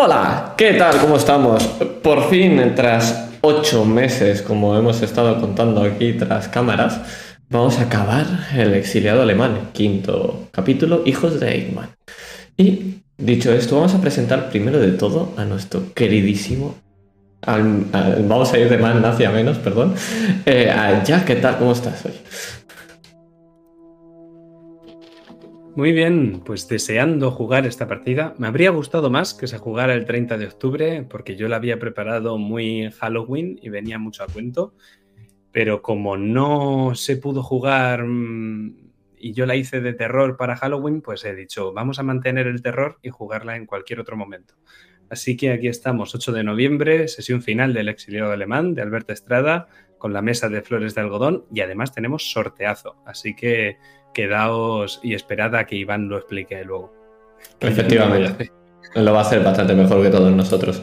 Hola, ¿qué tal? ¿Cómo estamos? Por fin, tras ocho meses, como hemos estado contando aquí tras cámaras, vamos a acabar el exiliado alemán, quinto capítulo, Hijos de Eichmann. Y dicho esto, vamos a presentar primero de todo a nuestro queridísimo, vamos a ir de más nazi a menos, perdón, eh, Jack, ¿qué tal? ¿Cómo estás hoy? Muy bien, pues deseando jugar esta partida. Me habría gustado más que se jugara el 30 de octubre, porque yo la había preparado muy Halloween y venía mucho a cuento. Pero como no se pudo jugar mm, y yo la hice de terror para Halloween, pues he dicho, vamos a mantener el terror y jugarla en cualquier otro momento. Así que aquí estamos, 8 de noviembre, sesión final del exiliado alemán de Alberto Estrada, con la mesa de flores de algodón y además tenemos sorteazo. Así que quedaos y esperad a que Iván lo explique luego. Efectivamente. Lo va a hacer bastante mejor que todos nosotros.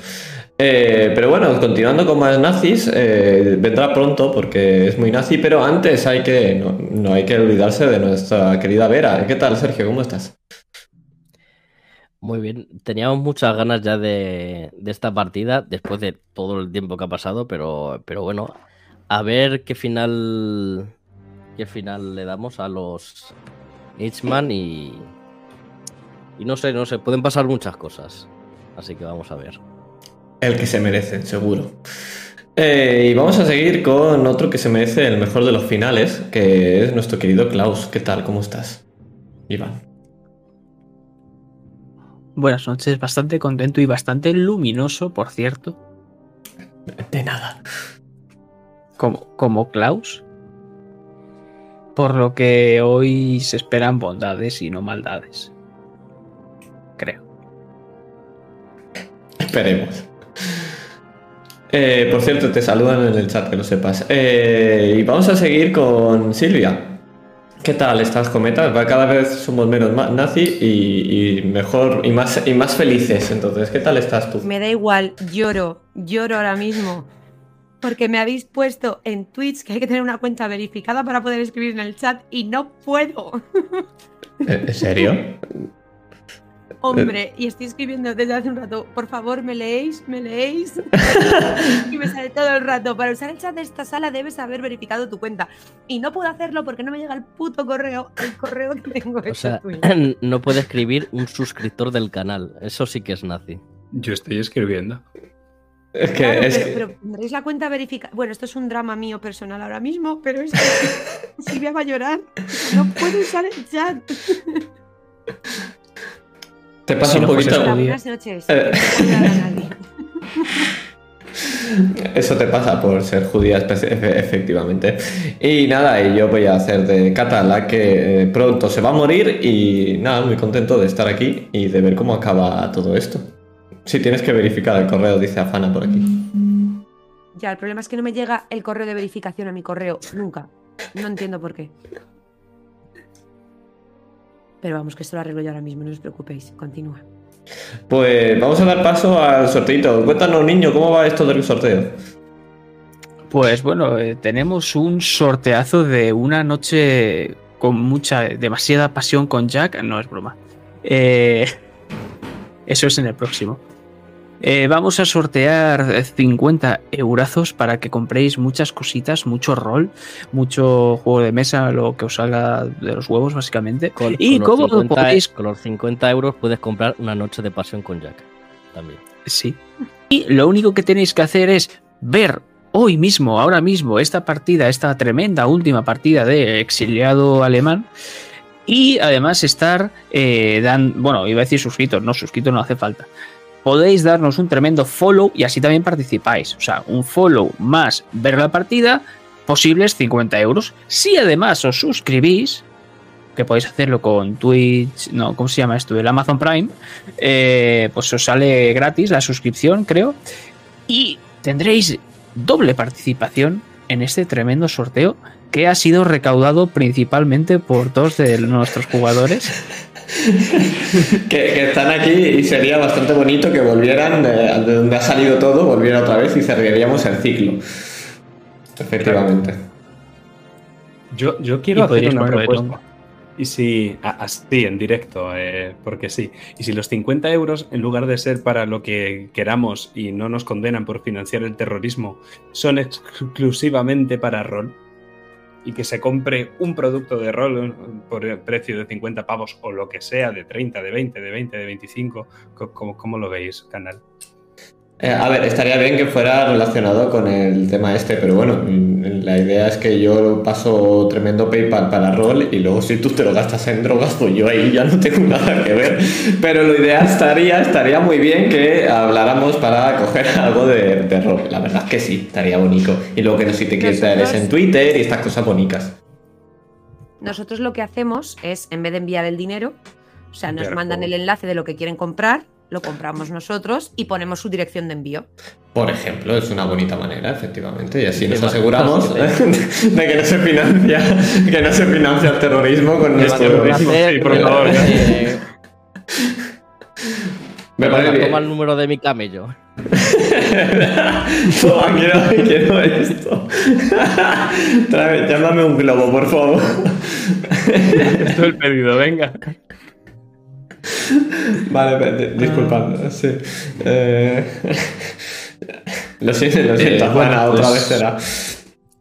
Eh, pero bueno, continuando con más nazis, eh, vendrá pronto porque es muy nazi, pero antes hay que, no, hay que olvidarse de nuestra querida Vera. ¿Qué tal, Sergio? ¿Cómo estás? Muy bien, teníamos muchas ganas ya de, esta partida después de todo el tiempo que ha pasado, pero, pero bueno, a ver qué final qué final le damos a los Hitchman y. Y no sé, no sé, pueden pasar muchas cosas. Así que vamos a ver. El que se merece, seguro. Eh, y vamos a seguir con otro que se merece el mejor de los finales, que es nuestro querido Klaus. ¿Qué tal? ¿Cómo estás? Iván. Buenas noches, bastante contento y bastante luminoso, por cierto. De nada. Como, como Klaus por lo que hoy se esperan bondades y no maldades. Creo. Esperemos. Eh, por cierto, te saludan en el chat, que lo sepas. Eh, y vamos a seguir con Silvia. ¿Qué tal estas cometas? Cada vez somos menos nazi y, y, mejor y más, y más felices. Entonces, ¿qué tal estás tú? Me da igual, lloro, lloro ahora mismo porque me habéis puesto en Twitch que hay que tener una cuenta verificada para poder escribir en el chat y no puedo. ¿En serio? Hombre, y estoy escribiendo desde hace un rato, por favor, me leéis, me leéis. y me sale todo el rato. Para usar el chat de esta sala debes haber verificado tu cuenta. Y no puedo hacerlo porque no me llega el puto correo, el correo que tengo. O sea, no puede escribir un suscriptor del canal. Eso sí que es nazi. Yo estoy escribiendo. Es que, es pero, tendréis la cuenta verificada. Bueno, esto es un drama mío personal ahora mismo, pero es que Silvia va a llorar. No puedo usar el chat. Te pasa un poquito. buenas noches. Eh. Eso te pasa por ser judía efectivamente. Y nada, y yo voy a hacer de Cata que eh, pronto se va a morir y nada, muy contento de estar aquí y de ver cómo acaba todo esto. Sí, tienes que verificar el correo, dice Afana por aquí. Ya, el problema es que no me llega el correo de verificación a mi correo, nunca. No entiendo por qué. Pero vamos, que esto lo arreglo yo ahora mismo, no os preocupéis, continúa. Pues vamos a dar paso al sorteito. Cuéntanos, niño, ¿cómo va esto del sorteo? Pues bueno, eh, tenemos un sorteazo de una noche con mucha, demasiada pasión con Jack. No es broma. Eh, eso es en el próximo. Eh, vamos a sortear 50 eurazos para que compréis muchas cositas, mucho rol, mucho juego de mesa, lo que os salga de los huevos, básicamente. y como podéis. Con los 50 euros puedes comprar una noche de pasión con Jack. También. Sí. Y lo único que tenéis que hacer es ver hoy mismo, ahora mismo, esta partida, esta tremenda última partida de exiliado alemán. Y además estar, eh, dan, bueno, iba a decir suscritos, no, suscritos no hace falta podéis darnos un tremendo follow y así también participáis. O sea, un follow más ver la partida, posibles 50 euros. Si además os suscribís, que podéis hacerlo con Twitch, no, ¿cómo se llama esto? El Amazon Prime, eh, pues os sale gratis la suscripción, creo. Y tendréis doble participación en este tremendo sorteo que ha sido recaudado principalmente por dos de nuestros jugadores. que, están aquí y sería bastante bonito que volvieran de, donde ha salido todo, volviera otra vez y cerraríamos el ciclo. Efectivamente. Yo, yo quiero hacer una propuesta. Y si, así, en directo, eh, porque sí. Y si los 50 euros, en lugar de ser para lo que queramos y no nos condenan por financiar el terrorismo, son exclusivamente para rol, y que se compre un producto de rol por el precio de 50 pavos o lo que sea, de 30, de 20, de 20, de 25, co- ¿cómo, cómo lo veis, canal? Eh, a ver, estaría bien que fuera relacionado con el tema este, pero bueno, mm, la idea es que yo paso tremendo PayPal para rol y luego si tú te lo gastas en drogas, pues yo ahí ya no tengo nada que ver. Pero lo ideal estaría, estaría muy bien que habláramos para coger algo de, de rol. La verdad es que sí, estaría bonito. Y luego que no si te quieres traer es en Twitter y estas cosas bonitas. Nosotros lo que hacemos es, en vez de enviar el dinero, o sea, nos mandan el enlace de lo que quieren comprar, lo compramos nosotros y ponemos su dirección de envío. Por ejemplo, es una bonita manera, efectivamente, y así nos aseguramos de que no se financia, que no se financia el terrorismo con El nuestro terrorismo. Sí, por favor, Eh, Me parece toma el número de mi camello. Toma, quiero, quiero esto. Trae, llámame un globo, por favor. Esto es el pedido, venga. Vale, disculpad, sí. Eh, Lo siento, lo siento, Eh, bueno, otra pues- vez será.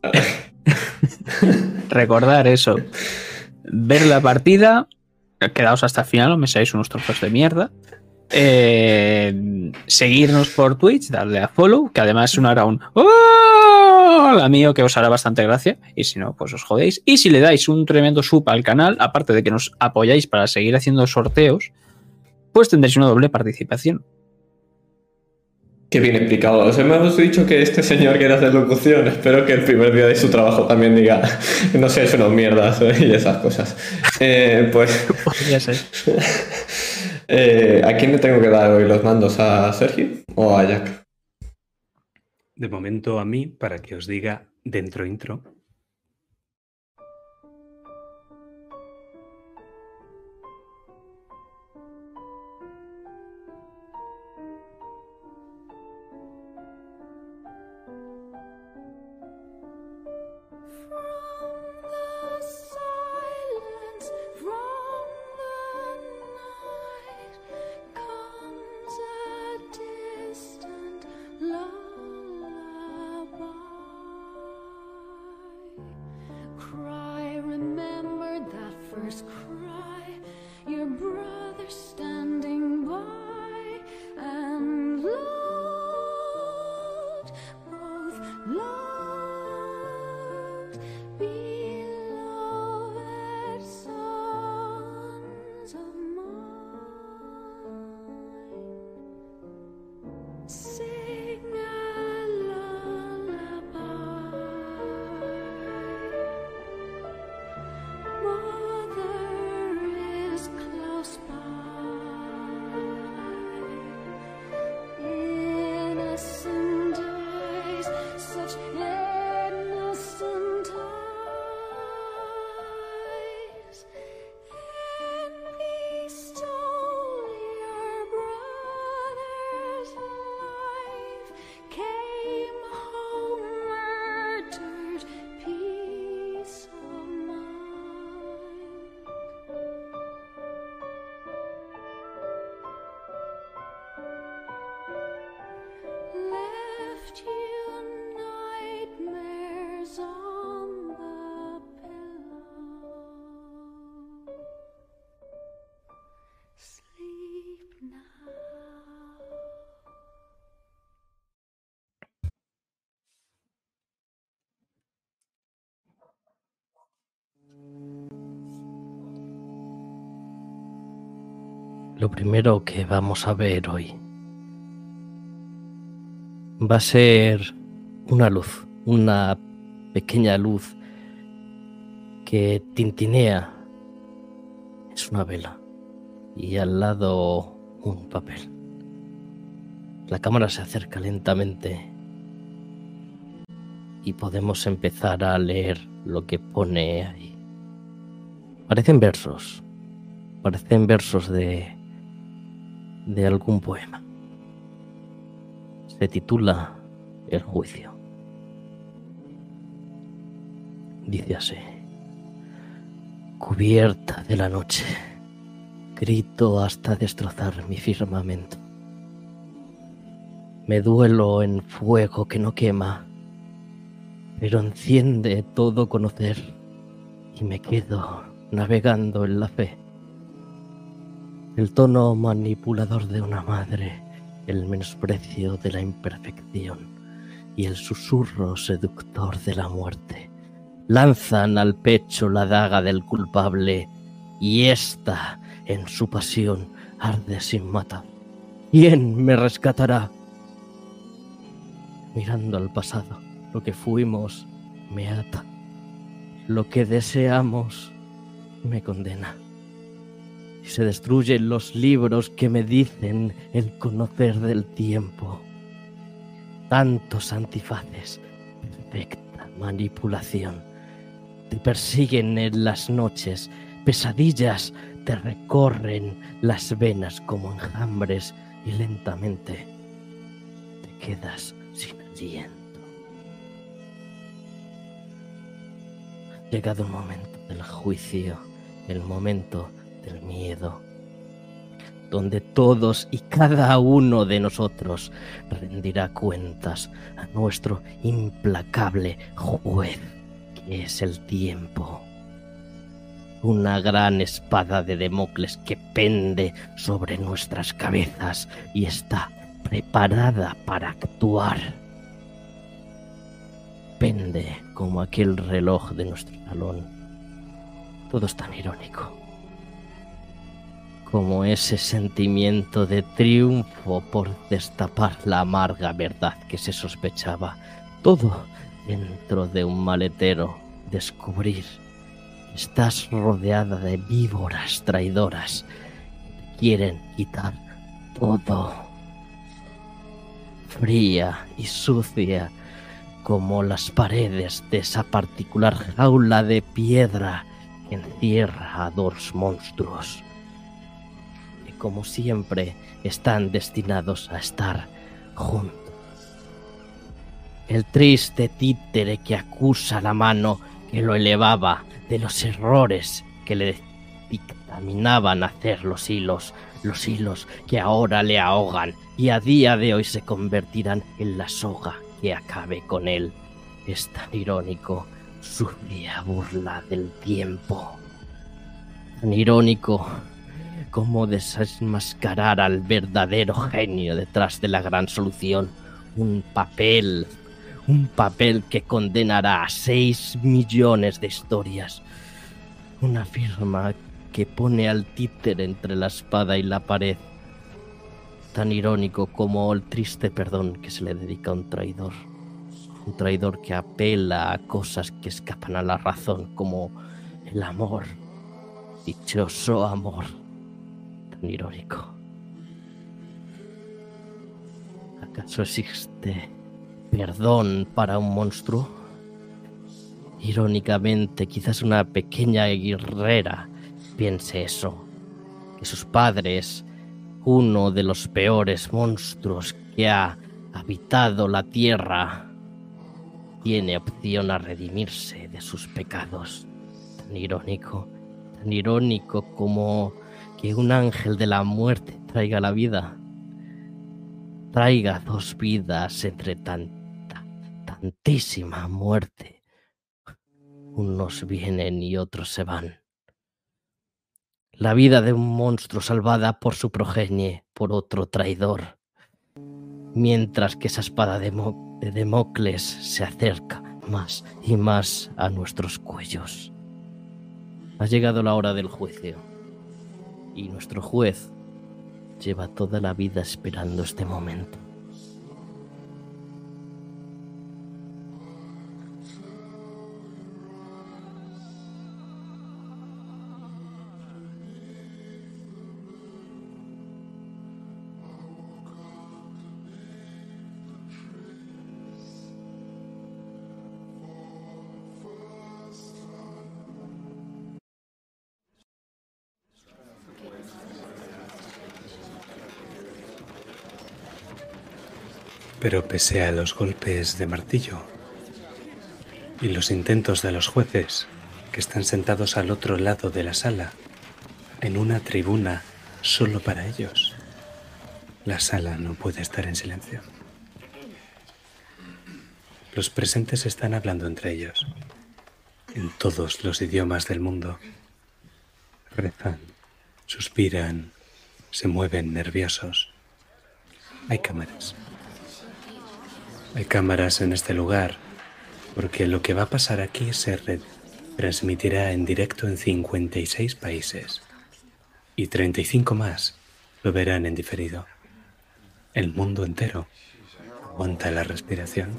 Recordar eso. Ver la partida. Quedaos hasta el final, no me seáis unos trozos de mierda. Eh, seguirnos por Twitch, darle a follow, que además sonará un Hola mío que os hará bastante gracia. Y si no, pues os jodéis. Y si le dais un tremendo sub al canal, aparte de que nos apoyáis para seguir haciendo sorteos, pues tendréis una doble participación. Qué bien explicado. Os hemos dicho que este señor quiere hacer locución. Espero que el primer día de su trabajo también diga no seáis unos mierdas ¿eh? y esas cosas. Eh, pues, Podría ser. eh, ¿a quién le tengo que dar hoy los mandos? ¿A Sergio o a Jack? De momento a mí, para que os diga dentro intro. Primero que vamos a ver hoy va a ser una luz, una pequeña luz que tintinea. Es una vela y al lado un papel. La cámara se acerca lentamente y podemos empezar a leer lo que pone ahí. Parecen versos, parecen versos de de algún poema. Se titula El juicio. Dice así. cubierta de la noche. Grito hasta destrozar mi firmamento. Me duelo en fuego que no quema, pero enciende todo conocer y me quedo navegando en la fe. El tono manipulador de una madre, el menosprecio de la imperfección y el susurro seductor de la muerte lanzan al pecho la daga del culpable y ésta, en su pasión, arde sin matar. ¿Quién me rescatará? Mirando al pasado, lo que fuimos me ata. Lo que deseamos me condena. Y se destruyen los libros que me dicen el conocer del tiempo. Tantos antifaces, perfecta manipulación. Te persiguen en las noches, pesadillas te recorren las venas como enjambres y lentamente te quedas sin aliento. Llegado el momento del juicio, el momento del miedo, donde todos y cada uno de nosotros rendirá cuentas a nuestro implacable juez, que es el tiempo. Una gran espada de Democles que pende sobre nuestras cabezas y está preparada para actuar. Pende como aquel reloj de nuestro salón. Todo es tan irónico. Como ese sentimiento de triunfo por destapar la amarga verdad que se sospechaba. Todo dentro de un maletero. Descubrir. Estás rodeada de víboras traidoras. Quieren quitar todo. Fría y sucia como las paredes de esa particular jaula de piedra que encierra a dos monstruos, como siempre están destinados a estar juntos. El triste títere que acusa la mano que lo elevaba de los errores que le dictaminaban hacer los hilos, los hilos que ahora le ahogan y a día de hoy se convertirán en la soga que acabe con él. Es tan irónico, sucia burla del tiempo. Tan irónico como desenmascarar al verdadero genio detrás de la gran solución. Un papel, un papel que condenará a seis millones de historias. Una firma que pone al títere entre la espada y la pared. Tan irónico como el triste perdón que se le dedica a un traidor. Un traidor que apela a cosas que escapan a la razón, como el amor. Dichoso amor. Irónico. ¿Acaso existe perdón para un monstruo? Irónicamente, quizás una pequeña guerrera piense eso, que sus padres, uno de los peores monstruos que ha habitado la tierra, tiene opción a redimirse de sus pecados. Tan irónico, tan irónico como que un ángel de la muerte traiga la vida, traiga dos vidas entre tanta, tantísima muerte. Unos vienen y otros se van. La vida de un monstruo salvada por su progenie, por otro traidor. Mientras que esa espada de, Mo- de Democles se acerca más y más a nuestros cuellos. Ha llegado la hora del juicio. Y nuestro juez lleva toda la vida esperando este momento. Pero pese a los golpes de martillo y los intentos de los jueces, que están sentados al otro lado de la sala, en una tribuna solo para ellos. La sala no puede estar en silencio. Los presentes están hablando entre ellos, en todos los idiomas del mundo. Rezan, suspiran, se mueven nerviosos. Hay cámaras. Hay cámaras en este lugar porque lo que va a pasar aquí se red transmitirá en directo en 56 países y 35 más lo verán en diferido. El mundo entero aguanta la respiración.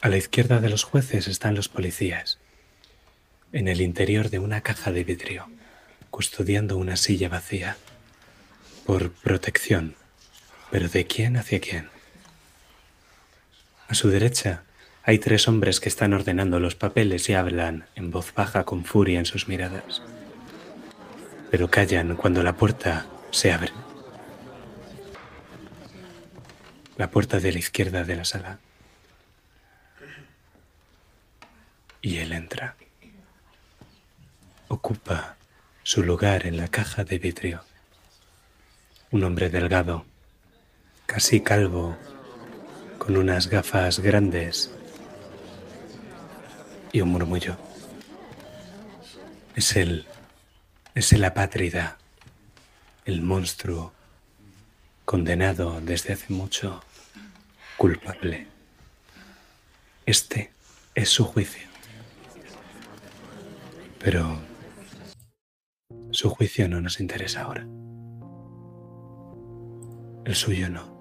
A la izquierda de los jueces están los policías, en el interior de una caja de vidrio, custodiando una silla vacía, por protección. ¿Pero de quién hacia quién? A su derecha hay tres hombres que están ordenando los papeles y hablan en voz baja con furia en sus miradas. Pero callan cuando la puerta se abre. La puerta de la izquierda de la sala. Y él entra. Ocupa su lugar en la caja de vidrio. Un hombre delgado, casi calvo, con unas gafas grandes y un murmullo. Es él, es el apátrida, el monstruo, condenado desde hace mucho, culpable. Este es su juicio. Pero su juicio no nos interesa ahora. El suyo no.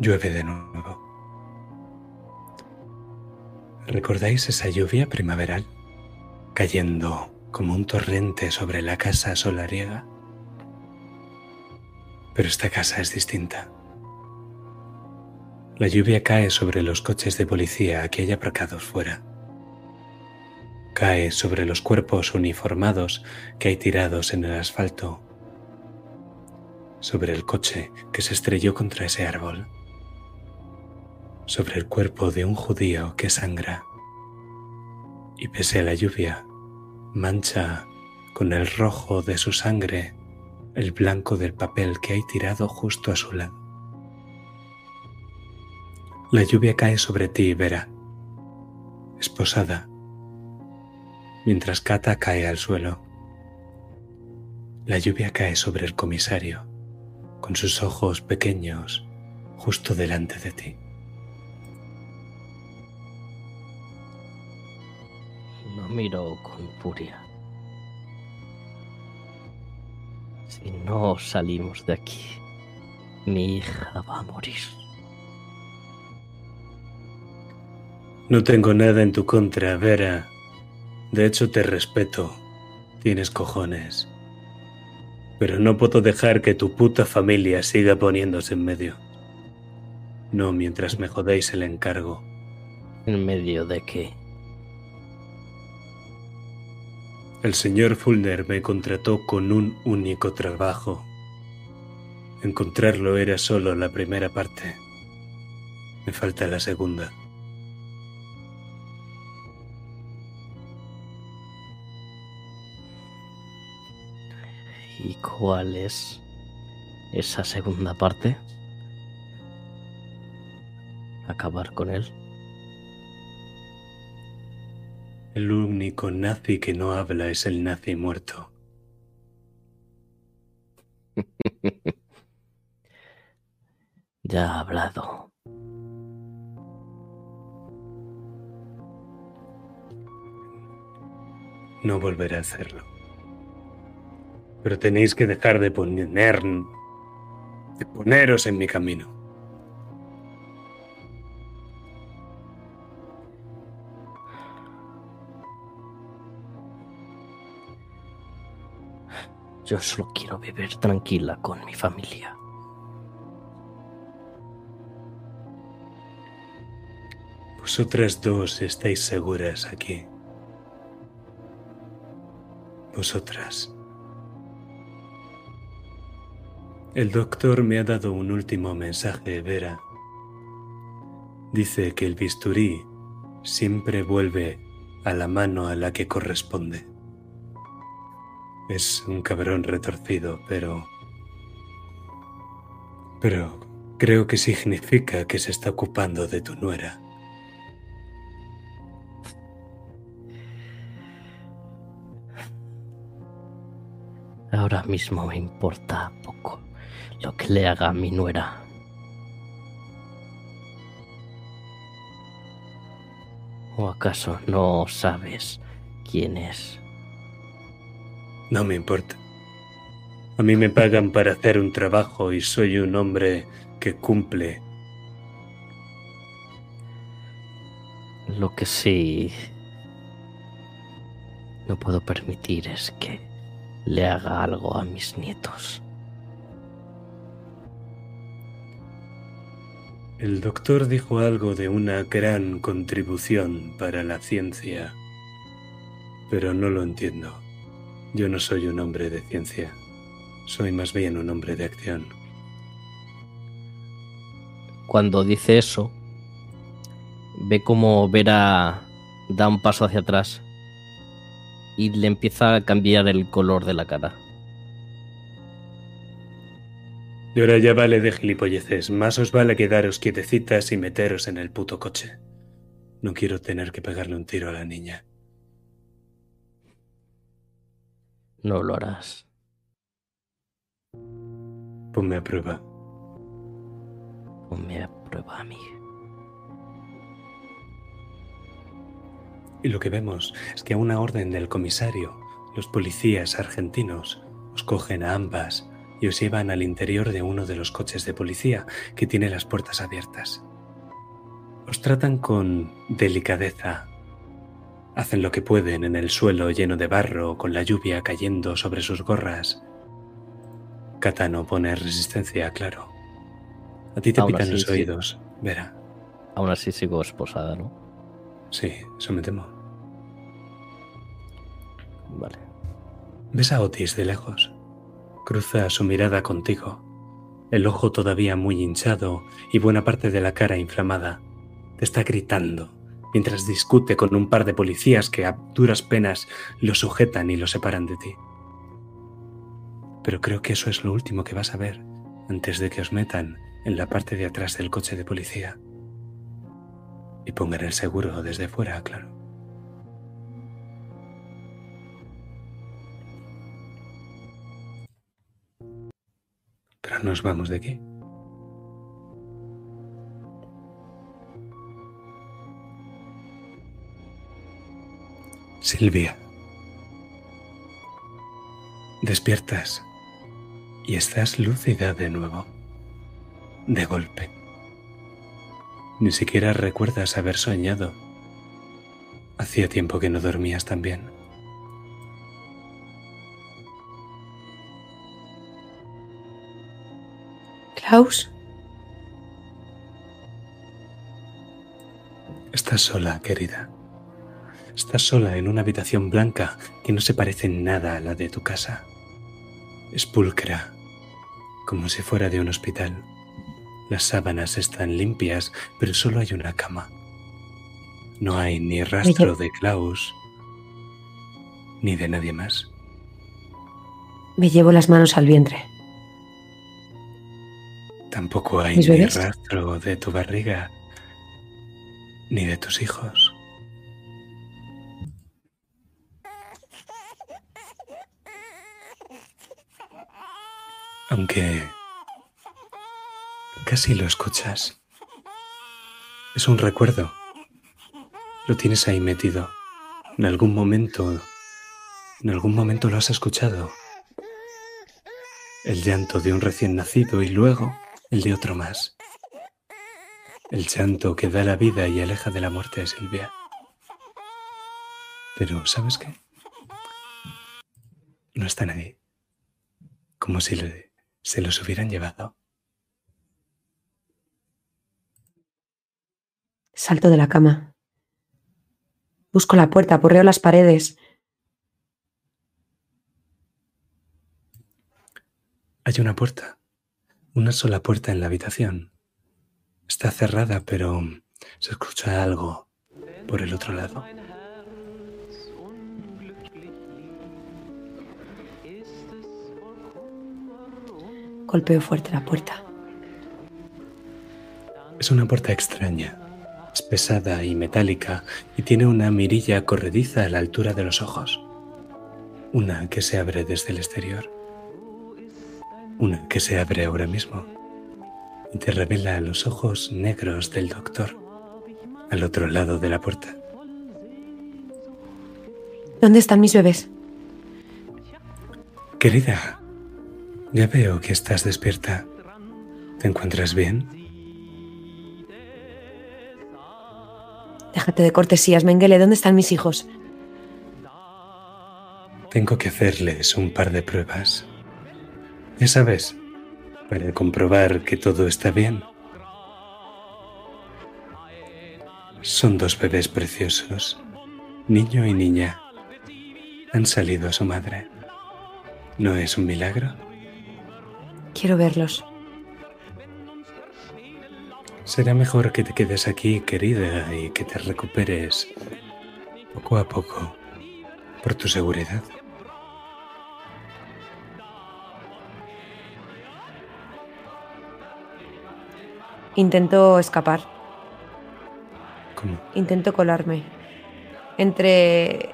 Llueve de nuevo. ¿Recordáis esa lluvia primaveral cayendo como un torrente sobre la casa solariega? Pero esta casa es distinta. La lluvia cae sobre los coches de policía que hay aparcados fuera. Cae sobre los cuerpos uniformados que hay tirados en el asfalto. Sobre el coche que se estrelló contra ese árbol sobre el cuerpo de un judío que sangra y pese a la lluvia mancha con el rojo de su sangre el blanco del papel que hay tirado justo a su lado. La lluvia cae sobre ti, Vera, esposada, mientras Kata cae al suelo. La lluvia cae sobre el comisario, con sus ojos pequeños, justo delante de ti. Lo miro con furia. Si no salimos de aquí, mi hija va a morir. No tengo nada en tu contra, Vera. De hecho, te respeto. Tienes cojones. Pero no puedo dejar que tu puta familia siga poniéndose en medio. No mientras me jodéis el encargo. ¿En medio de qué? El señor Fulner me contrató con un único trabajo. Encontrarlo era solo la primera parte. Me falta la segunda. ¿Y cuál es esa segunda parte? Acabar con él. El único nazi que no habla es el nazi muerto. Ya ha hablado. No volveré a hacerlo. Pero tenéis que dejar de poner. de poneros en mi camino. Yo solo quiero vivir tranquila con mi familia. Vosotras dos estáis seguras aquí. vosotras. El doctor me ha dado un último mensaje, Vera. Dice que el bisturí siempre vuelve a la mano a la que corresponde. Es un cabrón retorcido, pero... Pero creo que significa que se está ocupando de tu nuera. Ahora mismo me importa poco lo que le haga a mi nuera. ¿O acaso no sabes quién es? No me importa. A mí me pagan para hacer un trabajo y soy un hombre que cumple. Lo que sí no puedo permitir es que le haga algo a mis nietos. El doctor dijo algo de una gran contribución para la ciencia, pero no lo entiendo. Yo no soy un hombre de ciencia, soy más bien un hombre de acción. Cuando dice eso, ve como Vera da un paso hacia atrás y le empieza a cambiar el color de la cara. Y ahora ya vale de gilipolleces, más os vale quedaros quietecitas y meteros en el puto coche. No quiero tener que pegarle un tiro a la niña. No lo harás. Ponme a prueba. Ponme a prueba a mí. Y lo que vemos es que a una orden del comisario, los policías argentinos os cogen a ambas y os llevan al interior de uno de los coches de policía que tiene las puertas abiertas. Os tratan con delicadeza. Hacen lo que pueden en el suelo lleno de barro con la lluvia cayendo sobre sus gorras. Kata no pone resistencia, claro. A ti te Aún así, los sí. oídos, Vera. Aún así sigo esposada, ¿no? Sí, eso me temo. Vale. Ves a Otis de lejos. Cruza su mirada contigo, el ojo todavía muy hinchado y buena parte de la cara inflamada. Te está gritando mientras discute con un par de policías que a duras penas lo sujetan y lo separan de ti. Pero creo que eso es lo último que vas a ver antes de que os metan en la parte de atrás del coche de policía. Y pongan el seguro desde fuera, claro. Pero nos vamos de aquí. Silvia. Despiertas y estás lúcida de nuevo. De golpe. Ni siquiera recuerdas haber soñado. Hacía tiempo que no dormías tan bien. Klaus, Estás sola, querida. Estás sola en una habitación blanca que no se parece en nada a la de tu casa. Es pulcra, como si fuera de un hospital. Las sábanas están limpias, pero solo hay una cama. No hay ni rastro de Klaus, ni de nadie más. me llevo las manos al vientre. Tampoco hay ¿Mis ni bebés? rastro de tu barriga, ni de tus hijos. Aunque casi lo escuchas. Es un recuerdo. Lo tienes ahí metido. En algún momento, en algún momento lo has escuchado. El llanto de un recién nacido y luego el de otro más. El santo que da la vida y aleja de la muerte es Silvia. Pero, ¿sabes qué? No están ahí. Como si se los hubieran llevado. Salto de la cama. Busco la puerta, porreo las paredes. Hay una puerta una sola puerta en la habitación. Está cerrada, pero se escucha algo por el otro lado. Golpeo fuerte la puerta. Es una puerta extraña. Es pesada y metálica y tiene una mirilla corrediza a la altura de los ojos. Una que se abre desde el exterior. Una que se abre ahora mismo y te revela los ojos negros del doctor al otro lado de la puerta. ¿Dónde están mis bebés? Querida, ya veo que estás despierta. ¿Te encuentras bien? Déjate de cortesías, Mengele. ¿Dónde están mis hijos? Tengo que hacerles un par de pruebas. Ya sabes, para comprobar que todo está bien. Son dos bebés preciosos, niño y niña. Han salido a su madre. ¿No es un milagro? Quiero verlos. Será mejor que te quedes aquí, querida, y que te recuperes poco a poco, por tu seguridad. Intento escapar. ¿Cómo? Intento colarme. Entre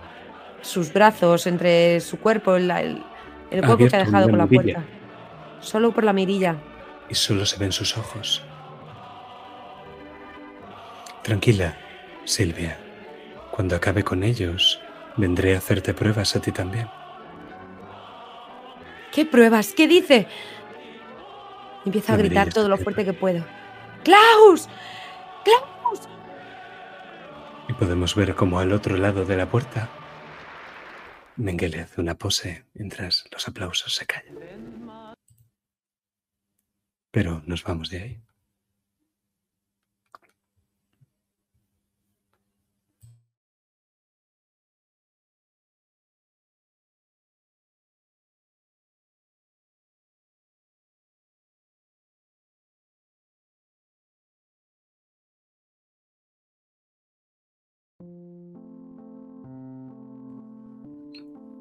sus brazos, entre su cuerpo, el, el, el hueco que ha dejado con la mirilla. puerta. Solo por la mirilla. Y solo se ven sus ojos. Tranquila, Silvia. Cuando acabe con ellos, vendré a hacerte pruebas a ti también. ¿Qué pruebas? ¿Qué dice? Empieza a gritar todo lo fuerte que puedo. ¡Klaus! ¡Klaus! Y podemos ver cómo al otro lado de la puerta, Mengele hace una pose mientras los aplausos se callan. Pero nos vamos de ahí.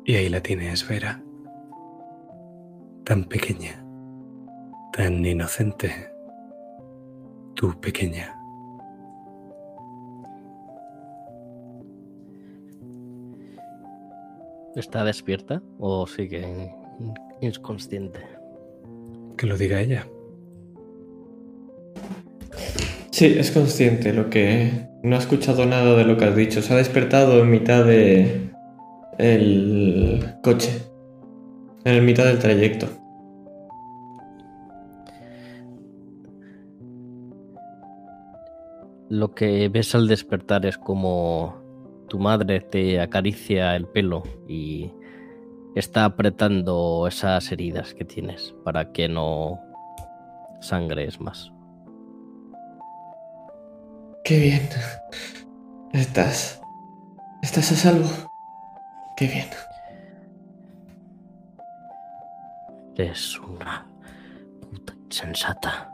Y ahí la tienes, Vera. Tan pequeña, tan inocente. Tú pequeña. ¿Está despierta o sigue inconsciente? Que lo diga ella. Sí, es consciente lo que no ha escuchado nada de lo que has dicho. Se ha despertado en mitad de el coche, en el mitad del trayecto. Lo que ves al despertar es como tu madre te acaricia el pelo y está apretando esas heridas que tienes para que no sangres más. Qué bien. Estás. Estás a salvo. Qué bien. Eres una puta insensata.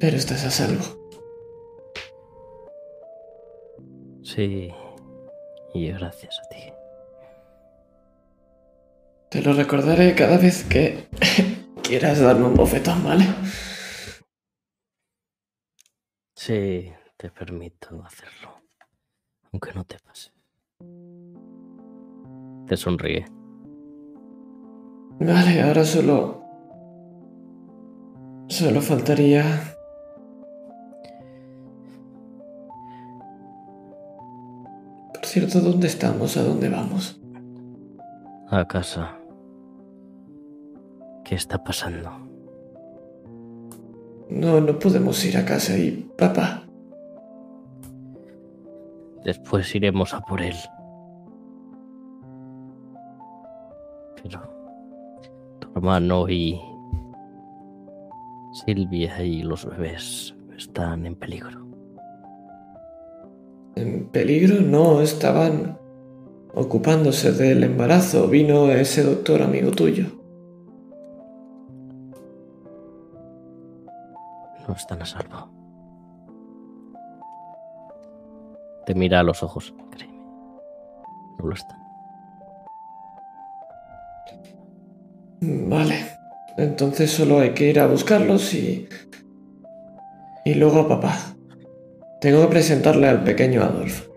Pero estás a salvo. Sí, y gracias a ti. Te lo recordaré cada vez que quieras darme un bofetón, ¿vale? Sí, te permito hacerlo. Aunque no te pase. Te sonríe. Vale, ahora solo. Solo faltaría. Por cierto, ¿dónde estamos? ¿A dónde vamos? A casa. ¿Qué está pasando? No, no podemos ir a casa y. Papá. Después iremos a por él. Pero tu hermano y Silvia y los bebés están en peligro. ¿En peligro? No, estaban. ocupándose del embarazo, vino ese doctor amigo tuyo. No están a salvo. Te mira a los ojos, créeme. No lo están. Vale, entonces solo hay que ir a buscarlos y... Y luego papá. Tengo que presentarle al pequeño Adolf.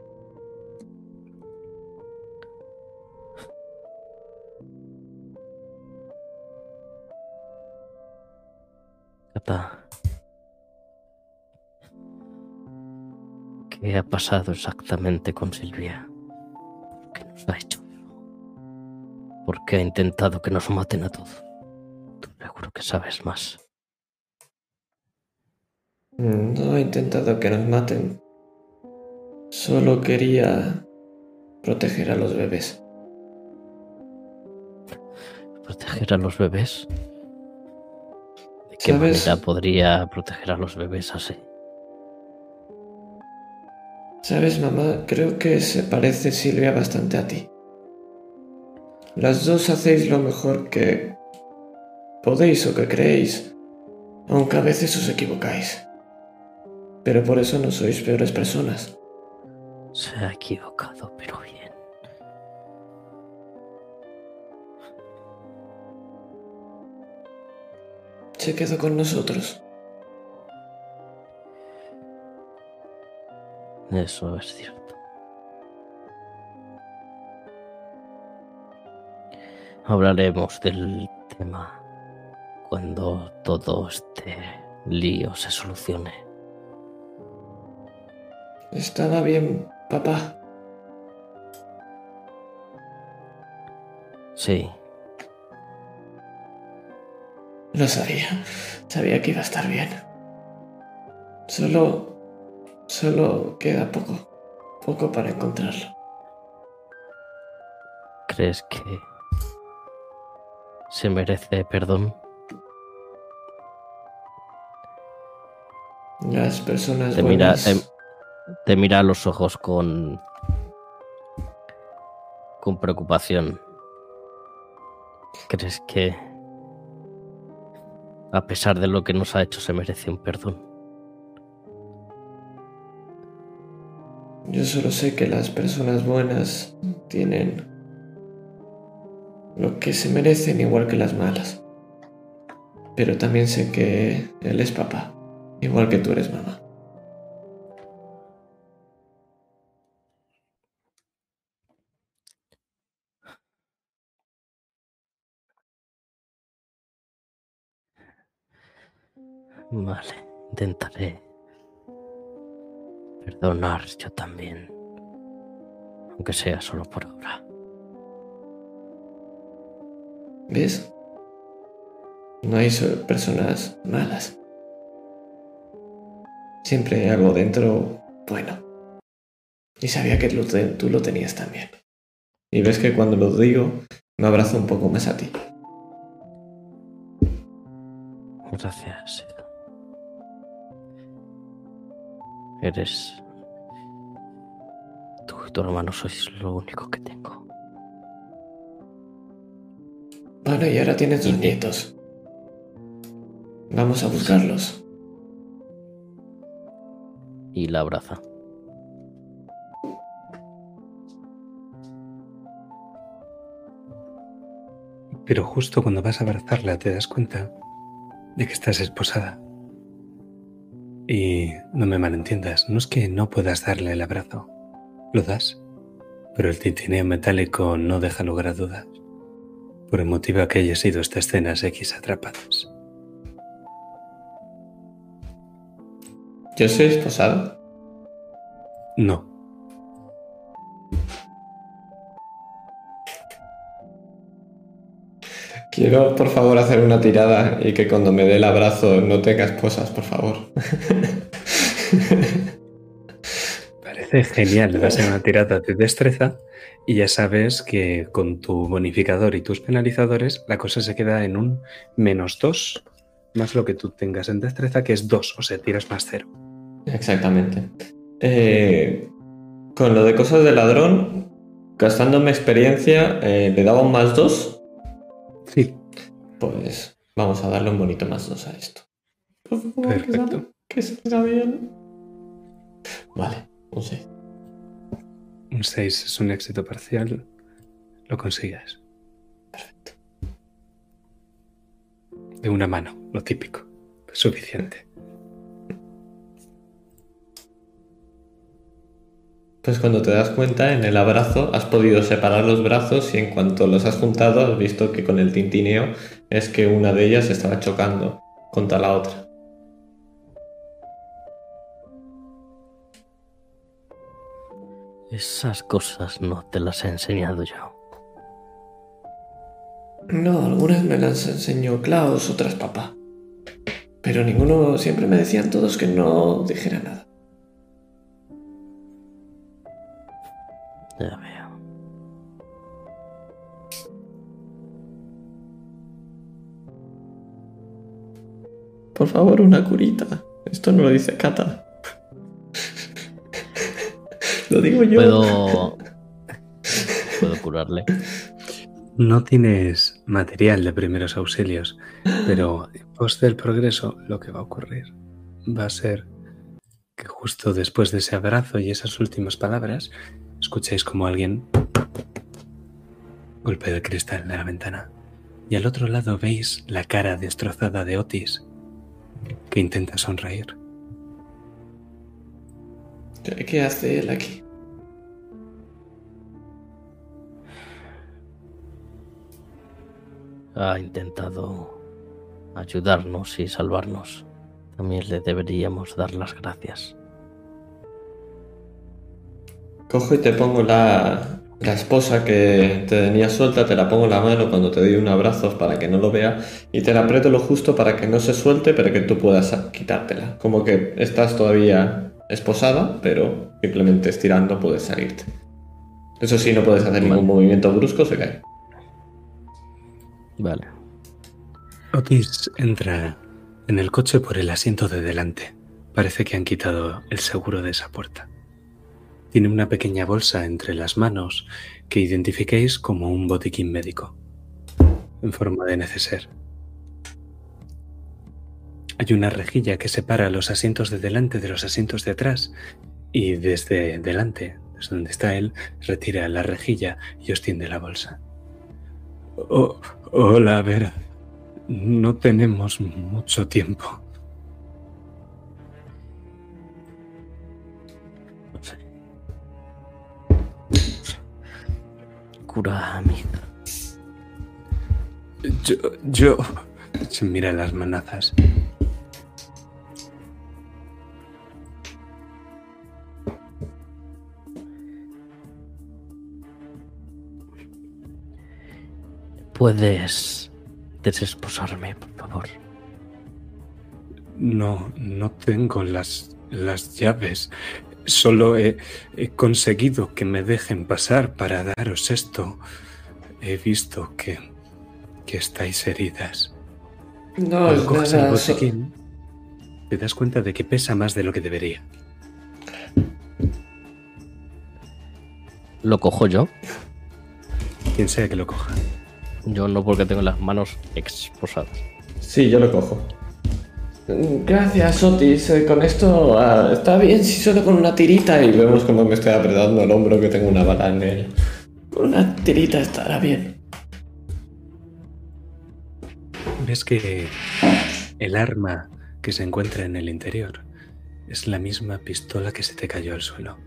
¿Qué ha pasado exactamente con Silvia? ¿Qué nos ha hecho? ¿Por qué ha intentado que nos maten a todos? Tú seguro que sabes más. No he intentado que nos maten. Solo quería proteger a los bebés. ¿Proteger a los bebés? ¿De qué ¿Sabes? manera podría proteger a los bebés así? Sabes, mamá, creo que se parece Silvia bastante a ti. Las dos hacéis lo mejor que podéis o que creéis, aunque a veces os equivocáis. Pero por eso no sois peores personas. Se ha equivocado, pero bien. Se quedó con nosotros. Eso es cierto. Hablaremos del tema cuando todo este lío se solucione. Estaba bien, papá. Sí, Lo sabía. Sabía que iba a estar bien. Solo... Solo queda poco. Poco para encontrarlo. ¿crees que se merece perdón? Las personas Te mira, buenas... te, te mira a los ojos con. con preocupación. ¿Crees que. a pesar de lo que nos ha hecho, se merece un perdón? Yo solo sé que las personas buenas tienen lo que se merecen igual que las malas. Pero también sé que él es papá, igual que tú eres mamá. Vale, intentaré perdonar yo también. Aunque sea solo por ahora. ¿Ves? No hay so- personas malas. Siempre hay algo dentro bueno. Y sabía que tú lo tenías también. Y ves que cuando lo digo, me abrazo un poco más a ti. Gracias. Eres. Tú y tu hermano sois lo único que tengo. Bueno, y ahora tienes dos Y- nietos. Vamos a buscarlos. Y la abraza. Pero justo cuando vas a abrazarla te das cuenta de que estás esposada. Y no me malentiendas, no es que no puedas darle el abrazo, lo das, pero el tintineo metálico no deja lugar a dudas, por el motivo que haya sido esta escenas X atrapadas. ¿Yo soy esposado? No, Quiero, por favor, hacer una tirada y que cuando me dé el abrazo no tenga esposas, por favor. parece genial, va a ser una tirada de destreza y ya sabes que con tu bonificador y tus penalizadores la cosa se queda en un menos 2 más lo que tú tengas en destreza que es 2, o sea, tiras más 0. Exactamente. Eh, con lo de cosas de ladrón, gastándome experiencia, eh, le daba un más 2. Pues vamos a darle un bonito más 2 a esto. Por favor, que Perfecto. Que salga bien. Vale, un 6. un 6 es un éxito parcial. Lo consigues. Perfecto. De una mano, lo típico. Suficiente. Pues cuando te das cuenta, en el abrazo has podido separar los brazos y en cuanto los has juntado has visto que con el tintineo es que una de ellas estaba chocando contra la otra. Esas cosas no te las he enseñado yo. No, algunas me las enseñó Klaus, otras papá. Pero ninguno, siempre me decían todos que no dijera nada. Ya Por favor, una curita. Esto no lo dice Kata. lo digo yo. Puedo. Puedo curarle. No tienes material de primeros auxilios, pero en pos del progreso lo que va a ocurrir va a ser que justo después de ese abrazo y esas últimas palabras, escuchéis como alguien golpea el cristal de la ventana. Y al otro lado veis la cara destrozada de Otis, que intenta sonreír. ¿Qué hace él aquí? Ha intentado ayudarnos y salvarnos. También le deberíamos dar las gracias. Cojo y te pongo la, la esposa que te tenía suelta, te la pongo en la mano cuando te doy un abrazo para que no lo vea y te la aprieto lo justo para que no se suelte, pero que tú puedas quitártela. Como que estás todavía esposada, pero simplemente estirando puedes salirte. Eso sí, no puedes hacer ningún movimiento brusco, se cae. Vale. Otis entra en el coche por el asiento de delante. Parece que han quitado el seguro de esa puerta. Tiene una pequeña bolsa entre las manos que identifiquéis como un botiquín médico, en forma de neceser. Hay una rejilla que separa los asientos de delante de los asientos de atrás y desde delante, desde donde está él, retira la rejilla y os tiende la bolsa. Oh, hola, Vera. No tenemos mucho tiempo. Yo, yo... Se mira las manazas. Puedes desesposarme, por favor. No, no tengo las, las llaves. Solo he, he conseguido que me dejen pasar para daros esto. He visto que, que estáis heridas. No, Cuando es coges el botiquín, te das cuenta de que pesa más de lo que debería. Lo cojo yo. Quien sea que lo coja. Yo no porque tengo las manos exposadas. Sí, yo lo cojo. Gracias, Otis. Con esto ah, está bien si solo con una tirita y vemos como me estoy apretando el hombro que tengo una bala en él. Con una tirita estará bien. Ves que el arma que se encuentra en el interior es la misma pistola que se te cayó al suelo.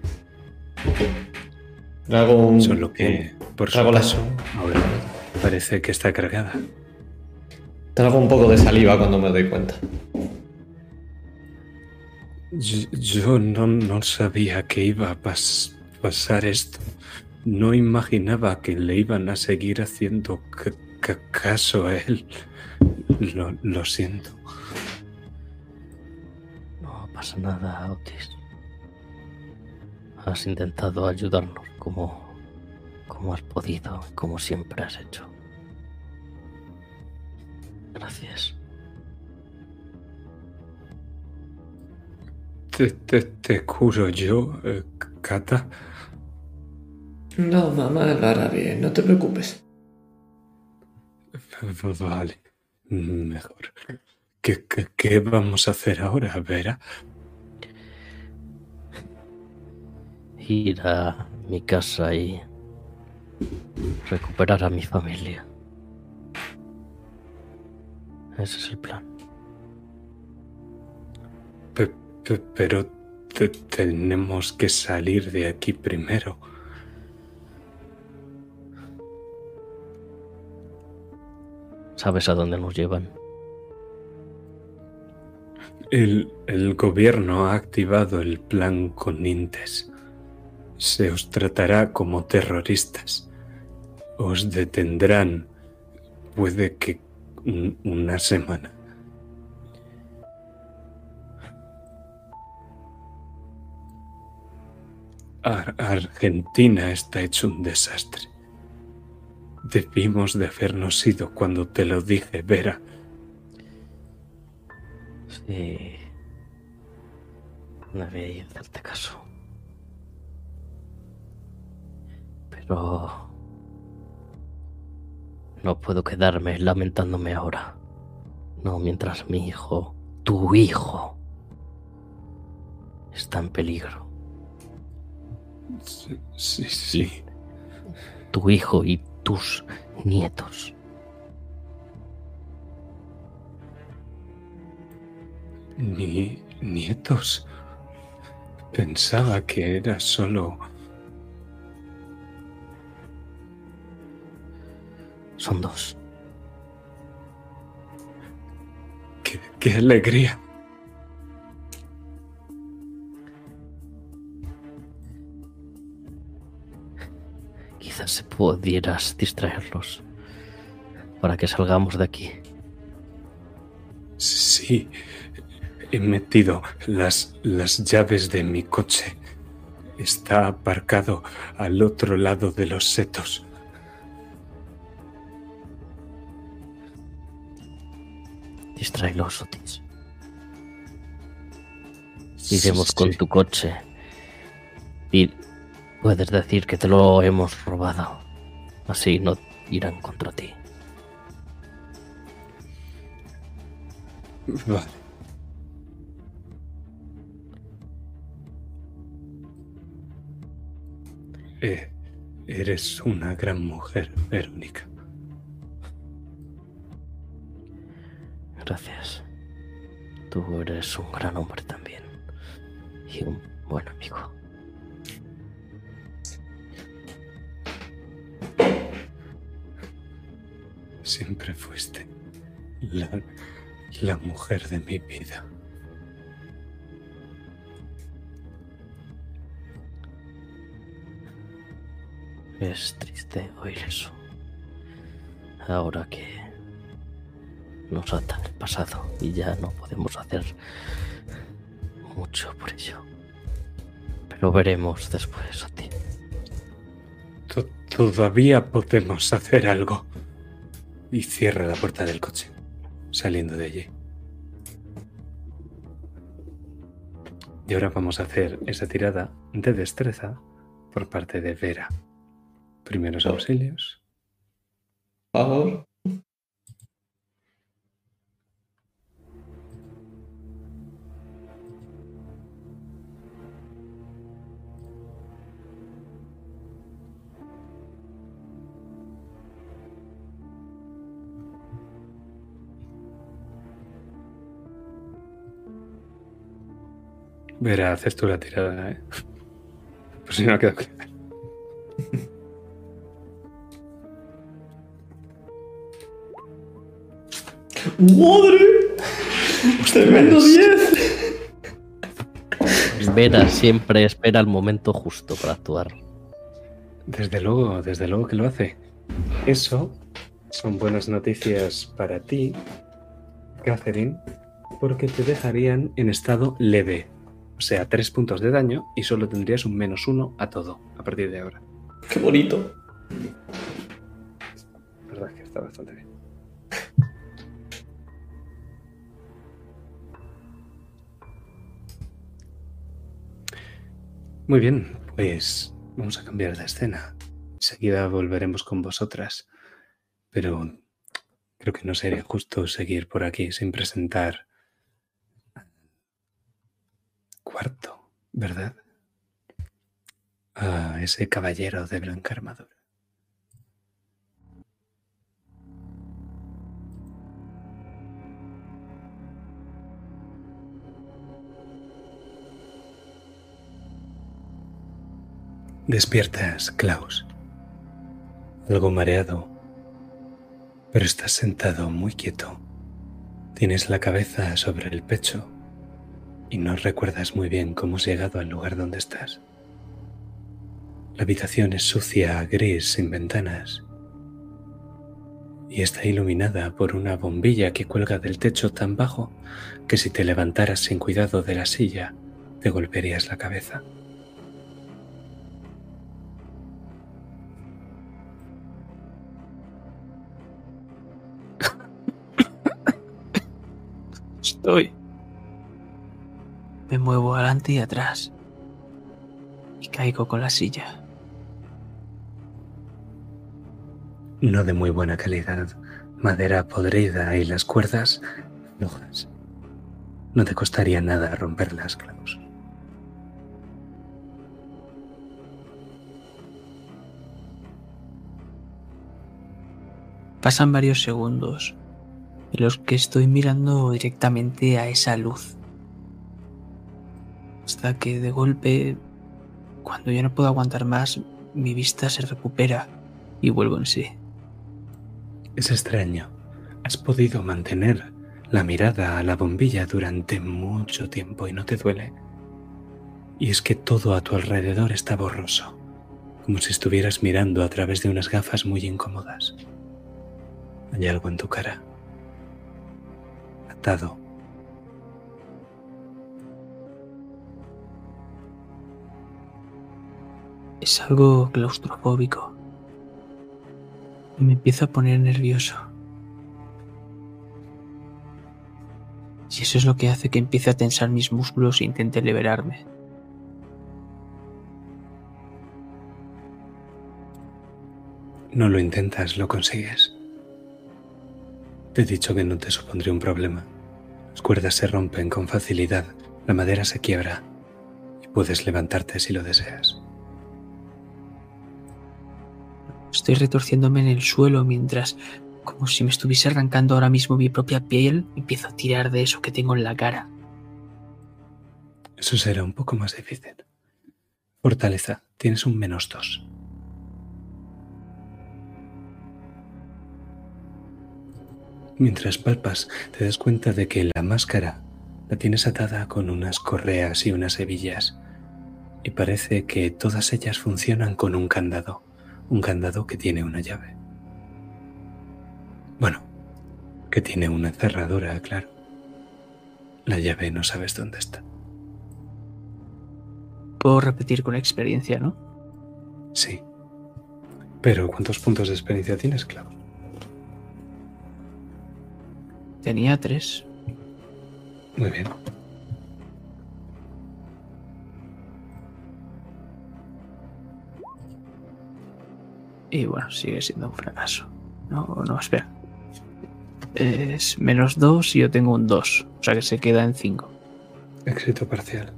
Le hago un... Solo que, por su Trago la- paso, ahora parece que está cargada. Trago un poco de saliva cuando me doy cuenta. Yo, yo no, no sabía que iba a pas- pasar esto. No imaginaba que le iban a seguir haciendo ca- ca- caso a él. Lo, lo siento. No pasa nada, Otis. Has intentado ayudarnos como, como has podido, como siempre has hecho. Gracias. Te, te, te curo yo, eh, Kata. No, mamá lo hará bien, no te preocupes. Vale, mejor. ¿Qué, qué, qué vamos a hacer ahora, Vera? Ir a mi casa y recuperar a mi familia. Ese es el plan. Pero te- tenemos que salir de aquí primero. ¿Sabes a dónde nos llevan? El, el gobierno ha activado el plan con Intes. Se os tratará como terroristas. Os detendrán. Puede que un- una semana. Ar- Argentina está hecho un desastre. Debimos de habernos ido cuando te lo dije, Vera. Sí. No debía hacerte caso. Pero... No puedo quedarme lamentándome ahora. No mientras mi hijo, tu hijo, está en peligro. Sí, sí, sí. Tu hijo y tus nietos. Ni nietos. Pensaba que era solo... Son dos. ¡Qué, qué alegría! Quizás pudieras distraerlos para que salgamos de aquí. Sí. He metido las, las llaves de mi coche. Está aparcado al otro lado de los setos. Distráelos, Otis. Iremos con Sí. tu coche. Y puedes decir que te lo hemos robado. Así no irán contra ti. Vale. Eh, eres una gran mujer, Verónica. Gracias. Tú eres un gran hombre también. Y un buen amigo. Siempre fuiste la, la mujer de mi vida. Es triste oír eso. Ahora que nos ata el pasado y ya no podemos hacer mucho por ello. Pero veremos después a ti. To- Todavía podemos hacer algo. Y cierra la puerta del coche, saliendo de allí. Y ahora vamos a hacer esa tirada de destreza por parte de Vera. Primeros auxilios. Por favor. Vera, haces tú la tirada, ¿eh? Por si no ha quedado claro. ¡Madre! ¡Tremendo 10! Vera siempre espera el momento justo para actuar. Desde luego, desde luego que lo hace. Eso son buenas noticias para ti, Catherine, porque te dejarían en estado leve. O sea, tres puntos de daño y solo tendrías un menos uno a todo a partir de ahora. ¡Qué bonito! La verdad es que está bastante bien. Muy bien, pues vamos a cambiar de escena. Enseguida volveremos con vosotras. Pero creo que no sería justo seguir por aquí sin presentar al cuarto, ¿verdad? A ese caballero de blanca armadura. Despiertas, Klaus. Algo mareado, pero estás sentado muy quieto. Tienes la cabeza sobre el pecho y no recuerdas muy bien cómo has llegado al lugar donde estás. La habitación es sucia, gris, sin ventanas y está iluminada por una bombilla que cuelga del techo tan bajo que si te levantaras sin cuidado de la silla te golpearías la cabeza. Estoy. Me muevo adelante y atrás. Y caigo con la silla. no de muy buena calidad, madera podrida y las cuerdas flojas. No te costaría nada romperlas, Klaus. Pasan varios segundos en los que estoy mirando directamente a esa luz. Hasta que de golpe, cuando ya no puedo aguantar más, mi vista se recupera y vuelvo en sí. Es extraño. Has podido mantener la mirada a la bombilla durante mucho tiempo y no te duele. Y es que todo a tu alrededor está borroso, como si estuvieras mirando a través de unas gafas muy incómodas. Hay algo en tu cara. Atado. Es algo claustrofóbico. Y me empiezo a poner nervioso. Y eso es lo que hace que empiece a tensar mis músculos e intente liberarme. No lo intentas, lo consigues. Te he dicho que no te supondría un problema. Las cuerdas se rompen con facilidad, la madera se quiebra y puedes levantarte si lo deseas. Estoy retorciéndome en el suelo mientras, como si me estuviese arrancando ahora mismo mi propia piel, empiezo a tirar de eso que tengo en la cara. Eso será un poco más difícil. Fortaleza, tienes un menos dos. Mientras palpas, te das cuenta de que la máscara la tienes atada con unas correas y unas hebillas, y parece que todas ellas funcionan con un candado, un candado que tiene una llave. Bueno, que tiene una cerradura, claro. La llave no sabes dónde está. Puedo repetir con experiencia, ¿no? Sí. Pero ¿cuántos puntos de experiencia tienes, Clau? Tenía tres. Muy bien. Y bueno, sigue siendo un fracaso. No, no, espera. Es menos dos y yo tengo un dos. O sea que se queda en cinco. Éxito parcial.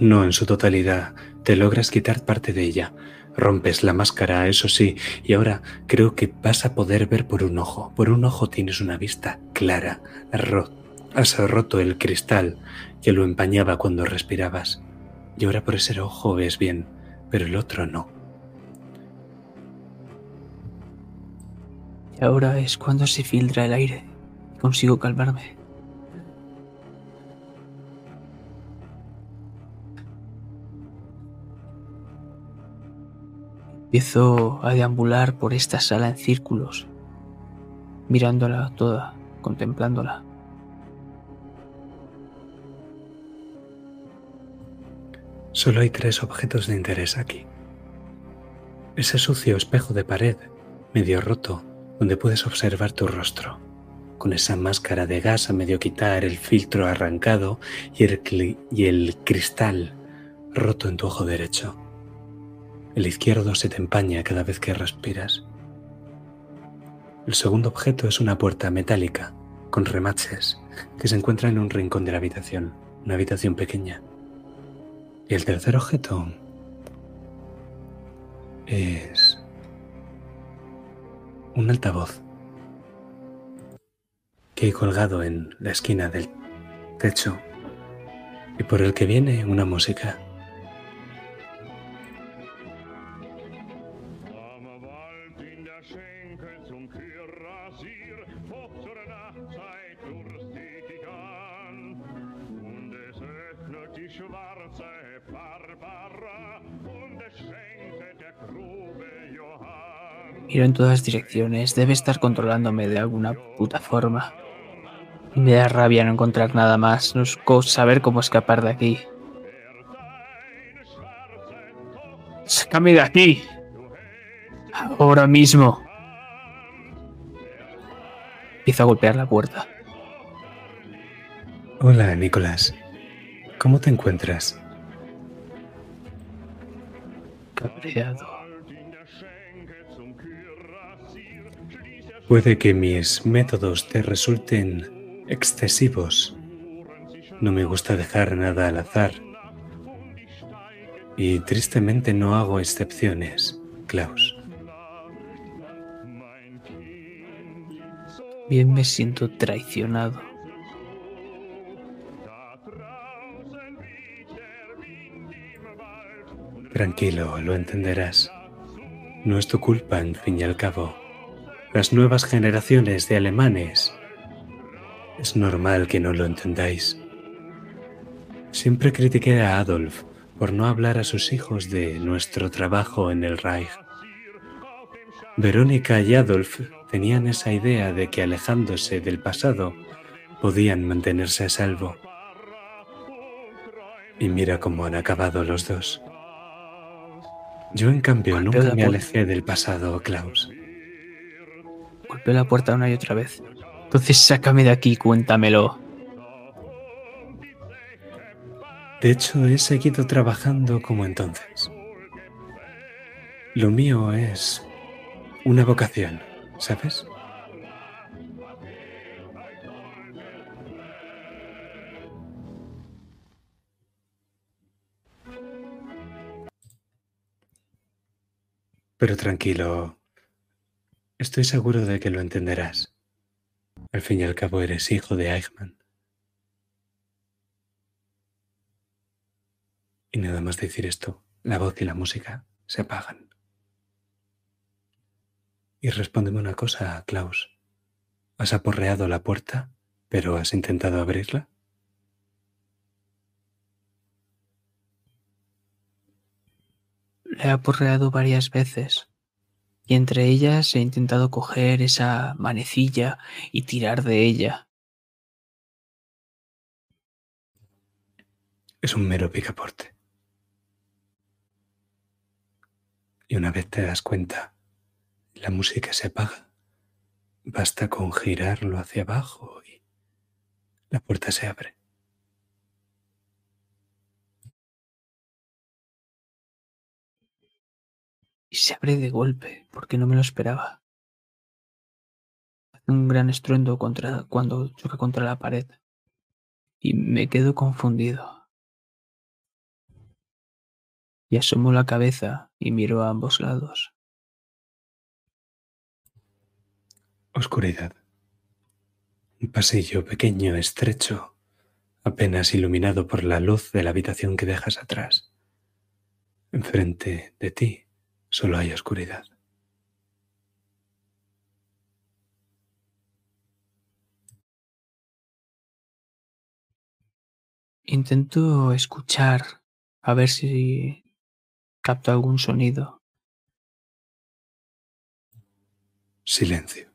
No en su totalidad. Te logras quitar parte de ella. Rompes la máscara, eso sí, y ahora creo que vas a poder ver por un ojo. Por un ojo tienes una vista clara. Has roto el cristal que lo empañaba cuando respirabas. Y ahora por ese ojo ves bien, pero el otro no. Y ahora es cuando se filtra el aire. y Consigo calmarme. Empiezo a deambular por esta sala en círculos, mirándola toda, contemplándola. Solo hay tres objetos de interés aquí. Ese sucio espejo de pared, medio roto, donde puedes observar tu rostro, con esa máscara de gas a medio quitar, el filtro arrancado y el, y el cristal roto en tu ojo derecho. El izquierdo se te empaña cada vez que respiras. El segundo objeto es una puerta metálica con remaches que se encuentra en un rincón de la habitación, una habitación pequeña. Y el tercer objeto es un altavoz que hay colgado en la esquina del techo y por el que viene una música. Miro en todas direcciones. Debe estar controlándome de alguna puta forma. Me da rabia no encontrar nada más. No saber cómo escapar de aquí. ¡Sácame de aquí! Ahora mismo. Empiezo a golpear la puerta. Hola, Nicolás. ¿Cómo te encuentras? Cabreado. Puede que mis métodos te resulten excesivos. No me gusta dejar nada al azar. Y tristemente no hago excepciones, Klaus. Bien me siento traicionado. Tranquilo, lo entenderás. No es tu culpa, en fin y al cabo. Las nuevas generaciones de alemanes. Es normal que no lo entendáis. Siempre critiqué a Adolf por no hablar a sus hijos de nuestro trabajo en el Reich. Verónica y Adolf tenían esa idea de que alejándose del pasado podían mantenerse a salvo. Y mira cómo han acabado los dos. Yo, en cambio, nunca me alejé del pasado, Klaus. Golpeo la puerta una y otra vez. Entonces sácame de aquí, cuéntamelo. De hecho, he seguido trabajando como entonces. Lo mío es una vocación, ¿sabes? Pero tranquilo, estoy seguro de que lo entenderás. Al fin y al cabo eres hijo de Eichmann. Y nada más decir esto, la voz y la música se apagan. Y respóndeme una cosa, Klaus. ¿Has aporreado la puerta, pero has intentado abrirla? Le he aporreado varias veces. Y entre ellas he intentado coger esa manecilla y tirar de ella. Es un mero picaporte. Y una vez te das cuenta, la música se apaga. Basta con girarlo hacia abajo y la puerta se abre. Y se abre de golpe, porque no me lo esperaba. Hace un gran estruendo contra, cuando choca contra la pared. Y me quedo confundido. Y asomo la cabeza y miro a ambos lados. Oscuridad. Un pasillo pequeño, estrecho, apenas iluminado por la luz de la habitación que dejas atrás. Enfrente de ti solo hay oscuridad. Intento escuchar a ver si capto algún sonido. Silencio.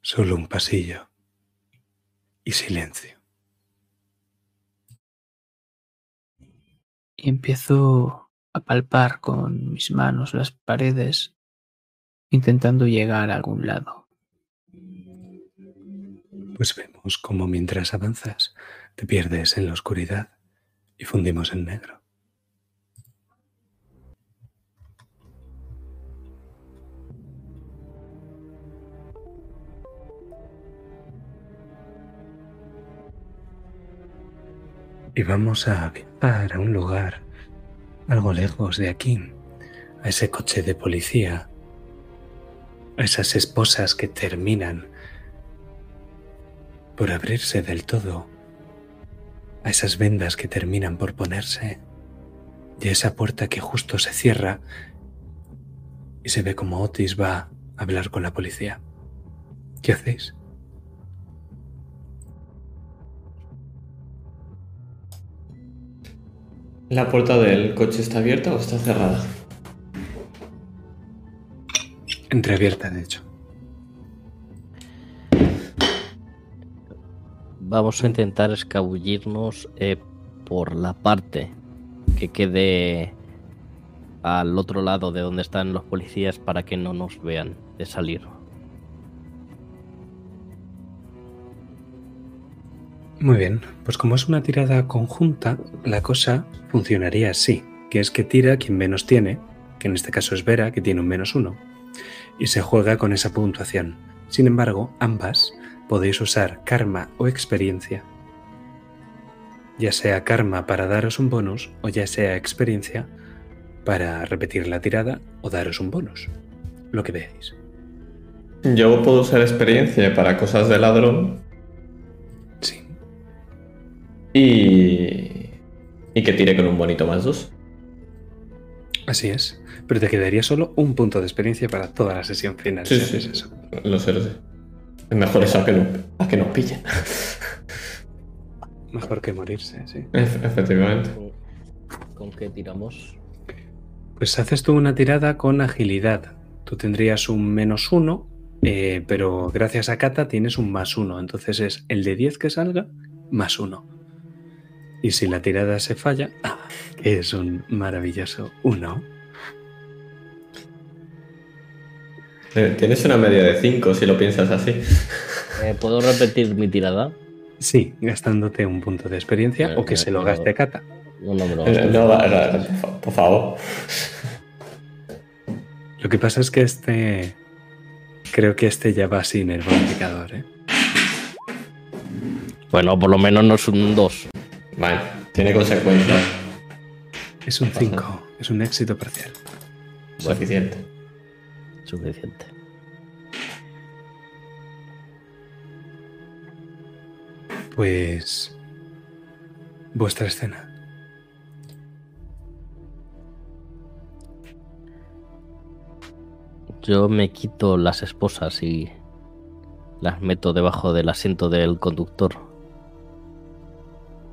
Solo un pasillo y silencio. y empiezo a palpar con mis manos las paredes intentando llegar a algún lado. Pues vemos cómo mientras avanzas te pierdes en la oscuridad y fundimos en negro. Y vamos a a un lugar algo lejos de aquí, a ese coche de policía, a esas esposas que terminan por abrirse del todo, a esas vendas que terminan por ponerse, y a esa puerta que justo se cierra y se ve como Otis va a hablar con la policía. ¿Qué hacéis? ¿La puerta del coche está abierta o está cerrada? Entreabierta, de hecho. Vamos a intentar escabullirnos eh, por la parte que quede al otro lado de donde están los policías para que no nos vean de salir. Muy bien, pues como es una tirada conjunta, la cosa funcionaría así, que es que tira quien menos tiene, que en este caso es Vera, que tiene un menos uno, y se juega con esa puntuación. Sin embargo, ambas podéis usar karma o experiencia. Ya sea karma para daros un bonus o ya sea experiencia para repetir la tirada o daros un bonus. Lo que veáis. Yo puedo usar experiencia para cosas de ladrón. Y. y que tire con un bonito más dos. Así es. Pero te quedaría solo un punto de experiencia para toda la sesión final. Sí, sí, sí. eso. Lo sé, lo sé. Es mejor eso a que, no- a que nos pillen. Mejor que morirse, sí. Efe- Efectivamente. ¿Con, con qué tiramos? Pues haces tú una tirada con agilidad. Tú tendrías un menos uno, eh, pero gracias a Kata tienes un más uno. Entonces es el de 10 que salga, más uno. Y si la tirada se falla, que es un maravilloso uno. Eh, Tienes una media de 5 si lo piensas así. Eh, ¿Puedo repetir mi tirada? Sí, gastándote un punto de experiencia o que no, se lo gaste Kata. No, no Eh. No, por fa- por favor. Lo que pasa es que este. Creo que este ya va sin el bonificador, ¿eh? Bueno, por lo menos no es un 2. Vale, tiene consecuencias. Es un 5, es un éxito parcial. Suficiente. Suficiente. Pues. Vuestra escena. Yo me quito las esposas y las meto debajo del asiento del conductor.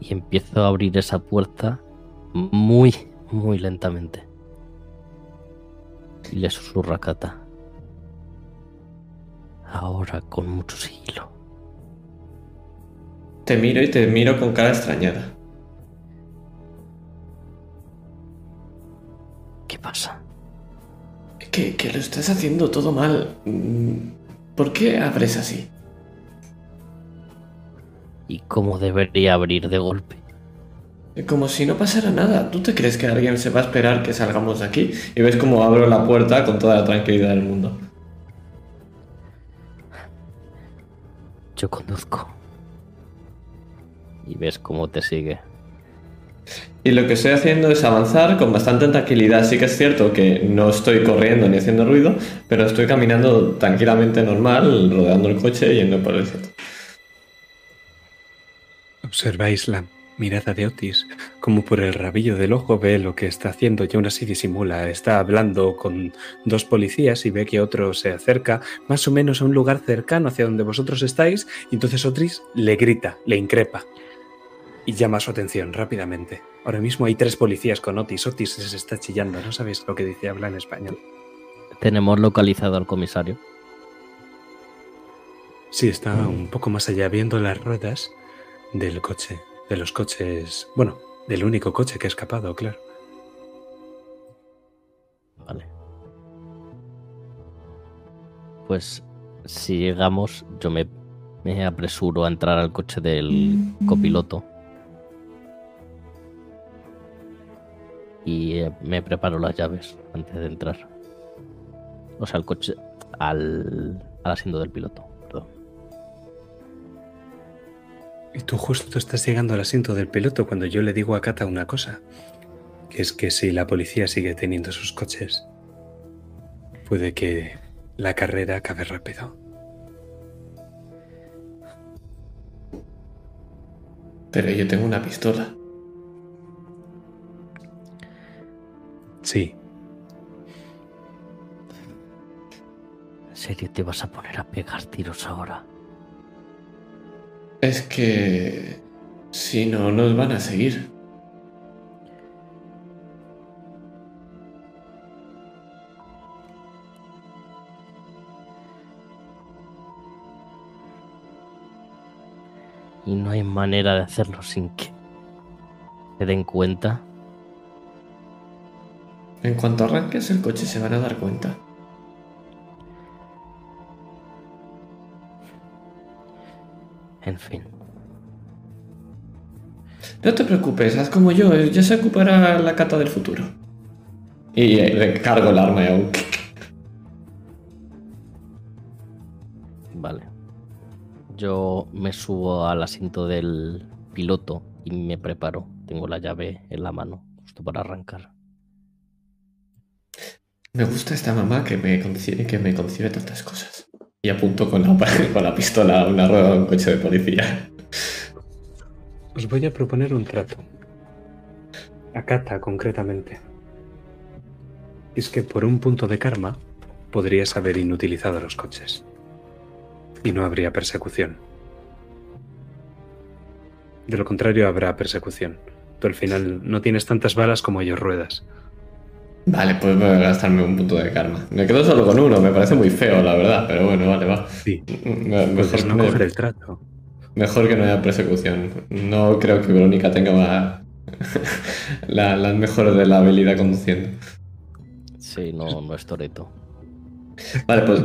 Y empiezo a abrir esa puerta muy, muy lentamente. Y le susurro a Kata. Ahora con mucho sigilo. Te miro y te miro con cara extrañada. ¿Qué pasa? Que, que lo estás haciendo todo mal. Mm, ¿Por qué abres así? ¿Y cómo debería abrir de golpe? Como si no pasara nada. ¿Tú te crees que alguien se va a esperar que salgamos de aquí? Y ves cómo abro la puerta con toda la tranquilidad del mundo. Yo conduzco. Y ves cómo te sigue. Y lo que estoy haciendo es avanzar con bastante tranquilidad. Sí que es cierto que no estoy corriendo ni haciendo ruido, pero estoy caminando tranquilamente normal, rodeando el coche y yendo por el centro. Observáis la mirada de Otis, como por el rabillo del ojo ve lo que está haciendo y aún así disimula. Está hablando con dos policías y ve que otro se acerca más o menos a un lugar cercano hacia donde vosotros estáis y entonces Otis le grita, le increpa y llama su atención rápidamente. Ahora mismo hay tres policías con Otis. Otis se está chillando, no sabéis lo que dice, habla en español. Tenemos localizado al comisario. Sí, está un poco más allá viendo las ruedas del coche, de los coches, bueno, del único coche que ha escapado, claro. Vale. Pues si llegamos, yo me, apresuro a entrar al coche del copiloto. Y eh, me preparo las llaves antes de entrar. O sea, al coche. Al, al asiento del piloto. Y tú justo estás llegando al asiento del piloto cuando yo le digo a Kata una cosa, que es que si la policía sigue teniendo sus coches, puede que la carrera acabe rápido. Pero yo tengo una pistola. Sí, ¿En serio te vas a poner a pegar tiros ahora? Es que... Si no, nos van a seguir. Y no hay manera de hacerlo sin que se den cuenta. En cuanto arranques el coche se van a dar cuenta. En fin. No te preocupes, haz como yo, ya se ocupará la cata del futuro. Y eh, le cargo el arma y un Vale. Yo me subo al asiento del piloto y me preparo. Tengo la llave en la mano, justo para arrancar. Me gusta esta mamá que me concibe, que me concibe tantas cosas. Y apunto con la, con la pistola a una rueda de un coche de policía. os voy a proponer un trato. A Kata concretamente. Es que por un punto de karma podrías haber inutilizado los coches. Y no habría persecución. De lo contrario, habrá persecución. Tú al final no tienes tantas balas como ellos ruedas. Vale, pues voy a gastarme un punto de karma. Me quedo solo con uno, me parece muy feo, la verdad, pero bueno, vale, va. Sí, Me- puedes Mejor, no me- coger el trato. mejor que no haya persecución. No creo que Verónica tenga la- las mejores de la habilidad conduciendo. Sí, no, no es Toreto. Vale, pues.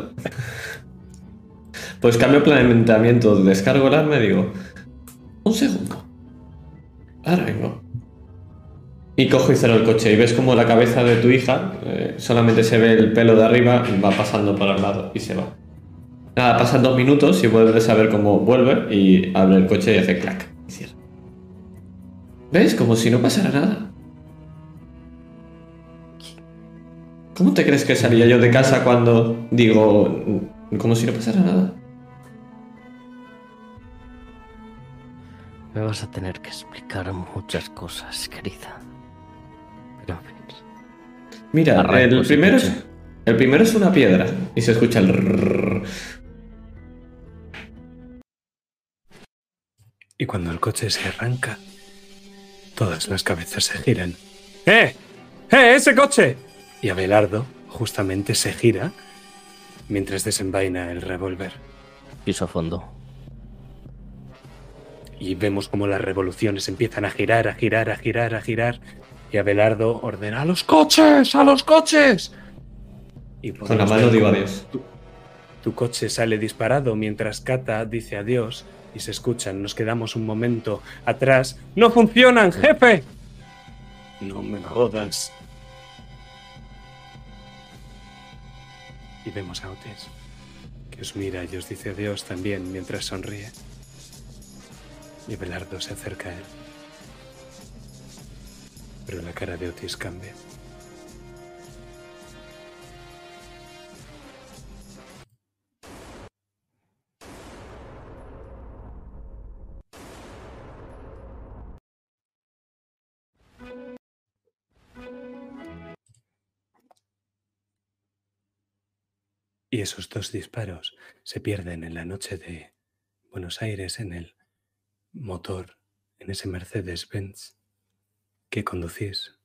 Pues cambio de planteamiento, descargo el arma y digo. Un segundo. Ahora vengo. Y cojo y cierro el coche. Y ves como la cabeza de tu hija eh, solamente se ve el pelo de arriba va pasando para el lado y se va. Nada, pasan dos minutos y vuelves a ver cómo vuelve y abre el coche y hace clac. Y cierra. ¿Ves? Como si no pasara nada. ¿Cómo te crees que salía yo de casa cuando digo como si no pasara nada? Me vas a tener que explicar muchas cosas, querida. Mira, Arranco el primero, es, coche. el primero es una piedra y se escucha el rrrr. Y cuando el coche se arranca, todas las cabezas se giran. ¡Eh! ¡Eh, ese coche! Y Abelardo justamente se gira mientras desenvaina el revólver. Piso a fondo. Y vemos como las revoluciones empiezan a girar, a girar, a girar, a girar. Y Abelardo ordena ¡A los coches! ¡A los coches! Y Con la mano digo adiós. Tu, tu coche sale disparado mientras Kata dice adiós y se escuchan. Nos quedamos un momento atrás. ¡No funcionan, jefe! No me jodas. Y vemos a Otis, que os mira y os dice adiós también mientras sonríe. Y Belardo se acerca a él. Pero la cara de Otis cambia. Y esos dos disparos se pierden en la noche de Buenos Aires en el motor, en ese Mercedes-Benz que conducís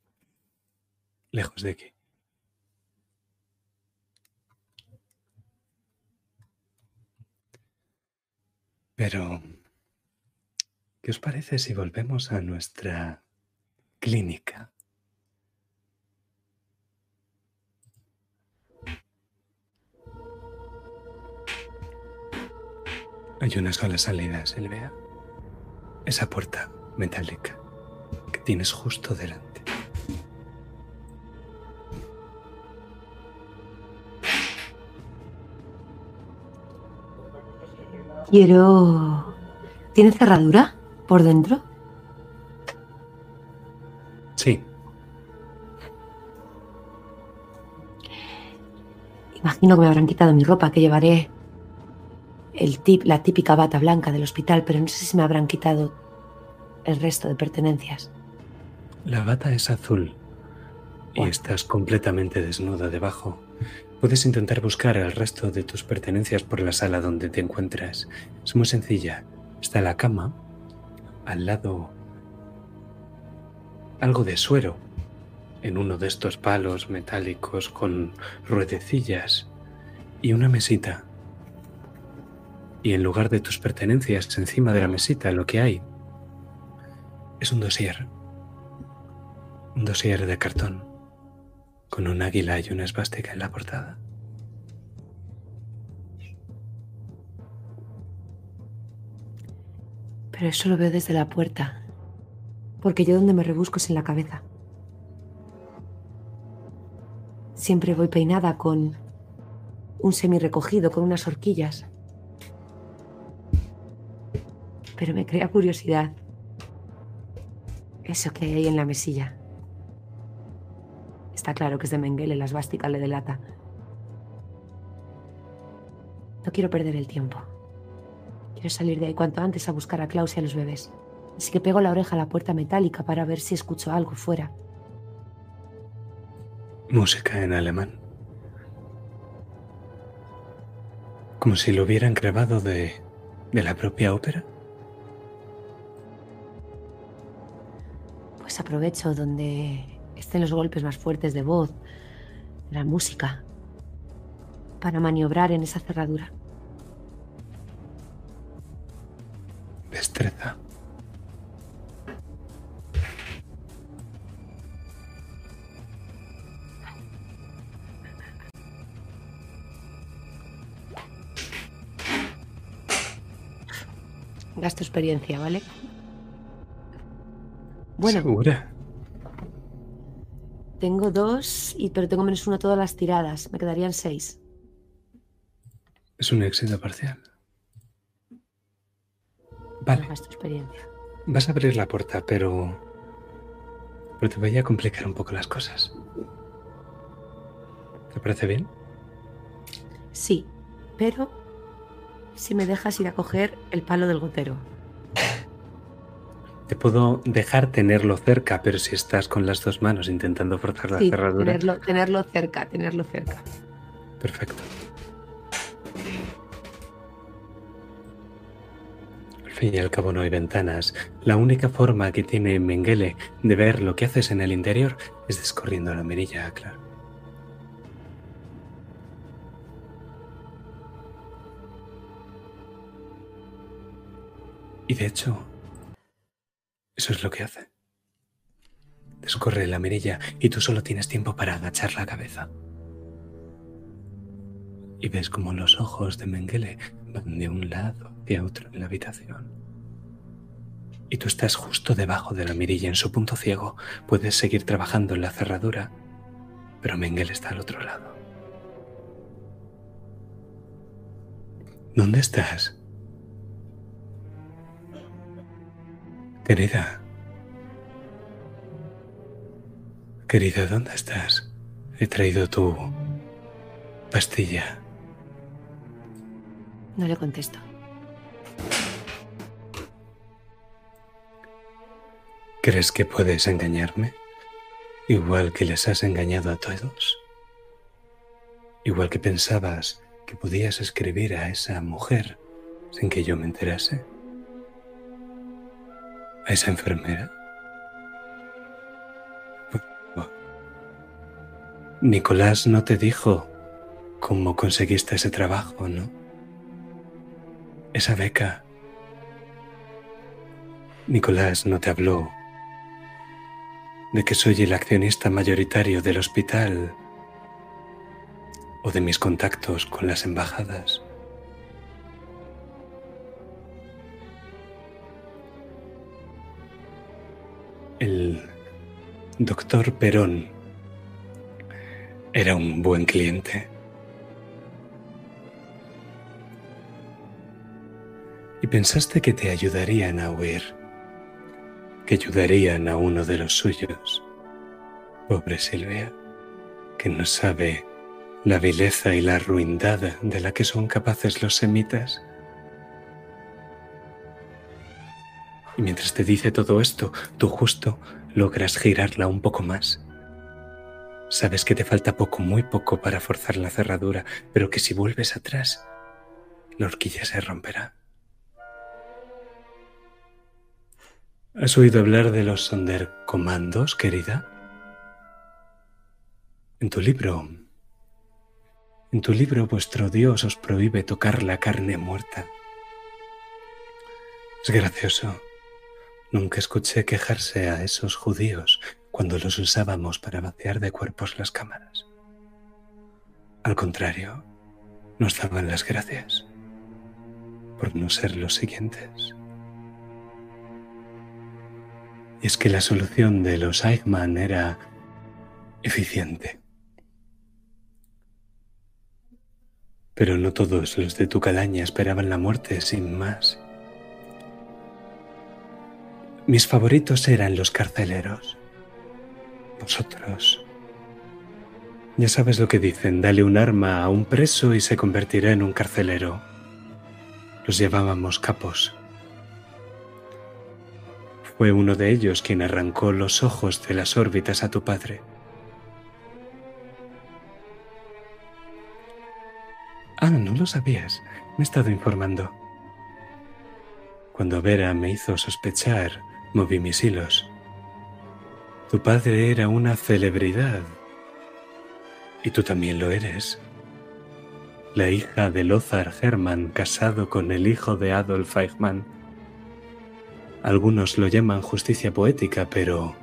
lejos de aquí. Pero, ¿qué os parece si volvemos a nuestra clínica? Hay una sola salida, Silvia. Esa puerta metálica tienes justo delante. Quiero. ¿Tiene cerradura por dentro? Sí, Imagino que me habrán quitado mi ropa, que llevaré el tip, la típica bata blanca del hospital, pero no sé si me habrán quitado el resto de pertenencias. La bata es azul y estás completamente desnuda debajo. Puedes intentar buscar el resto de tus pertenencias por la sala donde te encuentras. Es muy sencilla. Está la cama, al lado algo de suero en uno de estos palos metálicos con ruedecillas y una mesita. Y en lugar de tus pertenencias, encima de la mesita, lo que hay es un dossier. Un dossier de cartón con un águila y una esvástica en la portada. Pero eso lo veo desde la puerta. Porque yo donde me rebusco es en la cabeza. Siempre voy peinada con un semi recogido, con unas horquillas. Pero me crea curiosidad. Eso que hay ahí en la mesilla. Está claro que es de Mengele, la esvástica le delata. No quiero perder el tiempo. Quiero salir de ahí cuanto antes a buscar a Klaus y a los bebés. Así que pego la oreja a la puerta metálica para ver si escucho algo fuera. Música en alemán. Como si lo hubieran grabado de, de la propia ópera. Pues aprovecho donde estén los golpes más fuertes de voz, la música, para maniobrar en esa cerradura. Destreza. Gasto experiencia, ¿vale? Bueno, ¿Segura? Tengo dos, y, pero tengo menos uno todas las tiradas. Me quedarían seis. Es un éxito parcial. Vale, experiencia. vas a abrir la puerta, pero... Pero te voy a complicar un poco las cosas. ¿Te parece bien? Sí, pero si me dejas ir a coger el palo del gotero. Te puedo dejar tenerlo cerca, pero si estás con las dos manos intentando forzar la Sí, cerradura... tenerlo, tenerlo cerca, tenerlo cerca. Perfecto. Al fin y al cabo no hay ventanas. La única forma que tiene Mengele de ver lo que haces en el interior es descorriendo la mirilla, claro. Y de hecho, eso es lo que hace. Descorre la mirilla y tú solo tienes tiempo para agachar la cabeza y ves como los ojos de Mengele van de un lado hacia otro en la habitación. Y tú estás justo debajo de la mirilla en su punto ciego. Puedes seguir trabajando en la cerradura, pero Mengele está al otro lado. ¿Dónde estás? Querida. Querida, ¿dónde estás? He traído tu pastilla. No le contesto. ¿Crees que puedes engañarme? Igual que les has engañado a todos. Igual que pensabas que podías escribir a esa mujer sin que yo me enterase. A esa enfermera. Nicolás no te dijo cómo conseguiste ese trabajo, ¿no? Esa beca. Nicolás no te habló de que soy el accionista mayoritario del hospital o de mis contactos con las embajadas. El doctor Perón era un buen cliente. y pensaste que te ayudarían a huir, que ayudarían a uno de los suyos. Pobre Silvia, que no sabe la vileza y la ruindad de la que son capaces los semitas. Mientras te dice todo esto, tú justo logras girarla un poco más. Sabes que te falta poco, muy poco para forzar la cerradura, pero que si vuelves atrás, la horquilla se romperá. ¿Has oído hablar de los Sonderkommandos, querida? En tu libro, en tu libro vuestro Dios os prohíbe tocar la carne muerta. Es gracioso. Nunca escuché quejarse a esos judíos cuando los usábamos para vaciar de cuerpos las cámaras. Al contrario, nos daban las gracias por no ser los siguientes. Y es que la solución de los Eichmann era eficiente. Pero no todos los de tu calaña esperaban la muerte sin más. Mis favoritos eran los carceleros. Vosotros. Ya sabes lo que dicen, dale un arma a un preso y se convertirá en un carcelero. Los llamábamos capos. Fue uno de ellos quien arrancó los ojos de las órbitas a tu padre. Ah, no lo sabías. Me he estado informando. Cuando Vera me hizo sospechar, moví mis hilos. Tu padre era una celebridad. Y tú también lo eres. La hija de Lothar Hermann casado con el hijo de Adolf Eichmann. Algunos lo llaman justicia poética, pero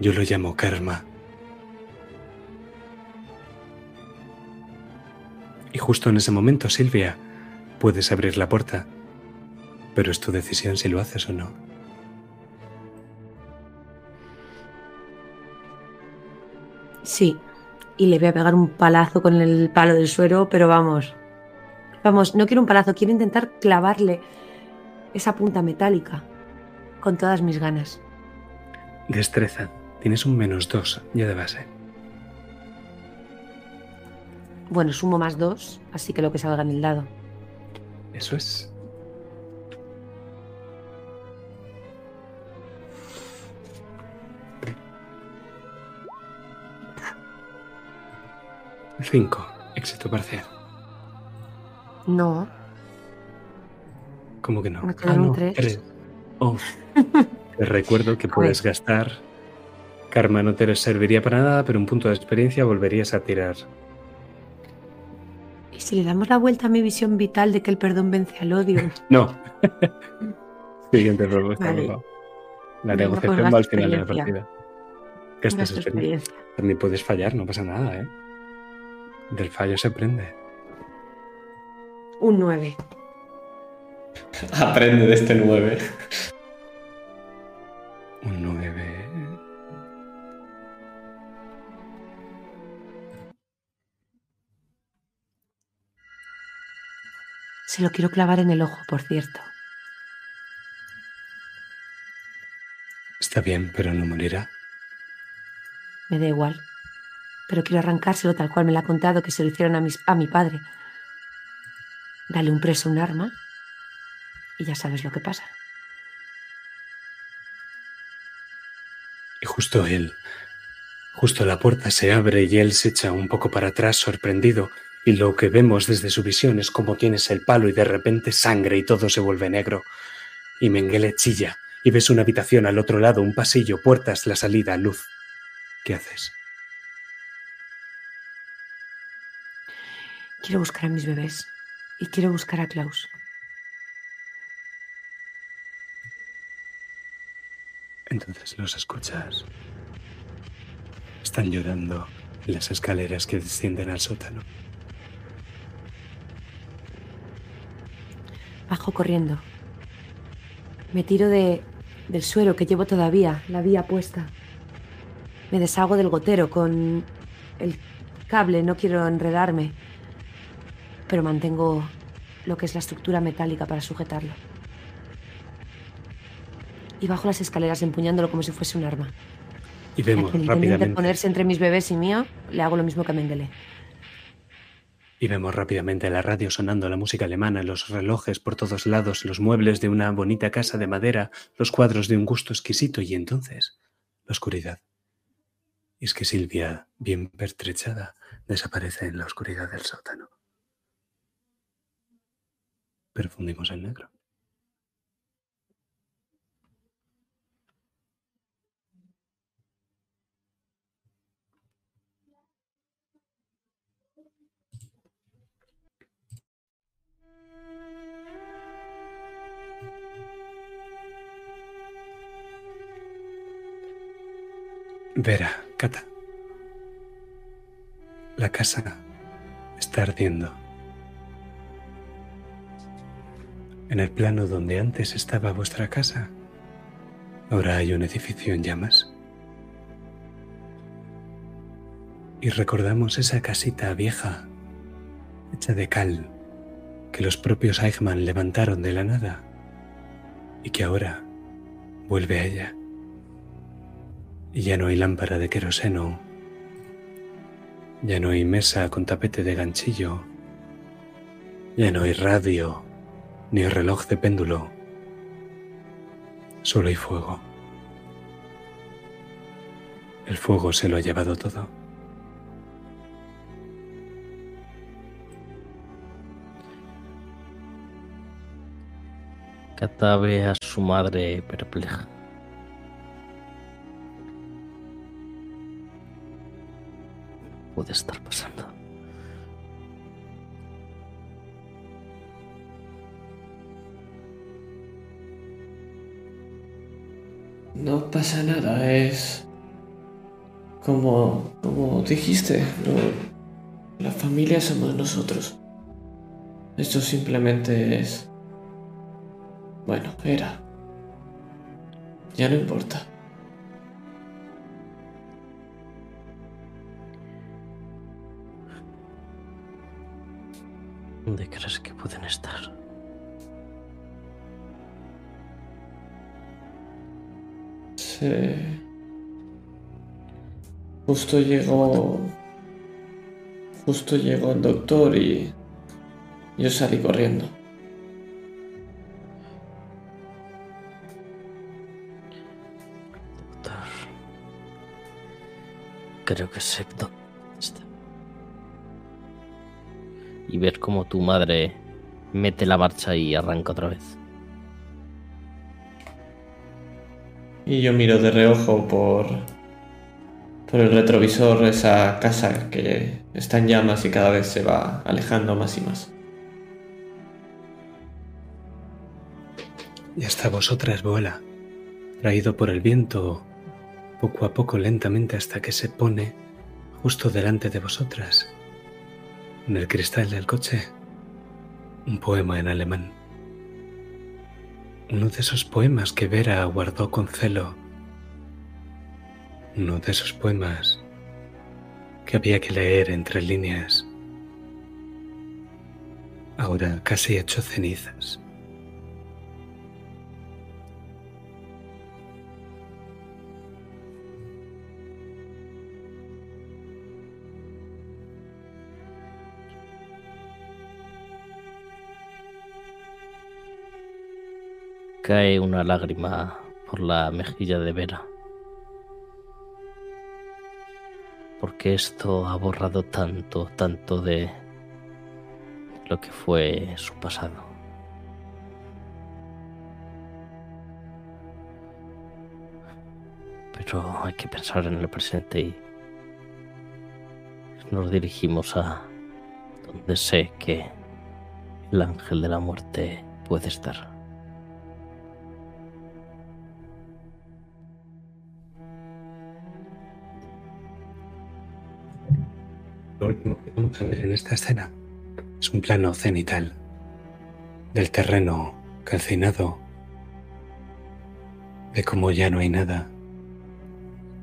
yo lo llamo karma. Y justo en ese momento, Silvia, puedes abrir la puerta. Pero es tu decisión si lo haces o no. Sí. Y le voy a pegar un palazo con el palo del suero, pero vamos. Vamos, no quiero un palazo, quiero intentar clavarle esa punta metálica con todas mis ganas. Destreza. Tienes un menos dos ya de base. Bueno, sumo más dos, así que lo que salga en el dado. Eso es. Cinco. Éxito parcial. No, ¿Cómo que no? Me quedan un tres. Oh. Te recuerdo que puedes gastar. Karma no te serviría para nada, pero un punto de experiencia volverías a tirar. ¿y si le damos la vuelta a mi visión vital de que el perdón vence al odio? No. Siguiente propuesta. Vale. La Venga, negociación pues va al final de la partida. Gastas experiencia. También puedes fallar, no pasa nada, ¿eh? Del fallo se aprende. Un 9. Aprende de este 9. Un 9. Se lo quiero clavar en el ojo, por cierto. Está bien, pero no morirá. Me da igual. Pero quiero arrancárselo tal cual me lo ha contado que se lo hicieron a, mis, a mi padre. Dale un preso un arma y ya sabes lo que pasa. Y justo él, justo la puerta se abre y él se echa un poco para atrás sorprendido y lo que vemos desde su visión es como tienes el palo y de repente sangre y todo se vuelve negro. Y Mengele chilla y ves una habitación al otro lado, un pasillo, puertas, la salida, luz. ¿Qué haces? Quiero buscar a mis bebés y quiero buscar a Klaus. Entonces los escuchas. Están llorando en las escaleras que descienden al sótano. Bajo corriendo. Me tiro de, del suero que llevo todavía, la vía puesta. Me deshago del gotero con el cable, no quiero enredarme. Pero mantengo lo que es la estructura metálica para sujetarlo. Y bajo las escaleras empuñándolo como si fuese un arma. Y vemos rápidamente, interponerse entre mis bebés y mío, le hago lo mismo que a Mengele. y vemos rápidamente la radio sonando la música alemana, los relojes por todos lados, los muebles de una bonita casa de madera, los cuadros de un gusto exquisito y entonces la oscuridad. Y es que Silvia, bien pertrechada, desaparece en la oscuridad del sótano. Pero fundimos en negro. Vera, Cata. La casa está ardiendo. En el plano donde antes estaba vuestra casa, ahora hay un edificio en llamas. Y recordamos esa casita vieja, hecha de cal, que los propios Eichmann levantaron de la nada y que ahora vuelve a ella. Y ya no hay lámpara de queroseno. Ya no hay mesa con tapete de ganchillo. Ya no hay radio ni reloj de péndulo. Solo hay fuego. El fuego se lo ha llevado todo. Cata ve a su madre perpleja. Puede estar pasando. No pasa nada, es como, como dijiste, lo- la familia somos nosotros. Esto simplemente es... Bueno, era. Ya no importa. ¿Dónde crees que pueden estar? Justo llegó... Justo llegó el doctor y... Yo salí corriendo. Doctor. Creo que sé está. Y ver cómo tu madre mete la marcha y arranca otra vez. Y yo miro de reojo por... Por el retrovisor esa casa que está en llamas y cada vez se va alejando más y más. Y hasta vosotras vuela, traído por el viento, poco a poco, lentamente, hasta que se pone justo delante de vosotras, en el cristal del coche, un poema en alemán. Uno de esos poemas que Vera guardó con celo. Uno de esos poemas que había que leer entre líneas. Ahora casi hecho cenizas. Cae una lágrima por la mejilla de Vera. Porque esto ha borrado tanto, tanto de lo que fue su pasado. Pero hay que pensar en el presente y nos dirigimos a donde sé que el ángel de la muerte puede estar. Lo último que vamos a ver en esta escena es un plano cenital del terreno calcinado, de cómo ya no hay nada,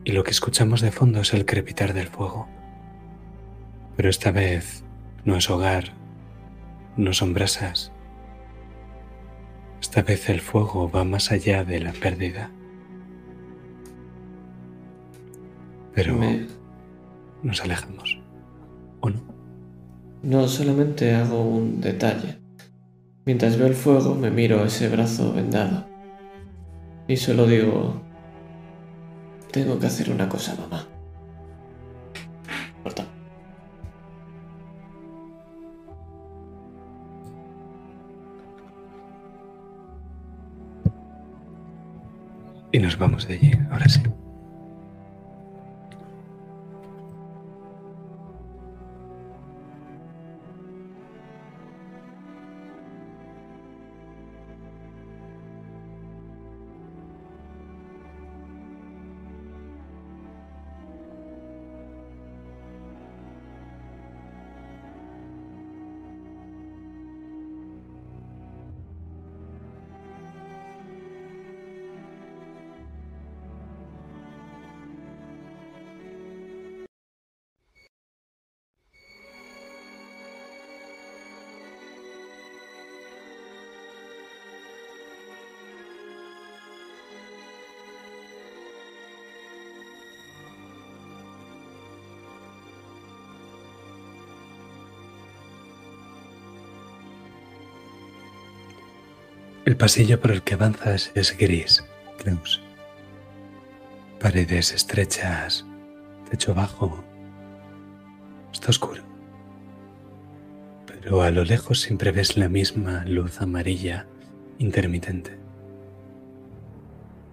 y lo que escuchamos de fondo es el crepitar del fuego. Pero esta vez no es hogar, no son brasas, Esta vez el fuego va más allá de la pérdida. Pero Me- nos alejamos. ¿O no? No, solamente hago un detalle. Mientras veo el fuego, me miro ese brazo vendado. Y solo digo... Tengo que hacer una cosa, mamá. Corta. Y nos vamos de allí, ahora sí. El pasillo por el que avanzas es gris, Klaus. Paredes estrechas, techo bajo. Está oscuro. Pero a lo lejos siempre ves la misma luz amarilla intermitente.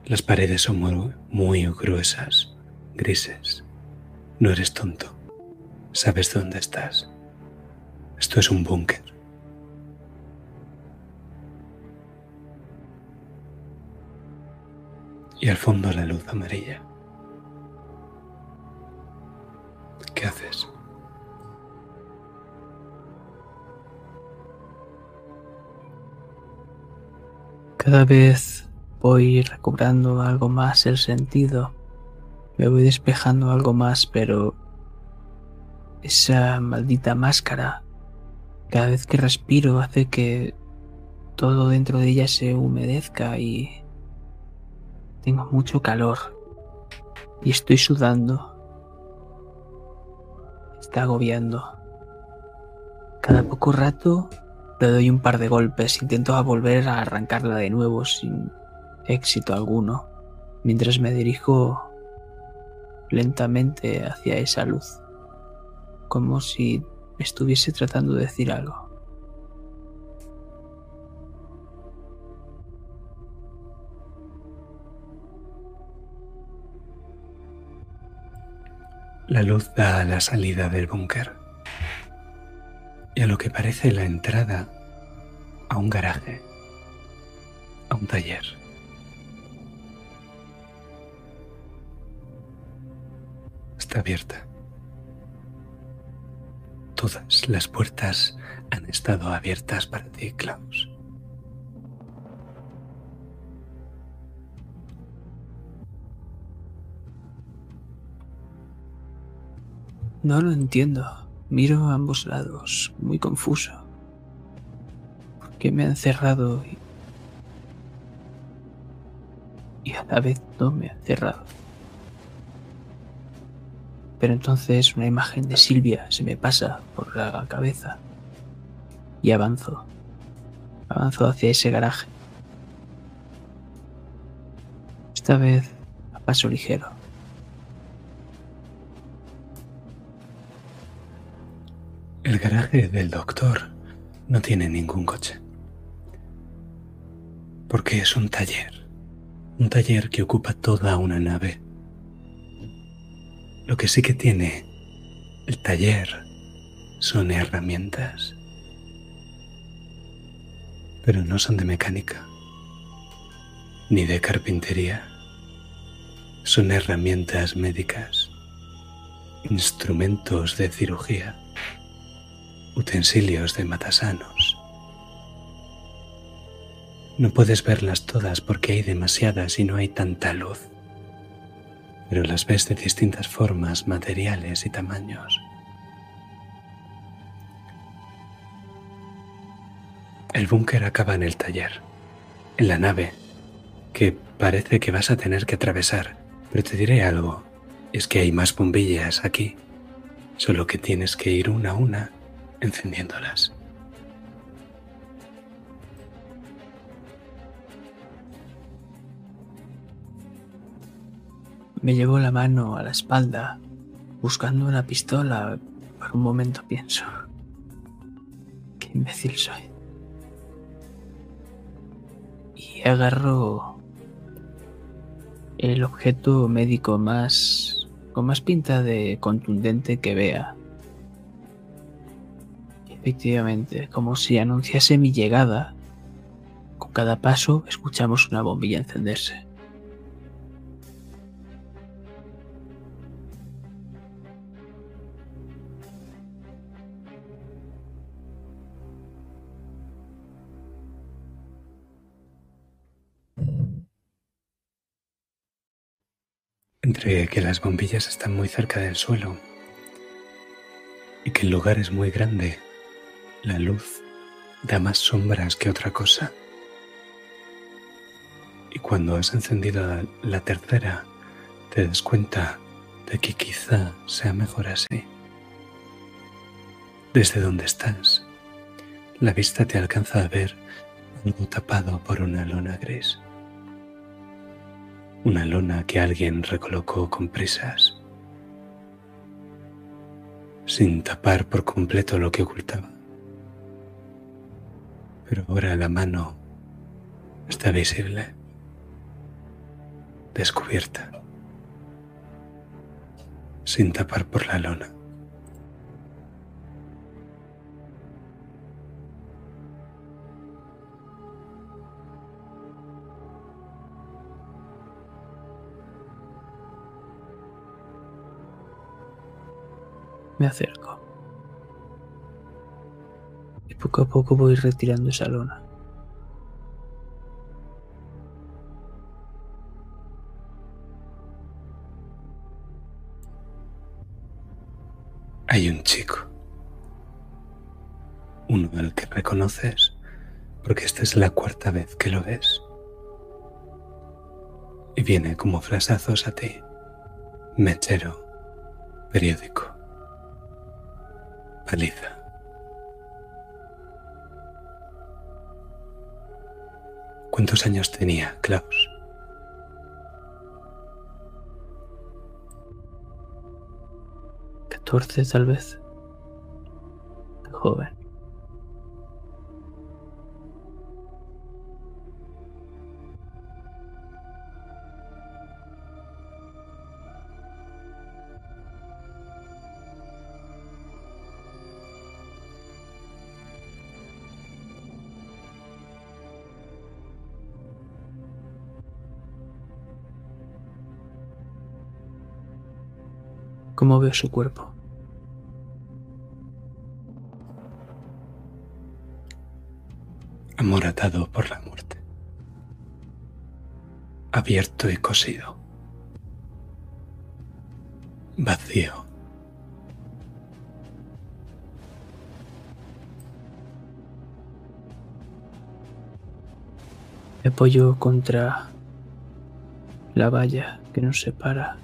Las paredes son muy, muy gruesas, grises. No eres tonto. Sabes dónde estás. Esto es un búnker. Y al fondo la luz amarilla. ¿Qué haces? Cada vez voy recobrando algo más el sentido. Me voy despejando algo más, pero esa maldita máscara, cada vez que respiro hace que todo dentro de ella se humedezca y tengo mucho calor y estoy sudando. Está agobiando. Cada poco rato le doy un par de golpes, intento volver a arrancarla de nuevo sin éxito alguno, mientras me dirijo lentamente hacia esa luz, como si estuviese tratando de decir algo. La luz da a la salida del búnker y a lo que parece la entrada a un garaje, a un taller. Está abierta. Todas las puertas han estado abiertas para ti, Klaus. No lo entiendo. Miro a ambos lados, muy confuso. ¿Por qué me han cerrado y... y a la vez no me han cerrado? Pero entonces una imagen de Silvia se me pasa por la cabeza y avanzo. Avanzo hacia ese garaje. Esta vez a paso ligero. El garaje del doctor no tiene ningún coche. Porque es un taller. Un taller que ocupa toda una nave. Lo que sí que tiene el taller son herramientas. Pero no son de mecánica. Ni de carpintería. Son herramientas médicas. Instrumentos de cirugía utensilios de matasanos. No puedes verlas todas porque hay demasiadas y no hay tanta luz, pero las ves de distintas formas, materiales y tamaños. El búnker acaba en el taller, en la nave que parece que vas a tener que atravesar, pero te diré algo, es que hay más bombillas aquí, solo que tienes que ir una a una encendiéndolas. Me llevo la mano a la espalda, buscando una pistola. Por un momento pienso, qué imbécil soy. Y agarro el objeto médico más con más pinta de contundente que vea. Efectivamente, como si anunciase mi llegada. Con cada paso escuchamos una bombilla encenderse. Entre que las bombillas están muy cerca del suelo y que el lugar es muy grande, la luz da más sombras que otra cosa. Y cuando has encendido la, tercera, te das cuenta de que quizá sea mejor así. Desde donde estás, la vista te alcanza a ver algo tapado por una lona gris. Una lona que alguien recolocó con prisas, sin tapar por completo lo que ocultaba. Pero ahora la mano está visible, descubierta, sin tapar por la lona. Me acerco. Poco a poco voy retirando esa lona. Hay un chico, uno al que reconoces, porque esta es la cuarta vez que lo ves. Y viene como flasazos a ti, mechero, periódico, paliza. ¿Cuántos años tenía Klaus? Catorce tal vez. Joven. ¿Cómo veo su cuerpo? amoratado por la muerte, abierto y cosido, vacío. Me apoyo contra la valla que nos separa.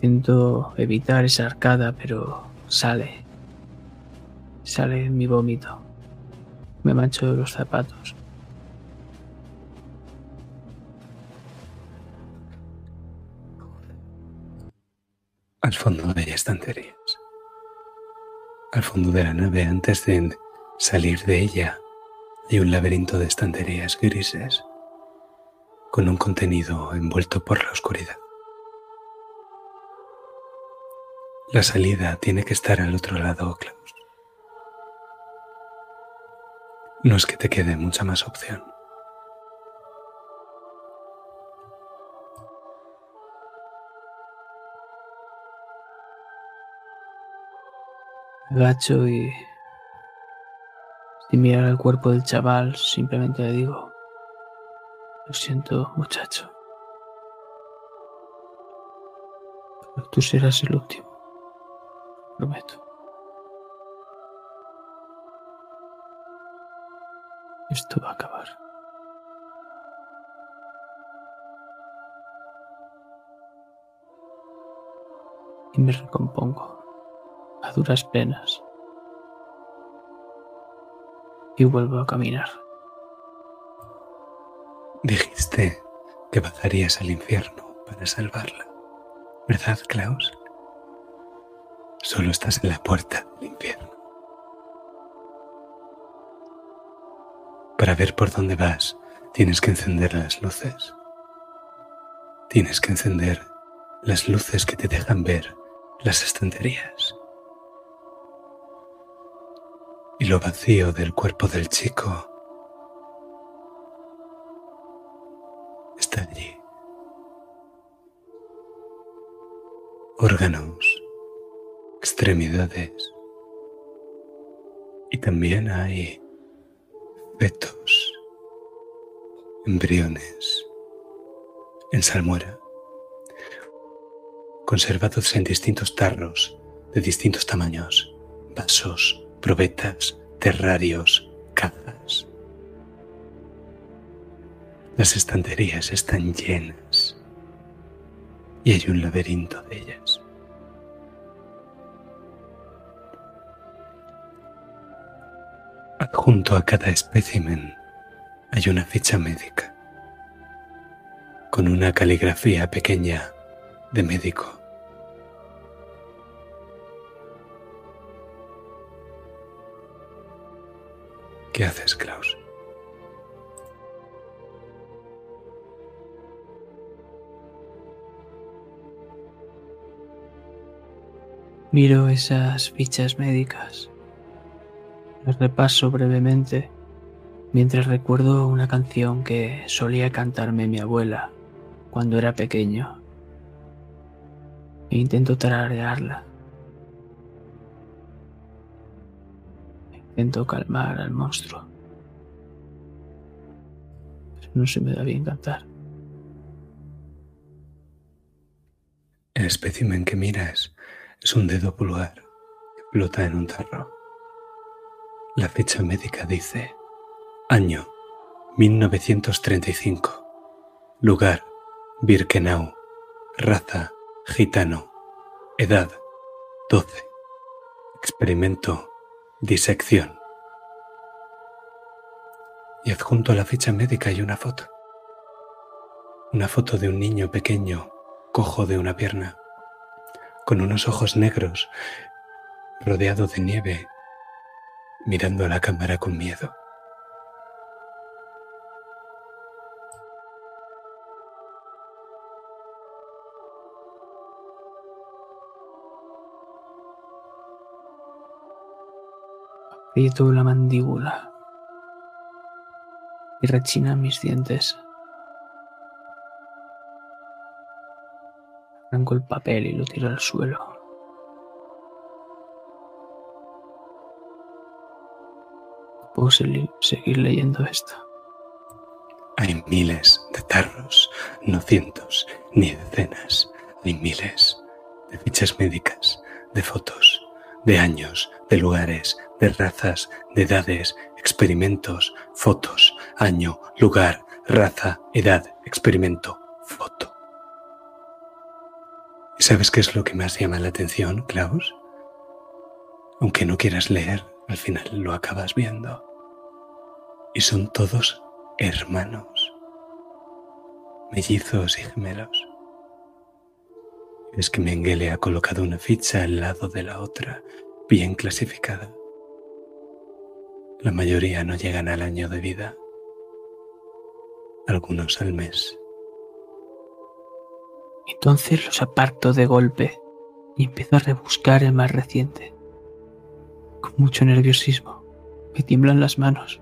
Intento evitar esa arcada, pero sale. Sale mi vómito. Me mancho los zapatos. Al fondo hay estanterías. Al fondo de la nave, antes de salir de ella, hay un laberinto de estanterías grises con un contenido envuelto por la oscuridad. La salida tiene que estar al otro lado, Klaus. No es que te quede mucha más opción. Agacho y sin mirar el cuerpo del chaval, simplemente le digo, lo siento muchacho, tú serás el último, prometo. Esto va a acabar. Y me recompongo a duras penas. Y vuelvo a caminar. Dijiste que bajarías al infierno para salvarla, ¿verdad, Klaus? Solo estás en la puerta del infierno. Para ver por dónde vas, tienes que encender las luces. Tienes que encender las luces que te dejan ver las estanterías. Y lo vacío del cuerpo del chico está allí. Órganos, extremidades. Y también hay fetos, embriones, en salmuera, conservados en distintos tarros de distintos tamaños, vasos, probetas, terrarios, cajas. Las estanterías están llenas y hay un laberinto de ellas. Adjunto a cada espécimen hay una ficha médica con una caligrafía pequeña de médico. ¿Qué haces, Klaus? Miro esas fichas médicas. Repaso brevemente mientras recuerdo una canción que solía cantarme mi abuela cuando era pequeño. E intento tararearla. Intento calmar al monstruo. Pero no se me da bien cantar. El espécimen que miras es un dedo pulgar que flota en un tarro. La ficha médica dice año 1935, lugar Birkenau, raza gitano, edad 12, experimento disección. Y adjunto a la ficha médica hay una foto. Una foto de un niño pequeño, cojo de una pierna, con unos ojos negros, rodeado de nieve, mirando a la cámara con miedo. Aprieto la mandíbula y rechinan mis dientes. Arranco el papel y lo tiro al suelo. Puedo seguir leyendo esto. Hay miles de tarros, no cientos ni decenas. Hay miles de fichas médicas, de fotos, de años, de lugares, de razas, de edades, experimentos, fotos, año, lugar, raza, edad, experimento, foto. ¿Y sabes qué es lo que más llama la atención, Klaus? Aunque no quieras leer, al final lo acabas viendo. Y son todos hermanos, mellizos y gemelos. Es que Mengele ha colocado una ficha al lado de la otra, bien clasificada. La mayoría no llegan al año de vida, algunos al mes. Entonces los aparto de golpe y empiezo a rebuscar el más reciente. Con mucho nerviosismo. Me tiemblan las manos.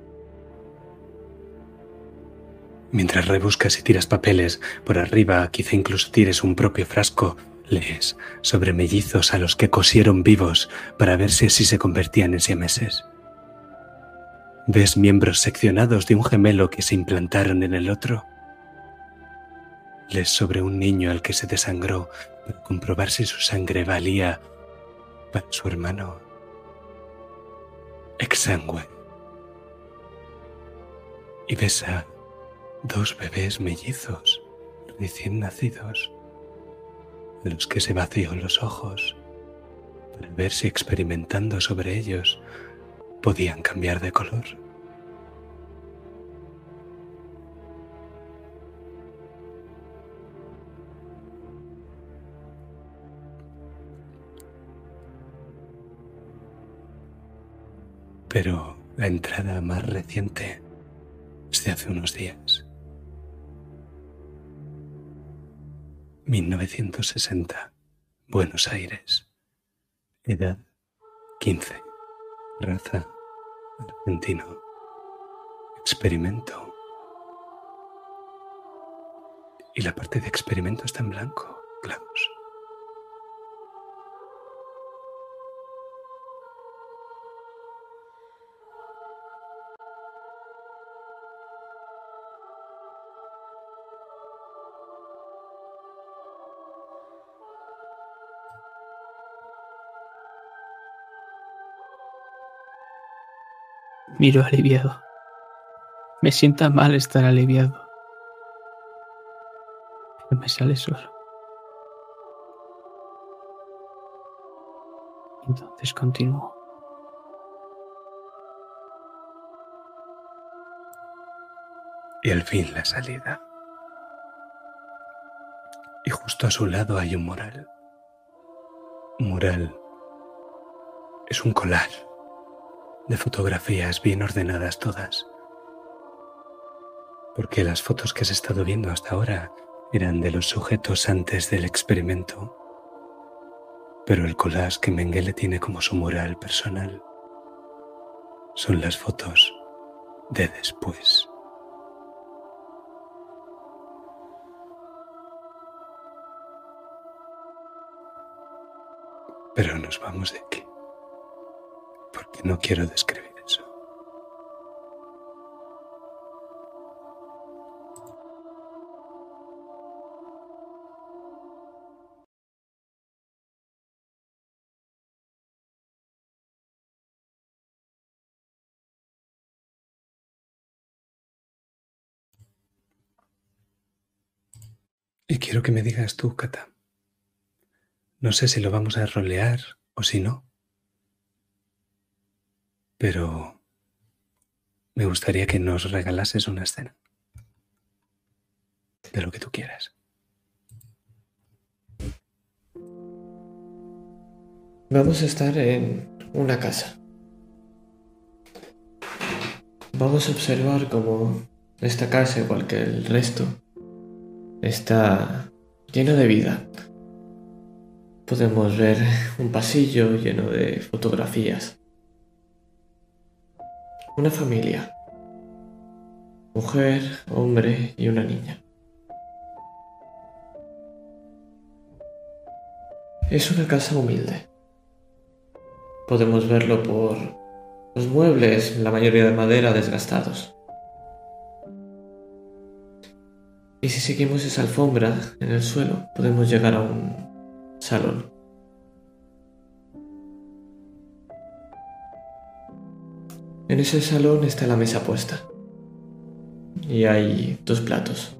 Mientras rebuscas y tiras papeles por arriba, quizá incluso tires un propio frasco, lees sobre mellizos a los que cosieron vivos para ver si así se convertían en siameses. Ves miembros seccionados de un gemelo que se implantaron en el otro. Lees sobre un niño al que se desangró para comprobar si su sangre valía para su hermano. Exsangue. y ves a dos bebés mellizos recién nacidos, a los que se vació los ojos para ver si experimentando sobre ellos podían cambiar de color. Pero la entrada más reciente es de hace unos días. 1960, Buenos Aires. Edad 15. Raza argentino. Experimento. Y la parte de experimento está en blanco, Klaus. Miro aliviado. Me sienta mal estar aliviado. Pero me sale solo. Entonces continúo. Y al fin la salida. Y justo a su lado hay un mural. Un mural es un colar de fotografías bien ordenadas todas. Porque las fotos que has estado viendo hasta ahora eran de los sujetos antes del experimento. Pero el collage que Mengele tiene como su mural personal son las fotos de después. Pero nos vamos de aquí, no quiero describir eso. Y quiero que me digas tú, Kata. No sé si lo vamos a rolear o si no. Pero me gustaría que nos regalases una escena. De lo que tú quieras. Vamos a estar en una casa. Vamos a observar cómo esta casa, igual que el resto, está llena de vida. Podemos ver un pasillo lleno de fotografías. Una familia. Mujer, hombre y una niña. Es una casa humilde. Podemos verlo por los muebles, la mayoría de madera desgastados. Y si seguimos esa alfombra en el suelo, podemos llegar a un salón. En ese salón está la mesa puesta. Y hay dos platos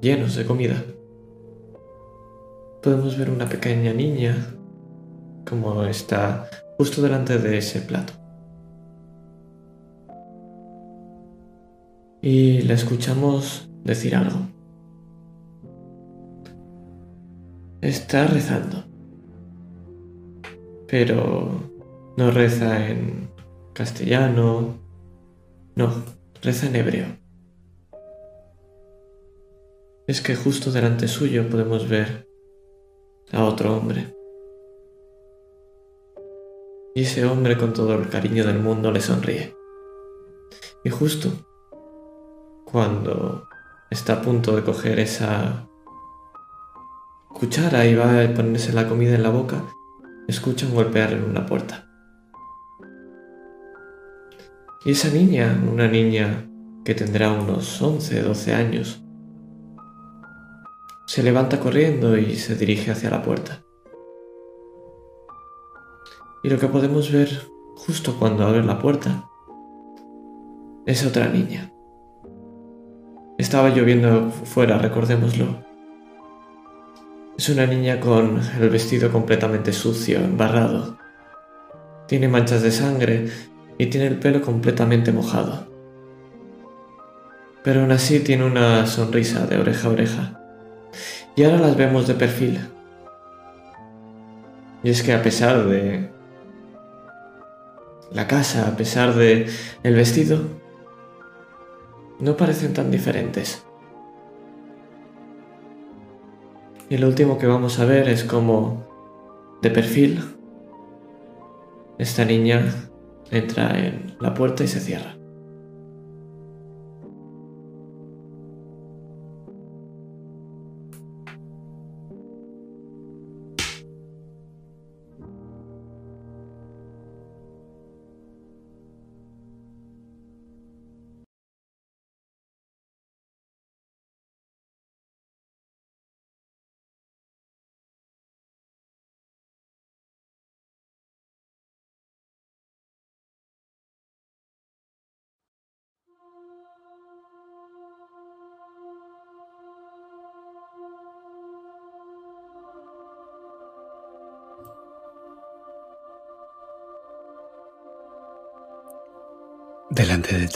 llenos de comida. Podemos ver una pequeña niña como está justo delante de ese plato. Y la escuchamos decir algo. Está rezando. Pero no reza en castellano. No, reza en hebreo. Es que justo delante suyo podemos ver a otro hombre. Y ese hombre con todo el cariño del mundo le sonríe. Y justo cuando está a punto de coger esa cuchara y va a ponerse la comida en la boca, escucha un golpear en una puerta. Y esa niña, una niña que tendrá unos 11, 12 años, se levanta corriendo y se dirige hacia la puerta. Y lo que podemos ver justo cuando abre la puerta es otra niña, Estaba lloviendo fuera, recordémoslo. Es una niña con el vestido completamente sucio, embarrado. Tiene manchas de sangre y tiene el pelo completamente mojado. Pero aún así tiene una sonrisa de oreja a oreja. Y ahora las vemos de perfil. Y es que a pesar de la casa, a pesar de el vestido, no parecen tan diferentes. Y lo último que vamos a ver es como, de perfil, esta niña entra en la puerta y se cierra.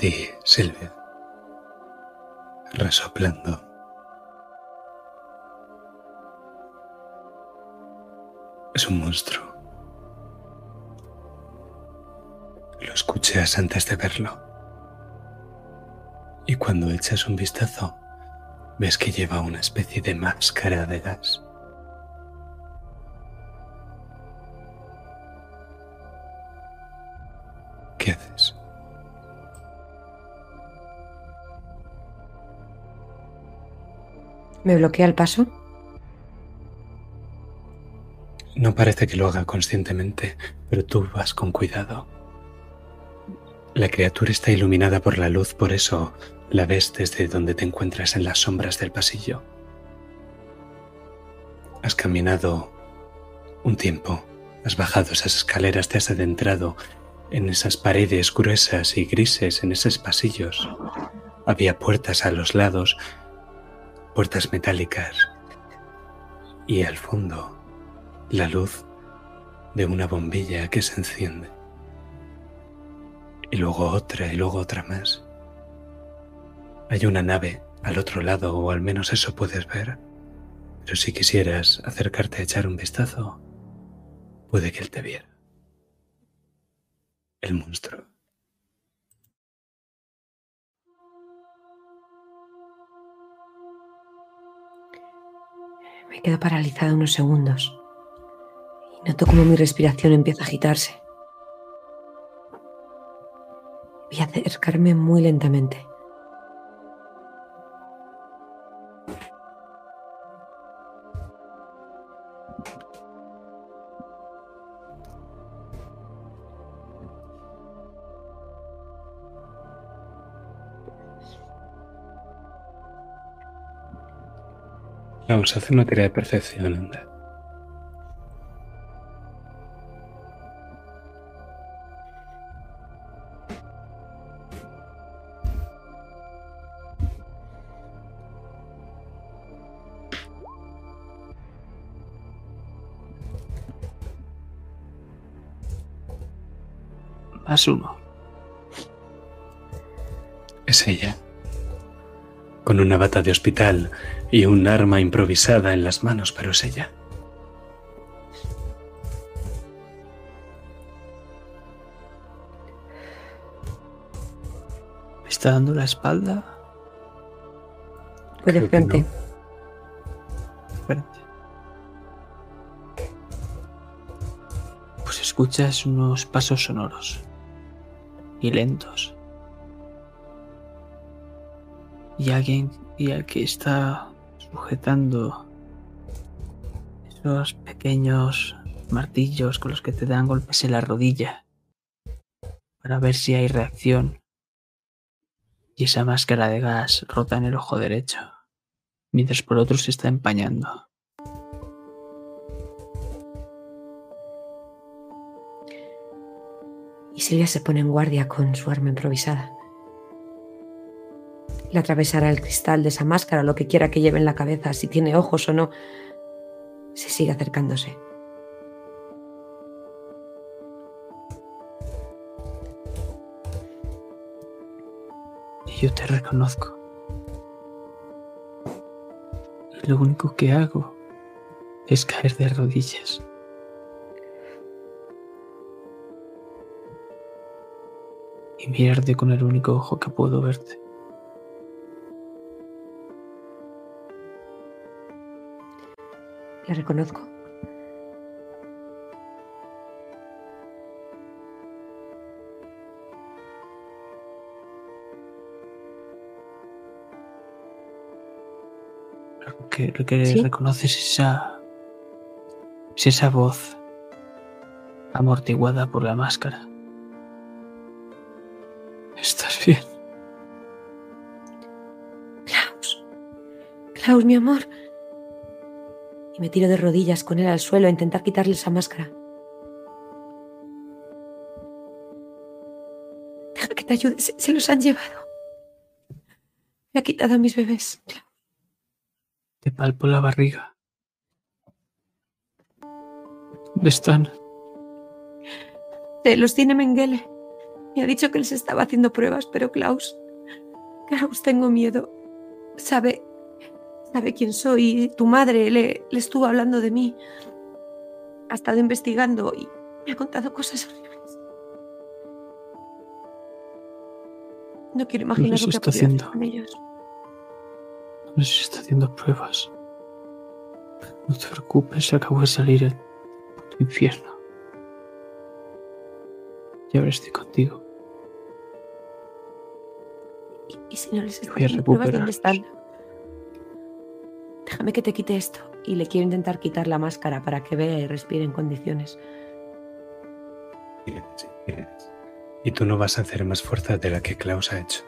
Ti, Silvia, resoplando. Es un monstruo. Lo escuchas antes de verlo. Y cuando echas un vistazo, ves que lleva una especie de máscara de gas. ¿Qué haces? ¿Me bloquea el paso? No parece que lo haga conscientemente, pero tú vas con cuidado. La criatura está iluminada por la luz, por eso la ves desde donde te encuentras en las sombras del pasillo. Has caminado un tiempo, has bajado esas escaleras, te has adentrado en esas paredes gruesas y grises, en esos pasillos. Había puertas a los lados, puertas metálicas y al fondo la luz de una bombilla que se enciende. Y luego otra y luego otra más. Hay una nave al otro lado, o al menos eso puedes ver. Pero si quisieras acercarte a echar un vistazo, puede que él te viera. El monstruo. Me quedo paralizada unos segundos y noto como mi respiración empieza a agitarse. Voy a acercarme muy lentamente. Vamos a hacer una tarea de percepción, anda. Más uno. Es ella. Con una bata de hospital y un arma improvisada en las manos, pero es ella. ¿Me está dando la espalda? Voy de Creo que frente. no. Pues escuchas unos pasos sonoros y lentos. Y alguien y el que está sujetando esos pequeños martillos con los que te dan golpes en la rodilla para ver si hay reacción. Y esa máscara de gas rota en el ojo derecho mientras por otro se está empañando. Y Silvia se pone en guardia con su arma improvisada. Le atravesará el cristal de esa máscara, lo que quiera que lleve en la cabeza, si tiene ojos o no. Se sigue acercándose. Yo te reconozco. Y lo único que hago es caer de rodillas. Y mirarte con el único ojo que puedo verte. Reconozco. Lo que, lo que ¿Sí? reconoces es esa. es esa voz amortiguada por la máscara. ¿Estás bien? Klaus. Klaus, mi amor. Me tiro de rodillas con él al suelo a intentar quitarle esa máscara. Deja que te ayude. Se, se los han llevado. Me ha quitado a mis bebés. Te palpo la barriga. ¿Dónde están? Te los tiene Mengele. Me ha dicho que les estaba haciendo pruebas, pero Klaus. Klaus, tengo miedo. Sabe. Sabe quién soy. Tu madre le, le estuvo hablando de mí. Ha estado investigando y me ha contado cosas horribles. No quiero imaginar lo que ha hacer haciendo. con ellos. No sé si está haciendo pruebas. No te preocupes, acabo de salir el puto infierno. Y ahora estoy contigo. Y, y si no les está Voy a pruebas, ¿dónde están? Déjame que te quite esto. Y le quiero intentar quitar la máscara para que vea y respire en condiciones. Y tú no vas a hacer más fuerza de la que Klaus ha hecho.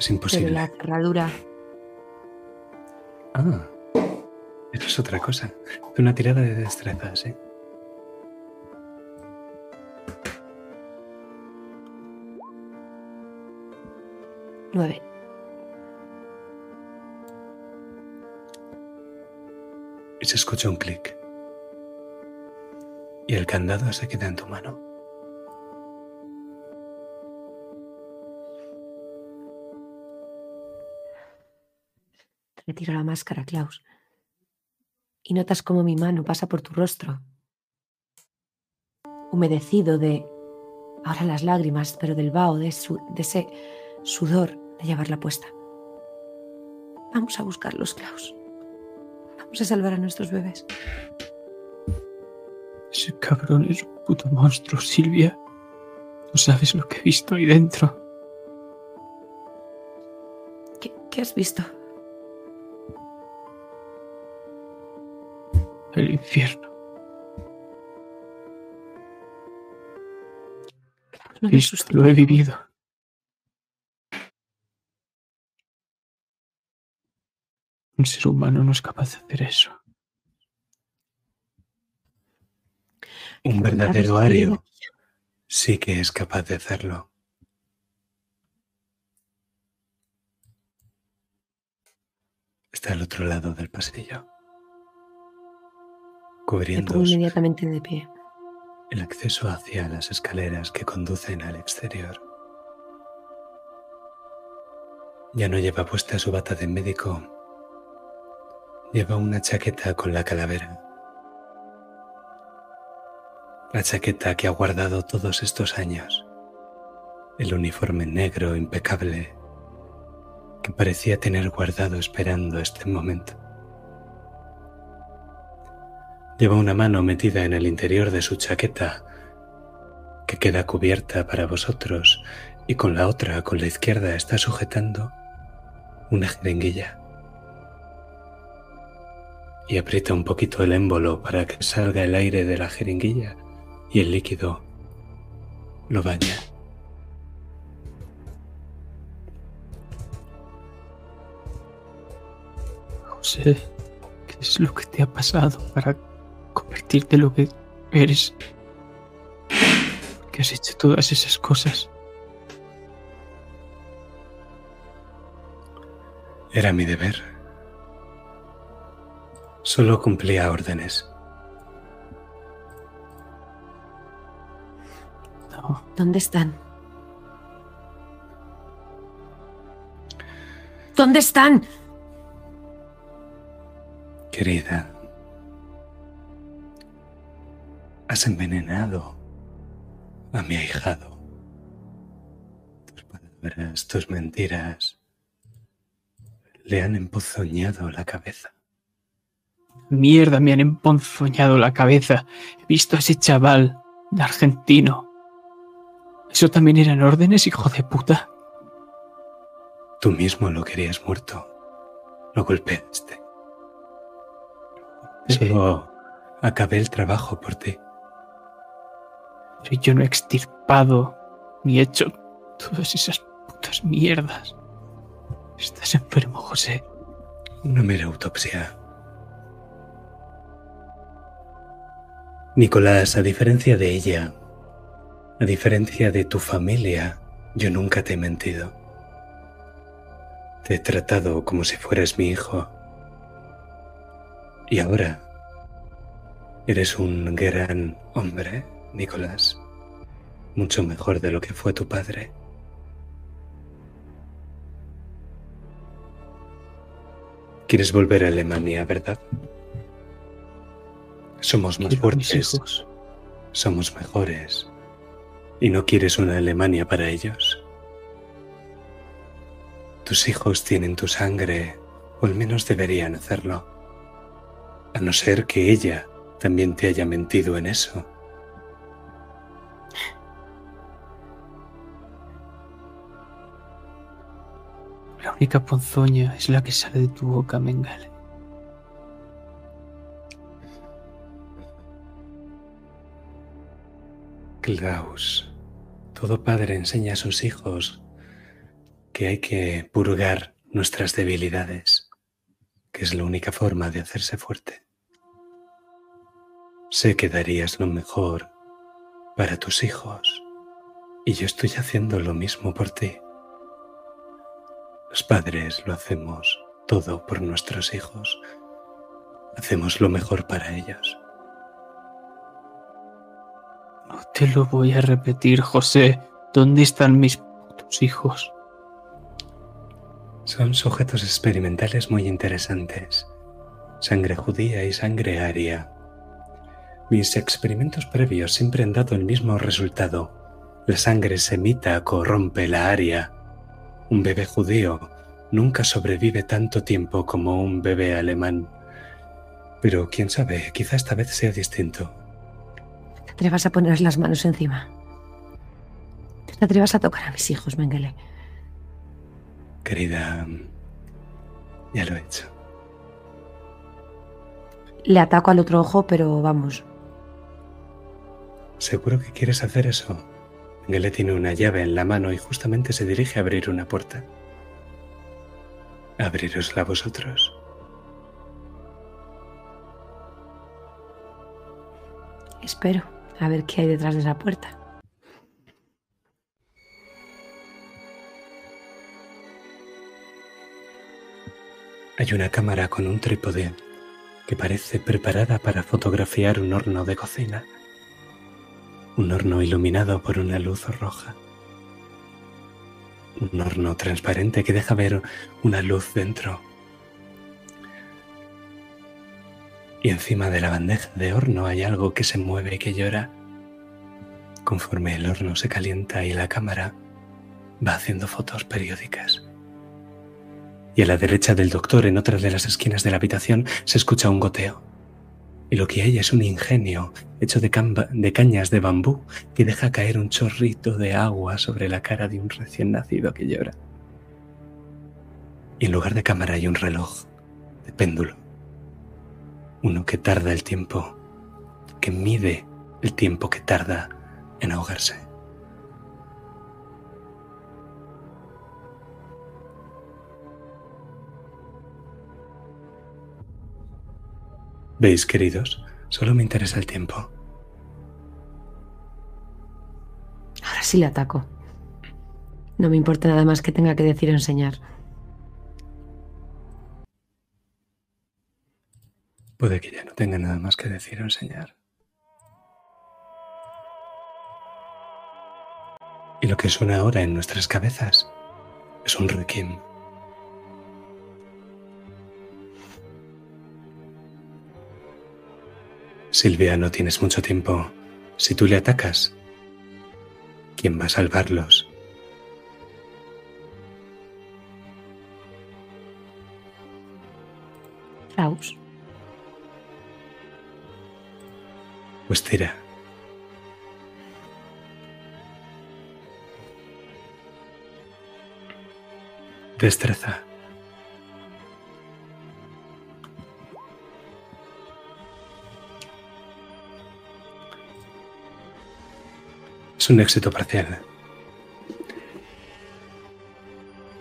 Es Pero imposible. la cerradura. Ah, eso es otra cosa. Una tirada de destrezas, ¿eh? Nueve. Y se escucha un clic. Y el candado se queda en tu mano. Retiro la máscara, Klaus. Y notas cómo mi mano pasa por tu rostro. Humedecido de. Ahora las lágrimas, pero del vaho, de, su- de ese sudor de llevarla puesta. Vamos a buscarlos, Klaus. Vamos a salvar a nuestros bebés. Ese cabrón es un puto monstruo, Silvia. No sabes lo que he visto ahí dentro. ¿Qué, qué has visto? El infierno. No lo he vivido. Un ser humano no es capaz de hacer eso. Un verdadero ario sí que es capaz de hacerlo. Está al otro lado del pasillo, cubriendo inmediatamente de pie. el acceso hacia las escaleras que conducen al exterior. Ya no lleva puesta su bata de médico. Lleva una chaqueta con la calavera. La chaqueta que ha guardado todos estos años. El uniforme negro impecable que parecía tener guardado esperando este momento. Lleva una mano metida en el interior de su chaqueta que queda cubierta para vosotros y con la otra, con la izquierda, está sujetando una jeringuilla. Y aprieta un poquito el émbolo para que salga el aire de la jeringuilla y el líquido lo baña. José, ¿qué es lo que te ha pasado para convertirte en lo que eres? ¿Por qué has hecho todas esas cosas? Era mi deber. Solo cumplía órdenes. No. ¿Dónde están? ¿Dónde están? Querida, has envenenado a mi ahijado. Tus palabras, tus mentiras le han empozoñado la cabeza. Mierda, me han emponzoñado la cabeza. He visto a ese chaval de argentino. ¿Eso también eran órdenes, hijo de puta? Tú mismo lo querías muerto. Lo golpeaste. Solo acabé el trabajo por ti. Pero yo no he extirpado ni he hecho todas esas putas mierdas. Estás enfermo, José. Una mera autopsia. Nicolás, a diferencia de ella, a diferencia de tu familia, yo nunca te he mentido. Te he tratado como si fueras mi hijo. Y ahora, eres un gran hombre, Nicolás. Mucho mejor de lo que fue tu padre. Quieres volver a Alemania, ¿verdad? Somos más Quiero fuertes, somos mejores. ¿Y no quieres una Alemania para ellos? Tus hijos tienen tu sangre, o al menos deberían hacerlo. A no ser que ella también te haya mentido en eso. La única ponzoña es la que sale de tu boca, Mengele. Klaus, todo padre enseña a sus hijos que hay que purgar nuestras debilidades, que es la única forma de hacerse fuerte. Sé que darías lo mejor para tus hijos y yo estoy haciendo lo mismo por ti. Los padres lo hacemos todo por nuestros hijos. Hacemos lo mejor para ellos. No te lo voy a repetir, José. ¿Dónde están mis putos hijos? Son sujetos experimentales muy interesantes. Sangre judía y sangre aria. Mis experimentos previos siempre han dado el mismo resultado. La sangre semita corrompe la aria. Un bebé judío nunca sobrevive tanto tiempo como un bebé alemán. Pero quién sabe, quizá esta vez sea distinto. Te atrevas a poner las manos encima. Te atrevas a tocar a mis hijos, Mengele. Querida, ya lo he hecho. Le ataco al otro ojo, pero vamos. ¿Seguro que quieres hacer eso? Gele tiene una llave en la mano y justamente se dirige a abrir una puerta. Abrirosla vosotros. Espero a ver qué hay detrás de esa puerta. Hay una cámara con un trípode que parece preparada para fotografiar un horno de cocina. Un horno iluminado por una luz roja. Un horno transparente que deja ver una luz dentro. Y encima de la bandeja de horno hay algo que se mueve y que llora. Conforme el horno se calienta y la cámara va haciendo fotos periódicas. Y a la derecha del doctor, en otra de las esquinas de la habitación, se escucha un goteo. Y lo que hay es un ingenio hecho de, de cañas de bambú que deja caer un chorrito de agua sobre la cara de un recién nacido que llora. Y en lugar de cámara hay un reloj de péndulo. Uno que tarda el tiempo, que mide el tiempo que tarda en ahogarse. ¿Veis, queridos? Solo me interesa el tiempo. Ahora sí le ataco. No me importa nada más que tenga que decir o enseñar. Puede que ya no tenga nada más que decir o enseñar. Y lo que suena ahora en nuestras cabezas es un requiem. Silvia, no tienes mucho tiempo. Si tú le atacas, ¿quién va a salvarlos? Klaus. Pues. Destreza. Es un éxito parcial.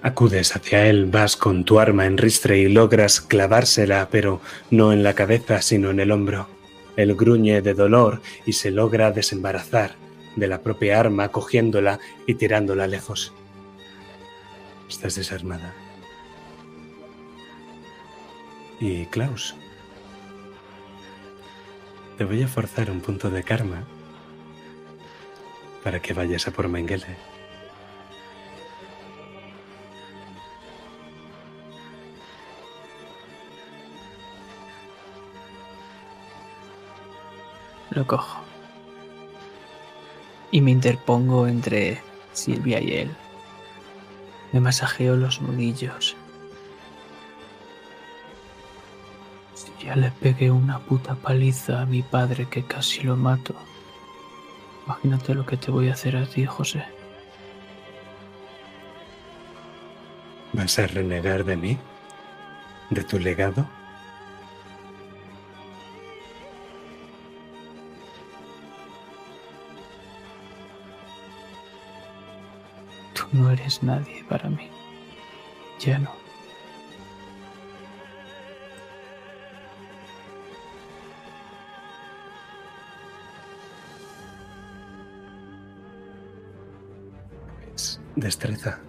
Acudes hacia él, vas con tu arma en ristre y logras clavársela, pero no en la cabeza, sino en el hombro. Él gruñe de dolor y se logra desembarazar de la propia arma, cogiéndola y tirándola lejos. Estás desarmada. Y Klaus, te voy a forzar un punto de karma para que vayas a por Mengele. Lo cojo. Y me interpongo entre Silvia y él. Me masajeo los nudillos. Si ya le pegué una puta paliza a mi padre que casi lo mato. Imagínate lo que te voy a hacer a ti, José. ¿Vas a renegar de mí? ¿De tu legado? No eres nadie para mí. Ya no. Pues destreza.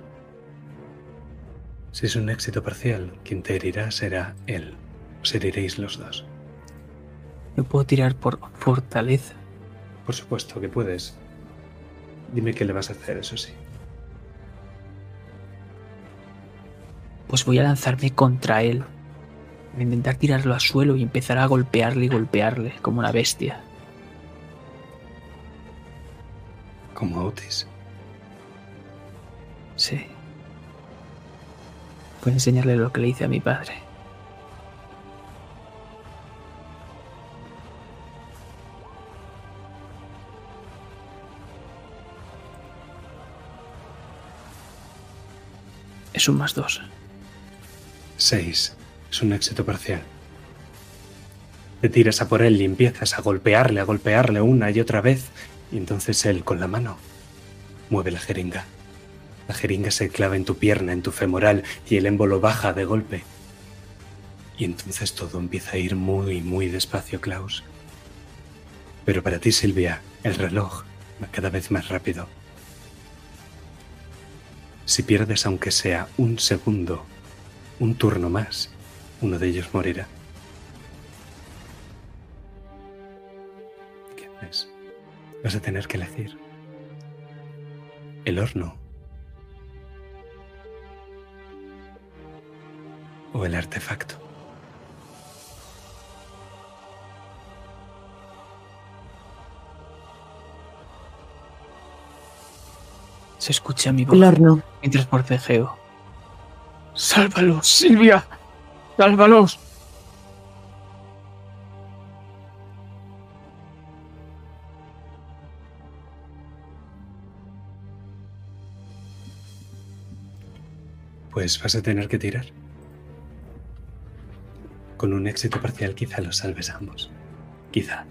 Si es un éxito parcial, quien te herirá será él. Os heriréis los dos. Me puedo tirar por fortaleza. Por supuesto que puedes. Dime qué le vas a hacer, eso sí. Pues voy a lanzarme contra él. Voy a intentar tirarlo al suelo y empezar a golpearle y golpearle como una bestia. Como Otis. Sí. Voy a enseñarle lo que le hice a mi padre. Es un más dos. Seis. Es un éxito parcial. Te tiras a por él y empiezas a golpearle, a golpearle una y otra vez. Y entonces él, con la mano, mueve la jeringa. La jeringa se clava en tu pierna, en tu femoral, y el émbolo baja de golpe. Y entonces todo empieza a ir muy, muy despacio, Klaus. Pero para ti, Silvia, el reloj va cada vez más rápido. Si pierdes aunque sea un segundo, un turno más, uno de ellos morirá. ¿Qué haces? Vas a tener que elegir. El horno. O el artefacto. Se escucha mi voz El horno. mientras forcejeo. ¡Sálvalos, Silvia! ¡Sálvalos! Pues vas a tener que tirar. Con un éxito parcial quizá los salves a ambos. Quizá.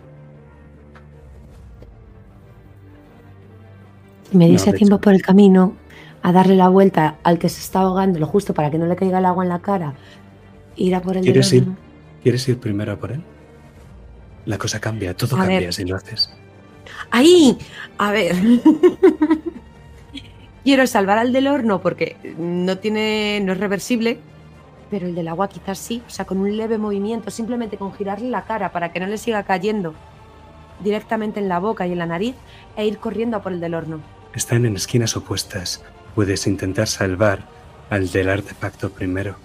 Me No, diese de tiempo hecho. por el camino a darle la vuelta al que se está ahogando, lo justo para que no le caiga el agua en la cara. Ir a por el del ¿Quieres ir? horno. ¿Quieres ir primero a por él? La cosa cambia, todo A cambia ver. si lo haces. ¡Ahí! A ver. Quiero salvar al del horno porque no tiene. no es reversible. Pero el del agua quizás sí, o sea, con un leve movimiento, simplemente con girarle la cara para que no le siga cayendo directamente en la boca y en la nariz e ir corriendo a por el del horno. Están en esquinas opuestas. Puedes intentar salvar al del artefacto primero.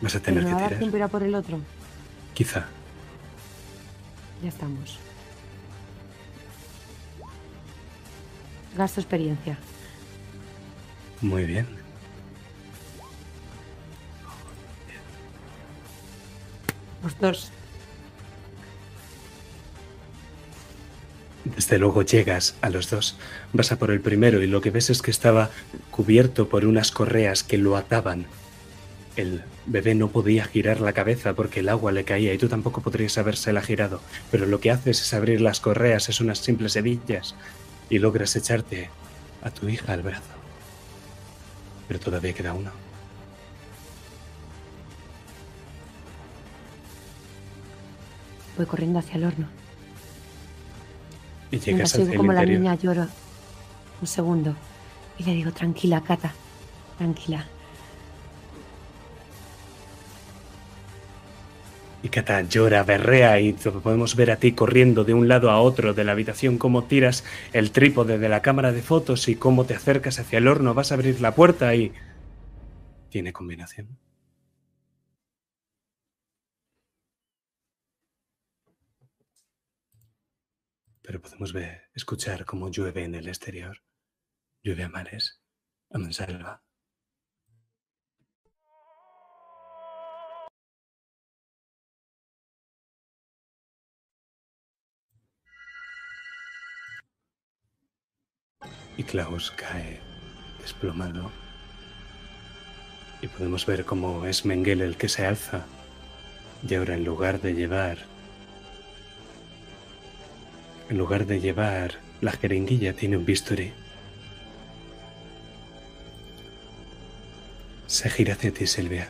Vas a tener que tirar. tiempo por el otro. Quizá. Ya estamos. Gasto experiencia. Muy bien. Los dos. Desde luego llegas a los dos. Vas a por el primero y lo que ves es que estaba cubierto por unas correas que lo ataban. El bebé no podía girar la cabeza porque el agua le caía y tú tampoco podrías habérsela girado. Pero lo que haces es abrir las correas, es unas simples hebillas y logras echarte a tu hija al brazo. Pero todavía queda uno. Voy corriendo hacia el horno. Y llegas el como la niña llora un segundo. Y le digo, tranquila, Cata. Tranquila. Y Kata llora, berrea y podemos ver a ti corriendo de un lado a otro de la habitación, cómo tiras el trípode de la cámara de fotos y cómo te acercas hacia el horno, vas a abrir la puerta y... ¿Tiene combinación? Pero podemos ver, escuchar cómo llueve en el exterior. Llueve a mares, a mansalva. Y Klaus cae desplomado. Y podemos ver cómo es Mengele el que se alza. Y ahora en lugar de llevar... En lugar de llevar la jeringuilla tiene un bisturí. Se gira hacia ti, Silvia.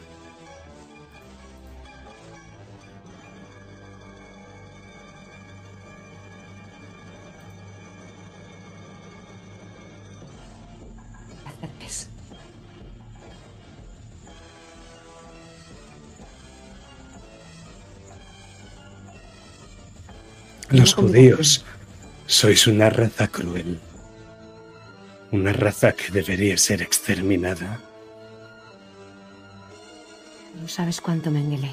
Los judíos sois una raza cruel. Una raza que debería ser exterminada. No sabes cuánto me enguelé.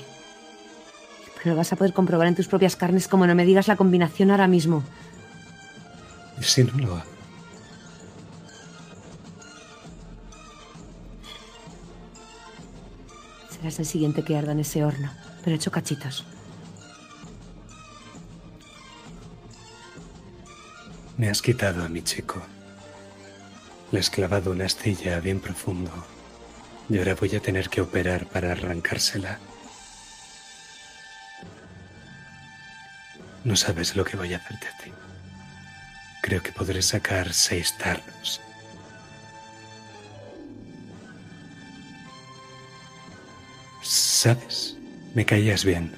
Pero lo vas a poder comprobar en tus propias carnes como no me digas la combinación ahora mismo. Y si no lo hago, Serás el siguiente que arda en ese horno, pero hecho cachitos. Me has quitado a mi chico. Le has clavado una astilla bien profundo. Y ahora voy a tener que operar para arrancársela. No sabes lo que voy a hacerte a ti. Creo que podré sacar seis tarros. ¿Sabes? Me caías bien.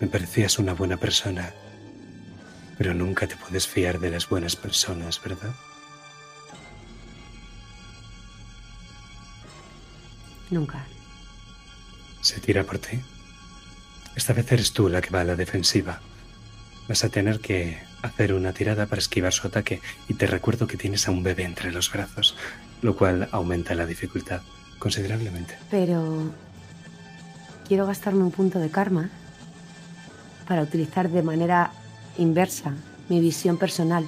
Me parecías una buena persona. Pero nunca te puedes fiar de las buenas personas, ¿verdad? Nunca. Se tira por ti. Esta vez eres tú la que va a la defensiva. Vas a tener que hacer una tirada para esquivar su ataque y te recuerdo que tienes a un bebé entre los brazos, lo cual aumenta la dificultad considerablemente. Pero quiero gastarme un punto de karma para utilizar de manera inversa mi visión personal,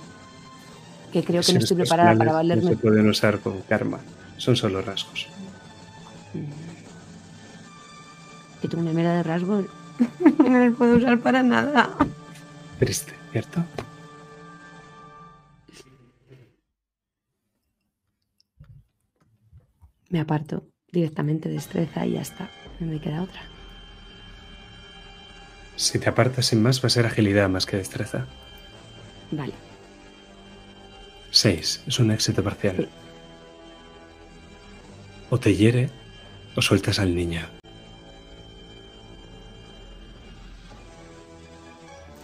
que creo que no estoy preparada para valerme. No se pueden usar con karma, son solo rasgos. Que tengo una mera de rasgos. no los puedo usar para nada. Triste, ¿cierto? Me aparto directamente destreza y ya está. No me queda otra. Si te apartas sin más, va a ser agilidad más que destreza. Vale. 6. Es un éxito parcial. O te hiere o sueltas al niño.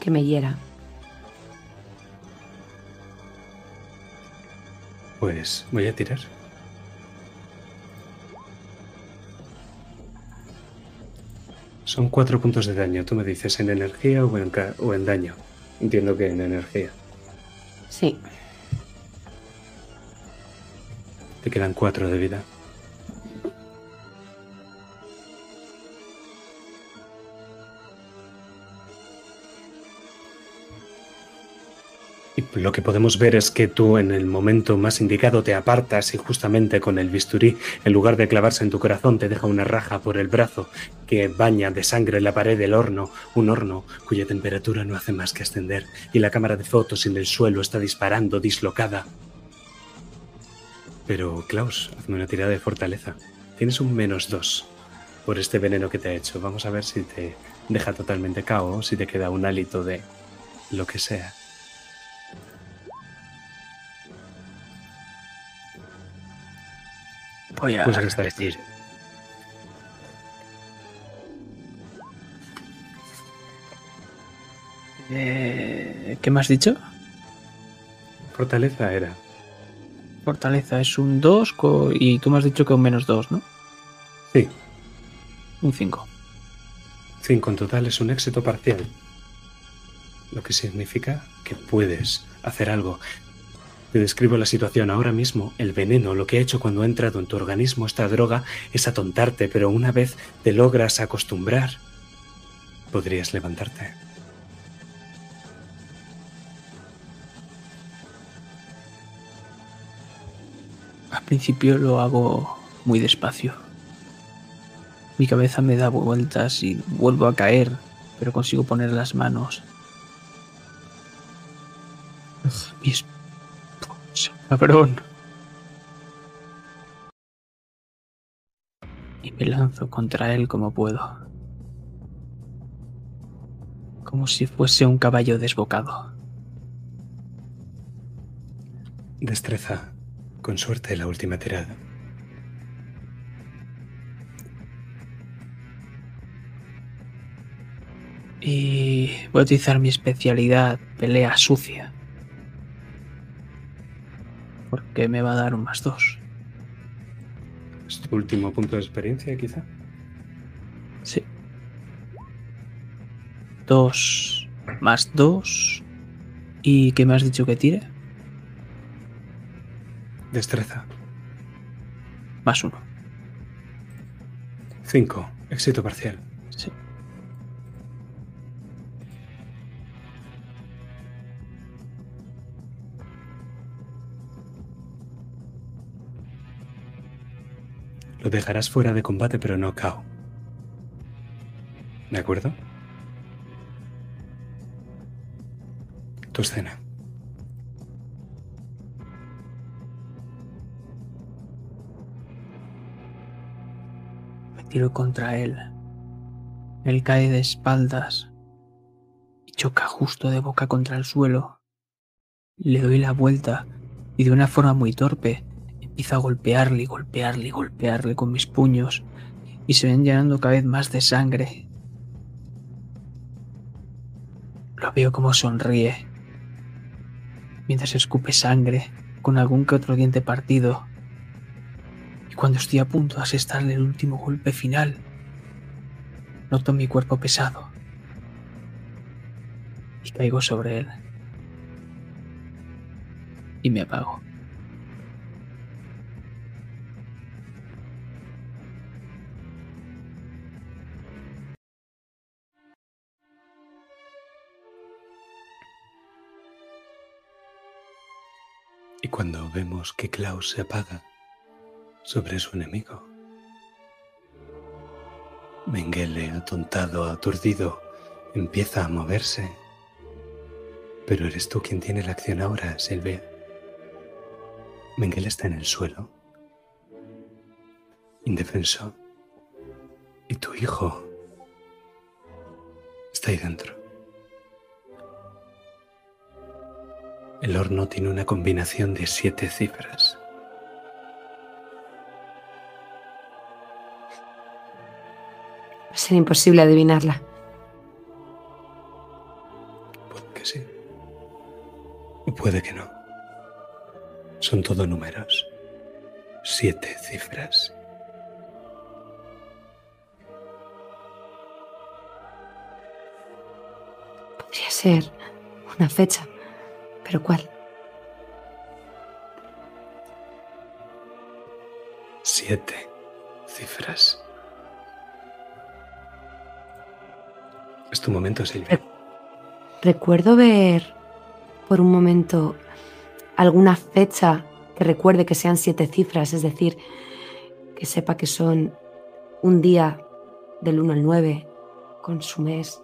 Que me hiera. Pues voy a tirar. Son cuatro puntos de daño. Tú me dices en energía o en, o en daño. Entiendo que en energía. Sí. Te quedan cuatro de vida. Y lo que podemos ver es que tú en el momento más indicado te apartas y justamente con el bisturí, en lugar de clavarse en tu corazón, te deja una raja por el brazo que baña de sangre la pared del horno, un horno cuya temperatura no hace más que ascender y la cámara de fotos en el suelo está disparando dislocada. Pero, Klaus, hazme una tirada de fortaleza. Tienes un menos dos por este veneno que te ha hecho. Vamos a ver si te deja totalmente cao si te queda un hálito de lo que sea. Voy a Pues está. decir. Eh, ¿Qué me has dicho? Fortaleza era. Fortaleza es un 2 co- y tú me has dicho que un menos 2, ¿no? Sí, Un 5. 5 en total es un éxito parcial. Lo que significa que puedes hacer algo. Te describo la situación ahora mismo. El veneno, lo que ha hecho cuando ha entrado en tu organismo esta droga, es atontarte, pero una vez te logras acostumbrar, podrías levantarte. Al principio lo hago muy despacio. Mi cabeza me da vueltas y vuelvo a caer, pero consigo poner las manos. Ugh, Mis... Cabrón. Y me lanzo contra él como puedo. Como si fuese un caballo desbocado. Destreza. Con suerte la última tirada. Y voy a utilizar mi especialidad, pelea sucia. Porque me va a dar un más dos. ¿Es tu último punto de experiencia, quizá? Sí. Dos más dos. ¿Y qué me has dicho que tire? Destreza. Más uno. 5. Éxito parcial. Lo dejarás fuera de combate, pero no KO. ¿De acuerdo? Tu escena. Me tiro contra él. Él cae de espaldas y choca justo de boca contra el suelo. Le doy la vuelta y de una forma muy torpe empiezo a golpearle y golpearle y golpearle con mis puños y se ven llenando cada vez más de sangre. Lo veo como sonríe mientras escupe sangre con algún que otro diente partido. Y cuando estoy a punto de asestarle el último golpe final, noto mi cuerpo pesado y caigo sobre él. Y me apago. Y cuando vemos que Klaus se apaga sobre su enemigo, Mengele, atontado, aturdido, empieza a moverse. Pero eres tú quien tiene la acción ahora, Silvia. Mengele está en el suelo, indefenso. Y tu hijo está ahí dentro. El horno tiene una combinación de siete cifras. Va a ser imposible adivinarla. Puede que sí. O puede que no. Son todo números. Siete cifras. Podría ser una fecha. ¿Pero cuál? Siete cifras. Es tu momento, Silvia. Recuerdo ver por un momento alguna fecha que recuerde que sean siete cifras, es decir, que sepa que son un día del 1 al 9 con su mes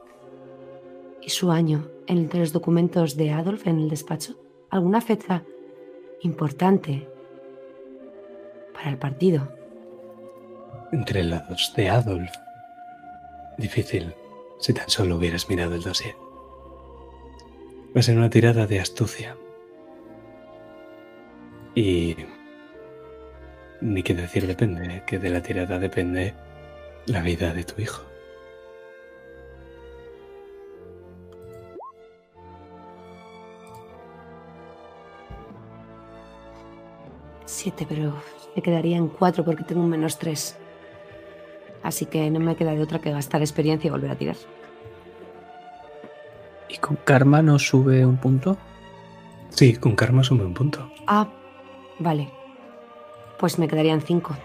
y su año entre los documentos de Adolf en el despacho. ¿Alguna fecha importante para el partido? Entre los de Adolf. Difícil si tan solo hubieras mirado el dossier. Va a ser una tirada de astucia. Y... Ni que decir depende, que de la tirada depende la vida de tu hijo. Siete, pero me quedaría en cuatro porque tengo un menos tres. Así que no me queda de otra que gastar experiencia y volver a tirar. ¿Y con karma no sube un punto? Sí, con karma sube un punto. Ah, vale. Pues me quedarían cinco.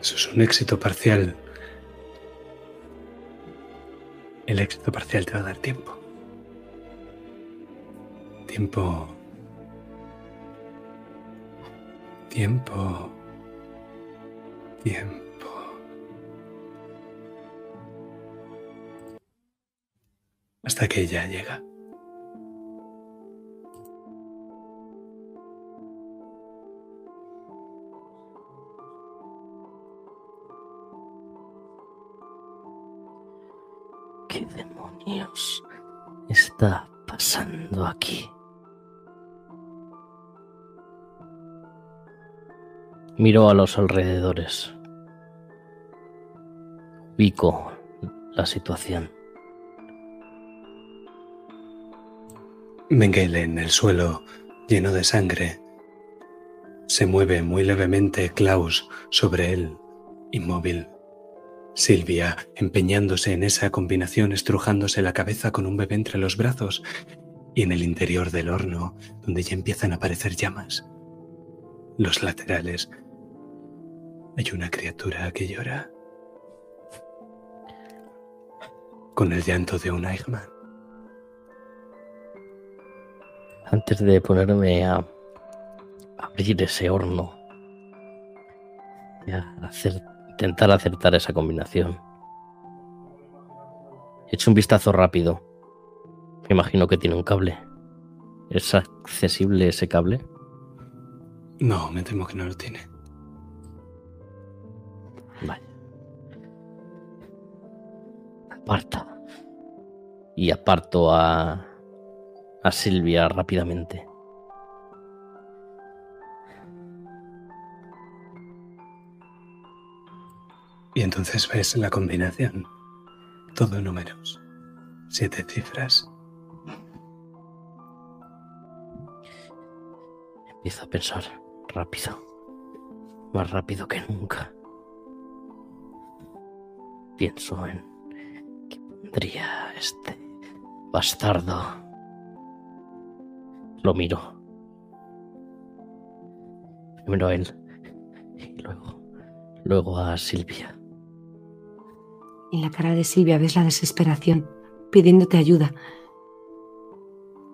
Eso es un éxito parcial. El éxito parcial te va a dar tiempo. Tiempo. Tiempo. Tiempo. Hasta que ella llega. ¿Qué demonios está pasando aquí? Miro a los alrededores. Ubico la situación. Mengele en el suelo, lleno de sangre. Se mueve muy levemente Klaus sobre él, inmóvil. Silvia, empeñándose en esa combinación, estrujándose la cabeza con un bebé entre los brazos, y en el interior del horno, donde ya empiezan a aparecer llamas. Los laterales. Hay una criatura que llora. Con el llanto de un Eichmann. Antes de ponerme a abrir ese horno y a hacer, intentar acertar esa combinación, he hecho un vistazo rápido. Me imagino que tiene un cable. ¿Es accesible ese cable? No, me temo que no lo tiene. Vale. Aparta. Y aparto a, a Silvia rápidamente. Y entonces ves la combinación. Todo números. Siete cifras. Empiezo a pensar rápido. Más rápido que nunca. Pienso en qué pondría este bastardo. Lo miro. Primero a él y luego, luego a Silvia. En la cara de Silvia ves la desesperación, pidiéndote ayuda.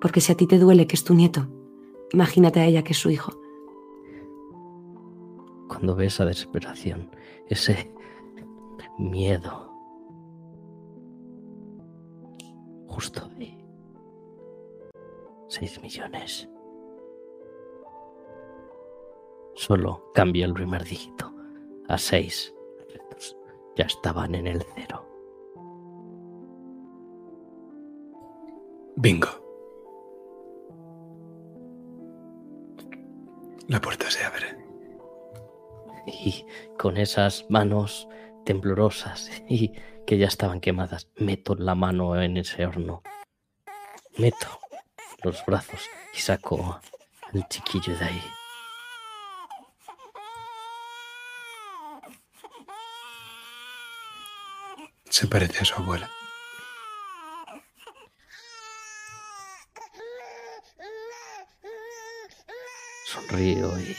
Porque si a ti te duele que es tu nieto, imagínate a ella que es su hijo. Cuando ve esa desesperación, ese miedo. Justo ahí. Seis millones. Solo cambió el primer dígito a seis. Estos ya estaban en el cero. Bingo. La puerta se abre y con esas manos temblorosas y que ya estaban quemadas, meto la mano en ese horno, meto los brazos y saco al chiquillo de ahí. Se parece a su abuela. Sonrío y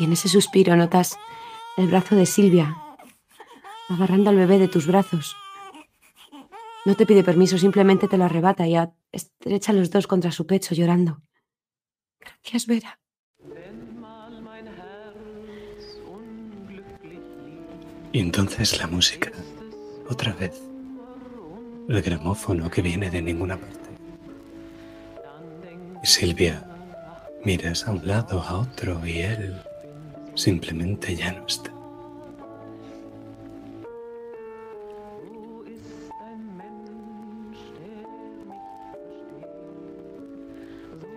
Y en ese suspiro notas el brazo de Silvia agarrando al bebé de tus brazos. No te pide permiso, simplemente te lo arrebata y estrecha los dos contra su pecho llorando. Gracias, Vera. Y entonces la música, otra vez. El gramófono que viene de ninguna parte. Y Silvia, miras a un lado, a otro, y él simplemente ya no está.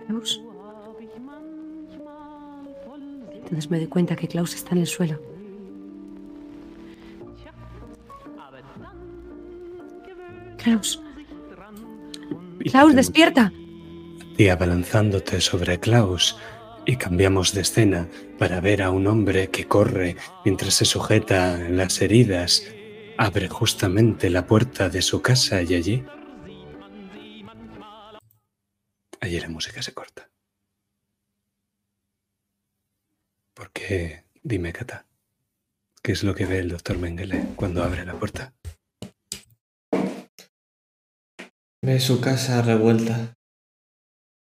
Klaus. Entonces me doy cuenta que Klaus está en el suelo. Klaus. Klaus, despierta. Y abalanzándote sobre Klaus, y cambiamos de escena para ver a un hombre que corre mientras se sujeta las heridas, abre justamente la puerta de su casa y allí... Allí la música se corta. ¿Por qué? Dime, Cata. ¿Qué es lo que ve el doctor Mengele cuando abre la puerta? Ve su casa revuelta.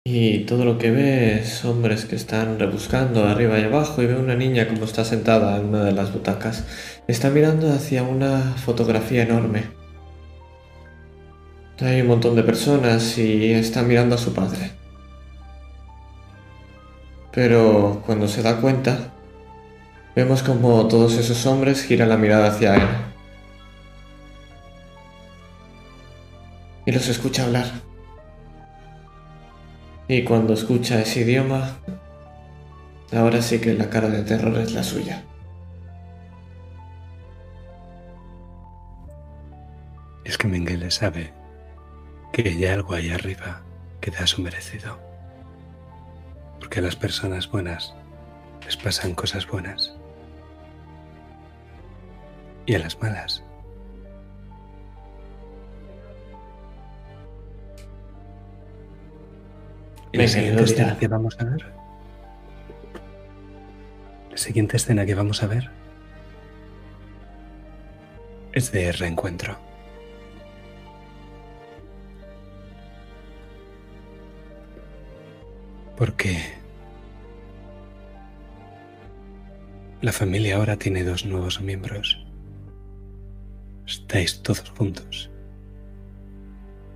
Y todo lo que ve es hombres que están rebuscando arriba y abajo y ve una niña como está sentada en una de las butacas. Está mirando hacia una fotografía enorme. Hay un montón de personas y está mirando a su padre. Pero cuando se da cuenta, vemos como todos esos hombres giran la mirada hacia él. Y los escucha hablar. Y cuando escucha ese idioma, ahora sí que la cara de terror es la suya. Es que Mengele sabe que hay algo ahí arriba que da su merecido. Porque a las personas buenas les pasan cosas buenas. Y a las malas. La siguiente escena que vamos a ver? La siguiente escena que vamos a ver es de reencuentro. Porque la familia ahora tiene dos nuevos miembros. Estáis todos juntos,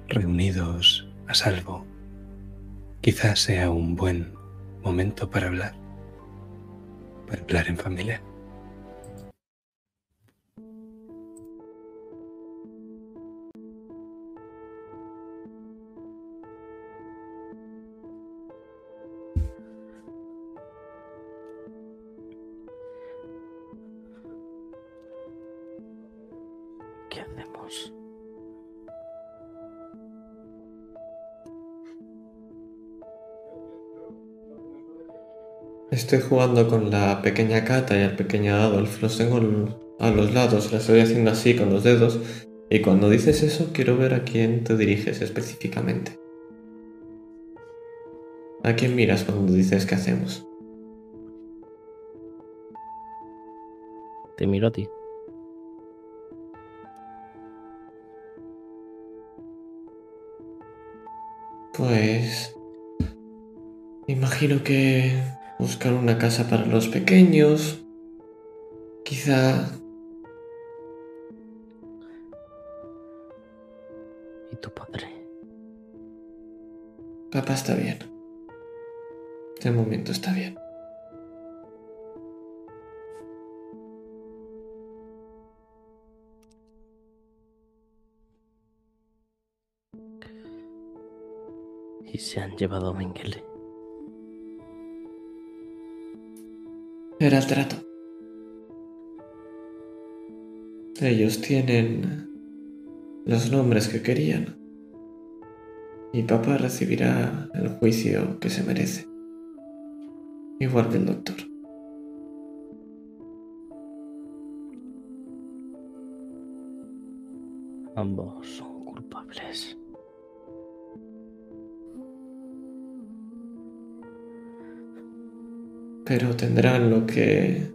reunidos a salvo. Quizás sea un buen momento para hablar, para hablar en familia. Estoy jugando con la pequeña Cata y el pequeño Adolf. Los tengo a los lados, les estoy haciendo así con los dedos. Y cuando dices eso, quiero ver a quién te diriges específicamente. ¿A quién miras cuando dices qué hacemos? Te miro a ti. Pues... Imagino que buscar una casa para los pequeños. Quizá... ¿Y tu padre? Papá está bien. De momento está bien. Y se han llevado a Mengele. Era el trato. Ellos tienen los nombres que querían. Y papá recibirá el juicio que se merece. Igual que el doctor. Ambos son culpables. Pero tendrán lo que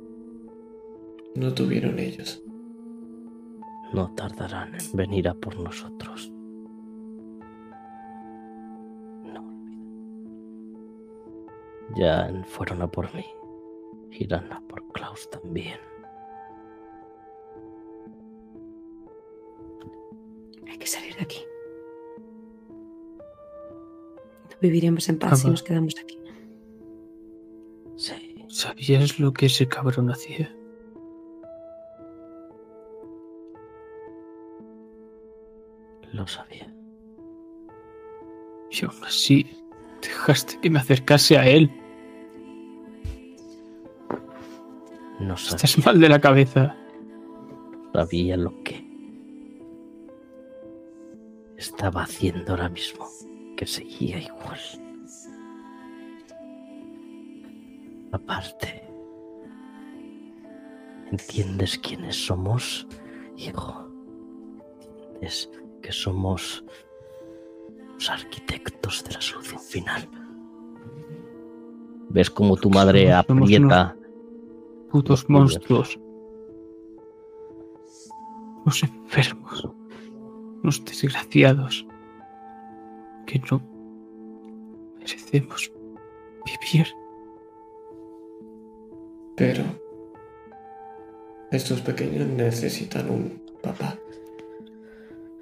no tuvieron ellos. No tardarán en venir a por nosotros. No olviden. Ya fueron a por mí. Irán a por Klaus también. Hay que salir de aquí. No viviremos en paz si nos quedamos aquí. Sí. ¿Sabías lo que ese cabrón hacía? Lo sabía. Y aún así, dejaste que me acercase a él. No sabía, Estás mal de la cabeza. sabía lo que estaba haciendo ahora mismo. Que seguía igual. Aparte, ¿entiendes quiénes somos, hijo? ¿Entiendes que somos los arquitectos de la solución final? ¿Ves cómo tu madre Somos- somos aprieta? Putos Los monstruos. Los enfermos. Los desgraciados. Que no merecemos vivir. Pero estos pequeños necesitan un papá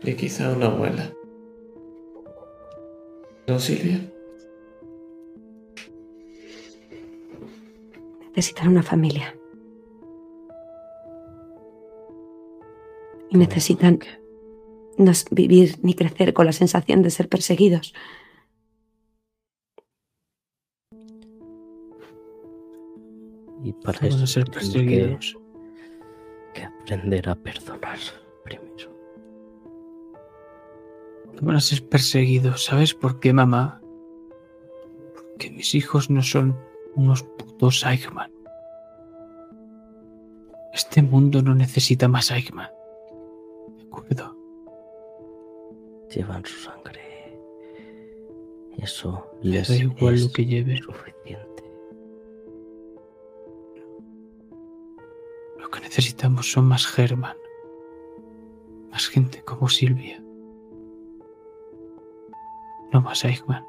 y quizá una abuela. ¿No, Silvia? Necesitan una familia. Y necesitan no vivir ni crecer con la sensación de ser perseguidos. Y para eso a ser perseguidos. que, que aprender a perdonar primero. Van a ser perseguidos. ¿Sabes por qué, mamá? Porque mis hijos no son unos putos Eichmann. Este mundo no necesita más Eichmann. ¿De acuerdo? Llevan su sangre. Eso les da igual es lo que lleve. suficiente. Necesitamos son más German. Más gente como Silvia. No más Eichmann.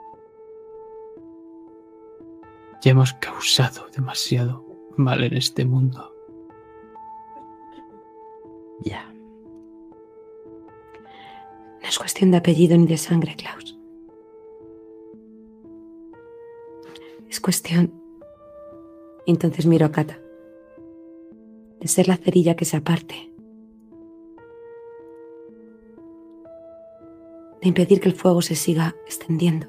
Ya hemos causado demasiado mal en este mundo. Ya. No es cuestión de apellido ni de sangre, Klaus. Es cuestión. Entonces miro a Kata. De ser la cerilla que se aparte. De impedir que el fuego se siga extendiendo.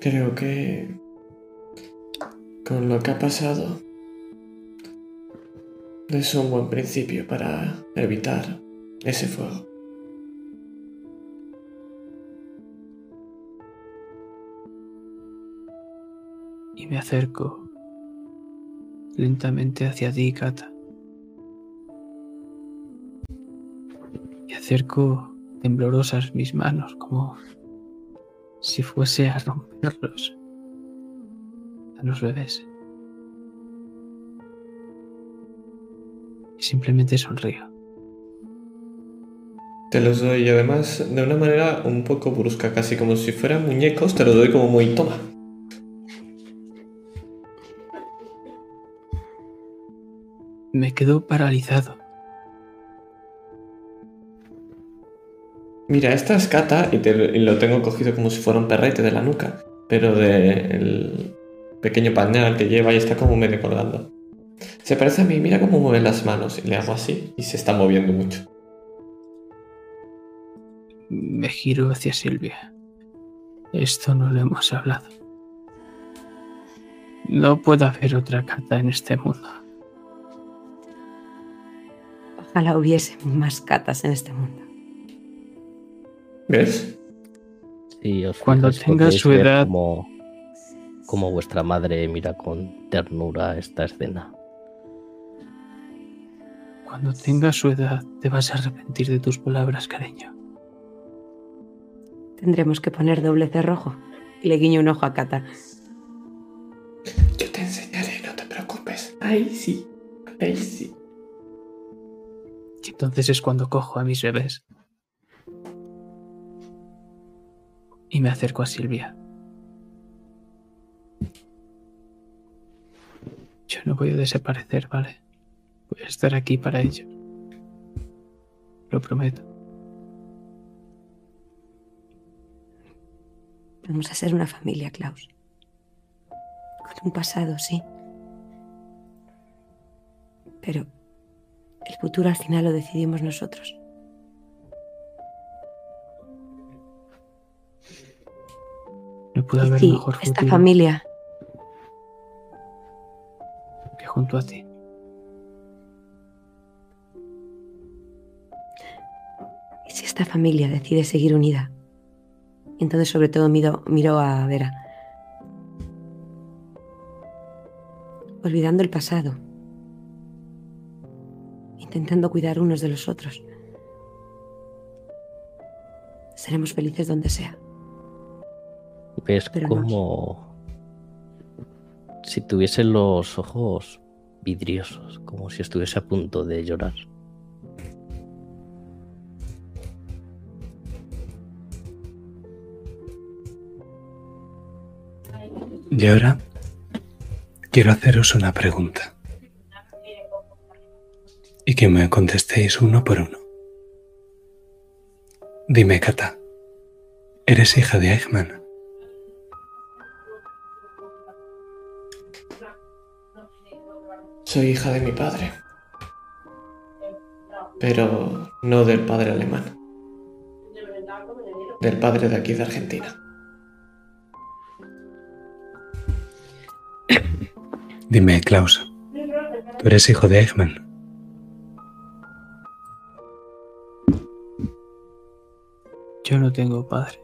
Creo que con lo que ha pasado es un buen principio para evitar ese fuego. Y me acerco lentamente hacia ti, Kata. Y acerco temblorosas mis manos como si fuese a romperlos a los bebés. Y simplemente sonrío. Te los doy y además de una manera un poco brusca, casi como si fueran muñecos, te los doy como muy toma. Me quedo paralizado. Mira, esta es Kata y, te- y lo tengo cogido como si fuera un perrete de la nuca, pero del pequeño pañal que lleva y está como medio colgando. Se parece a mí, mira cómo mueve las manos y le hago así y se está moviendo mucho. Me giro hacia Silvia. Esto no lo hemos hablado. No puede haber otra Kata en este mundo. Ojalá hubiese más catas en este mundo. ¿Ves? Sí, os Cuando tenga su edad- Como, como vuestra madre mira con ternura esta escena. Cuando tengas su edad, te vas a arrepentir de tus palabras, cariño. Tendremos que poner doble cerrojo. Y le guiño un ojo a Kata. Yo te enseñaré, no te preocupes. Ahí sí, ahí sí. Entonces es cuando cojo a mis bebés. Y me acerco a Silvia. Yo no voy a desaparecer, ¿vale? Voy a estar aquí para ellos. Lo prometo. Vamos a ser una familia, Klaus. Con un pasado, sí. Pero el futuro al final lo decidimos nosotros. No puede haber sí, mejor esta futuro familia que junto a ti. ¿Y si esta familia decide seguir unida? Entonces sobre todo miro, miro a Vera. Olvidando el pasado. Intentando cuidar unos de los otros. Seremos felices donde sea. Ves Pero no. como si tuviese los ojos vidriosos, como si estuviese a punto de llorar. Y ahora quiero haceros una pregunta. Y que me contestéis uno por uno. Dime, Kata, ¿eres hija de Eichmann? Soy hija de mi padre. Pero no del padre alemán. Del padre de aquí de Argentina. Dime, Klaus, ¿tú eres hijo de Eichmann? Yo no tengo padre.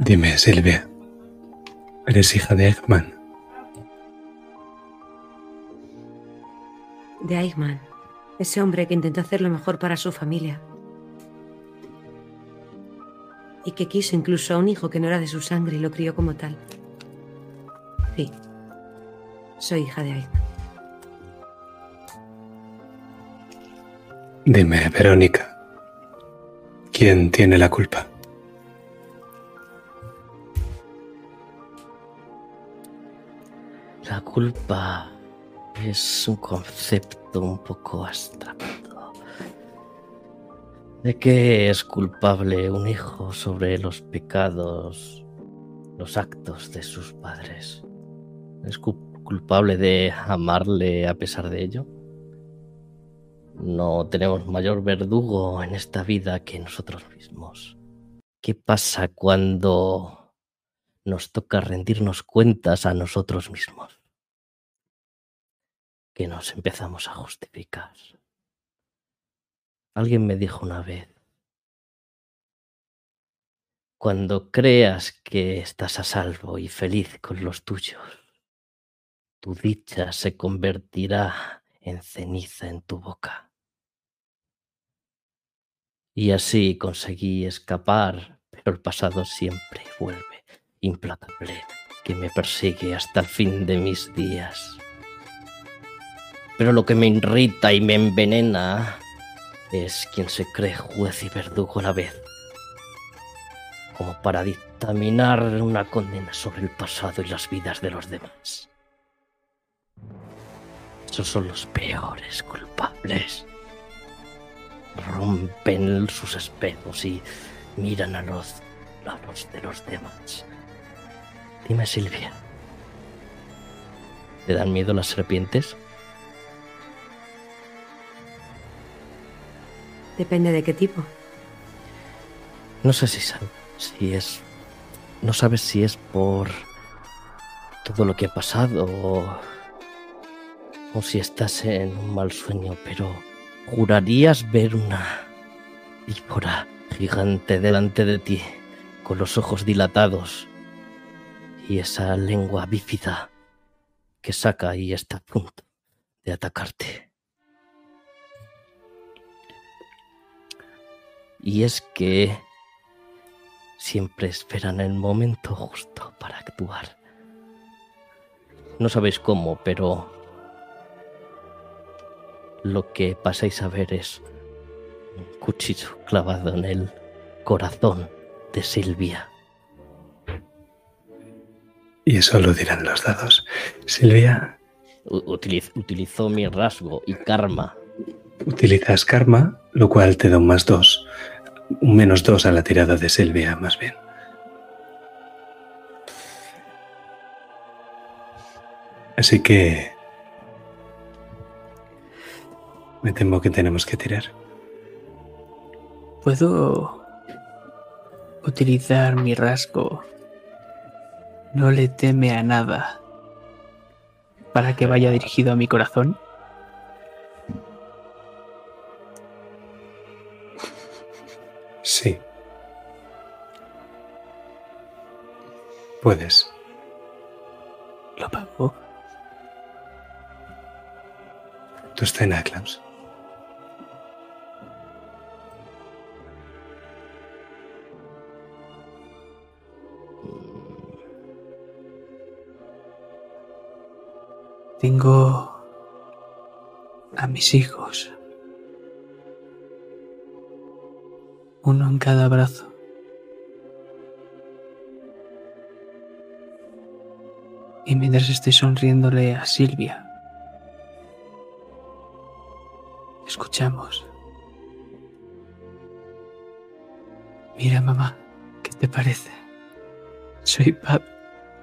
Dime, Silvia, ¿eres hija de Eichmann? De Eichmann. Ese hombre que intentó hacer lo mejor para su familia. Y que quiso incluso a un hijo que no era de su sangre y lo crió como tal. Sí. Soy hija de Eichmann. Dime, Verónica, ¿quién tiene la culpa? La culpa es un concepto un poco abstracto. ¿De qué es culpable un hijo sobre los pecados, los actos de sus padres? ¿Es cu- culpable de amarle a pesar de ello? No tenemos mayor verdugo en esta vida que nosotros mismos. ¿Qué pasa cuando nos toca rendirnos cuentas a nosotros mismos? Que nos empezamos a justificar. Alguien me dijo una vez, cuando creas que estás a salvo y feliz con los tuyos, tu dicha se convertirá en ceniza en tu boca. Y así conseguí escapar, pero el pasado siempre vuelve, implacable, que me persigue hasta el fin de mis días. Pero lo que me irrita y me envenena es quien se cree juez y verdugo a la vez, como para dictaminar una condena sobre el pasado y las vidas de los demás. Esos son los peores culpables. Rompen sus espejos y miran a los, a los de los demás. Dime, Silvia. ¿Te dan miedo las serpientes? Depende de qué tipo. No sé si si es. No sabes si es por todo lo que ha pasado o, o si estás en un mal sueño, pero jurarías ver una víbora gigante delante de ti, con los ojos dilatados y esa lengua bífida que saca y está a punto de atacarte. Y es que siempre esperan el momento justo para actuar. No sabéis cómo, pero lo que pasáis a ver es un cuchillo clavado en el corazón de Silvia. Y eso lo dirán los dados. Silvia, utiliz- utilizó mi rasgo y karma. utilizas karma, lo cual te da un más dos. Un menos dos a la tirada de Silvia, más bien. Así que... Me temo que tenemos que tirar. ¿Puedo utilizar mi rasgo? No le teme a nada. Para que vaya dirigido a mi corazón. Sí. Puedes. Lo pago. Tú estás en Aclams. Tengo a mis hijos. Uno en cada brazo. Y mientras estoy sonriéndole a Silvia, escuchamos. Mira, mamá, ¿qué te parece? Soy Pab.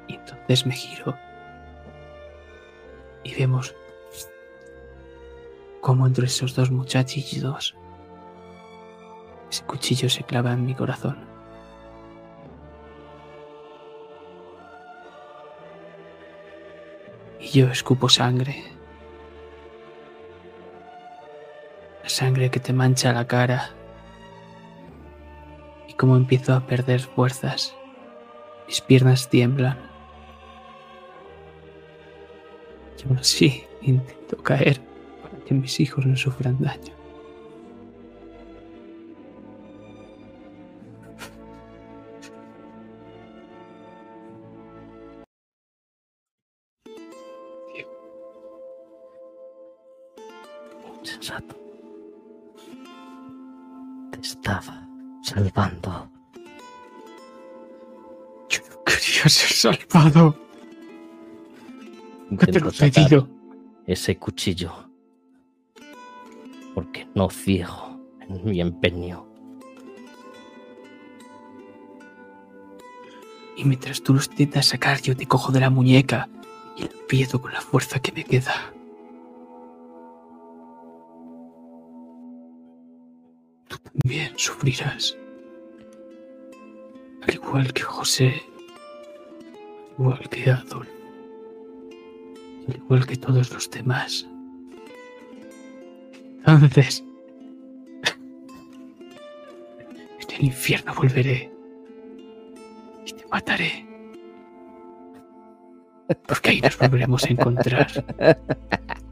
Y entonces me giro y vemos cómo entre esos dos muchachillos ese cuchillo se clava en mi corazón. Y yo escupo sangre. La sangre que te mancha la cara. Y como empiezo a perder fuerzas, mis piernas tiemblan. Y aún así intento caer para que mis hijos no sufran daño. Sensato. Te estaba salvando. Yo no quería ser salvado. Intento sacar ese cuchillo. Porque no ciego en mi empeño. Y mientras tú los intentas sacar, yo te cojo de la muñeca y lo pierdo con la fuerza que me queda. Tú también sufrirás. Al igual que José. Al igual que Adolf. Al igual que todos los demás. Entonces. En el infierno volveré y te mataré. Porque ahí nos volveremos a encontrar.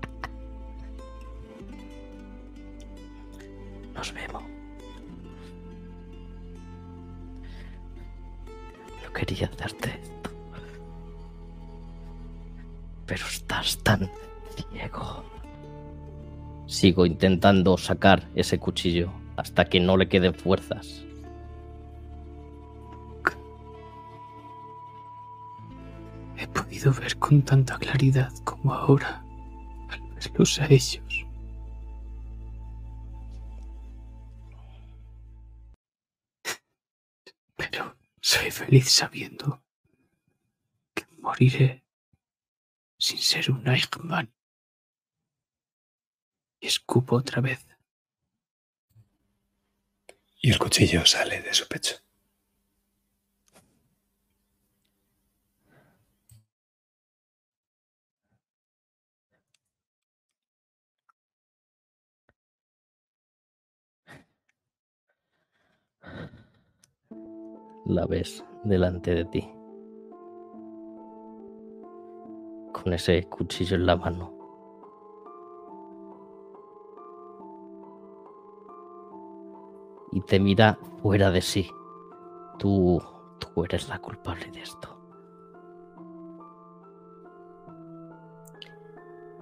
Sigo intentando sacar ese cuchillo hasta que no le queden fuerzas. He podido ver con tanta claridad como ahora al verlos a ellos. Pero soy feliz sabiendo que moriré sin ser un Eichmann. Y escupo otra vez. Y el cuchillo sale de su pecho. La ves delante de ti. Con ese cuchillo en la mano. Y te mira fuera de sí. Tú, tú eres la culpable de esto.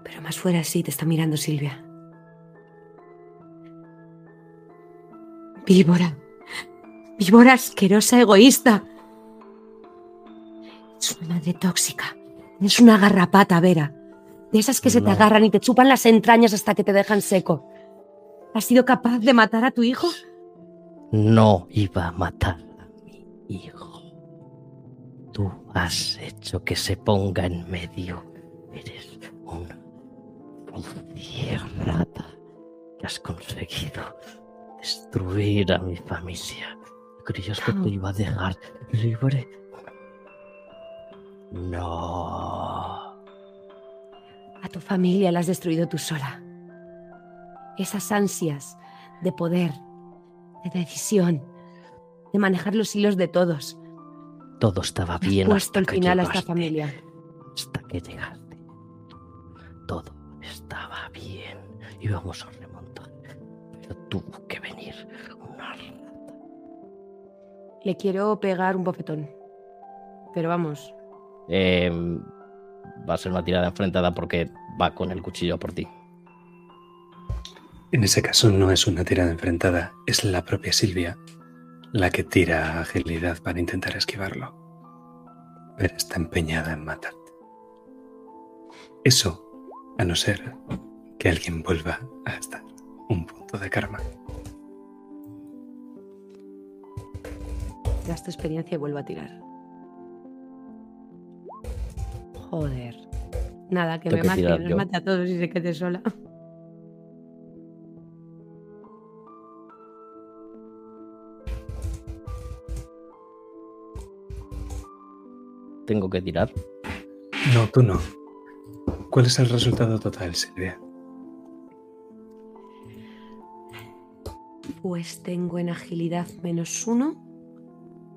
Pero más fuera sí te está mirando Silvia. Víbora. Víbora asquerosa, egoísta. Es una madre tóxica. Es una garrapata, Vera. De esas que se te agarran y te chupan las entrañas hasta que te dejan seco. ¿Has sido capaz de matar a tu hijo? No iba a matar a mi hijo. Tú has hecho que se ponga en medio. Eres una rata que has conseguido destruir a mi familia. Creías que te iba a dejar libre. No. A tu familia la has destruido tú sola. Esas ansias de poder, de decisión, de manejar los hilos de todos. Todo estaba Has bien. puesto hasta el final a esta llegaste. familia. hasta que llegaste. Todo estaba bien. Íbamos a remontar. Pero tuvo que venir una rata. Le quiero pegar un bofetón. Pero vamos, Em, va a ser una tirada enfrentada porque va con el cuchillo por ti. En ese caso no es una tirada enfrentada, es la propia Silvia la que tira agilidad para intentar esquivarlo. Pero está empeñada en matarte. Eso, a no ser que alguien vuelva a estar un punto de karma. gasto experiencia y vuelvo a tirar. Joder. Nada, que Tengo me que mate, nos yo. mate a todos y se quede sola. Tengo que tirar. No, tú no. ¿Cuál es el resultado total, Silvia? Pues tengo en agilidad menos uno,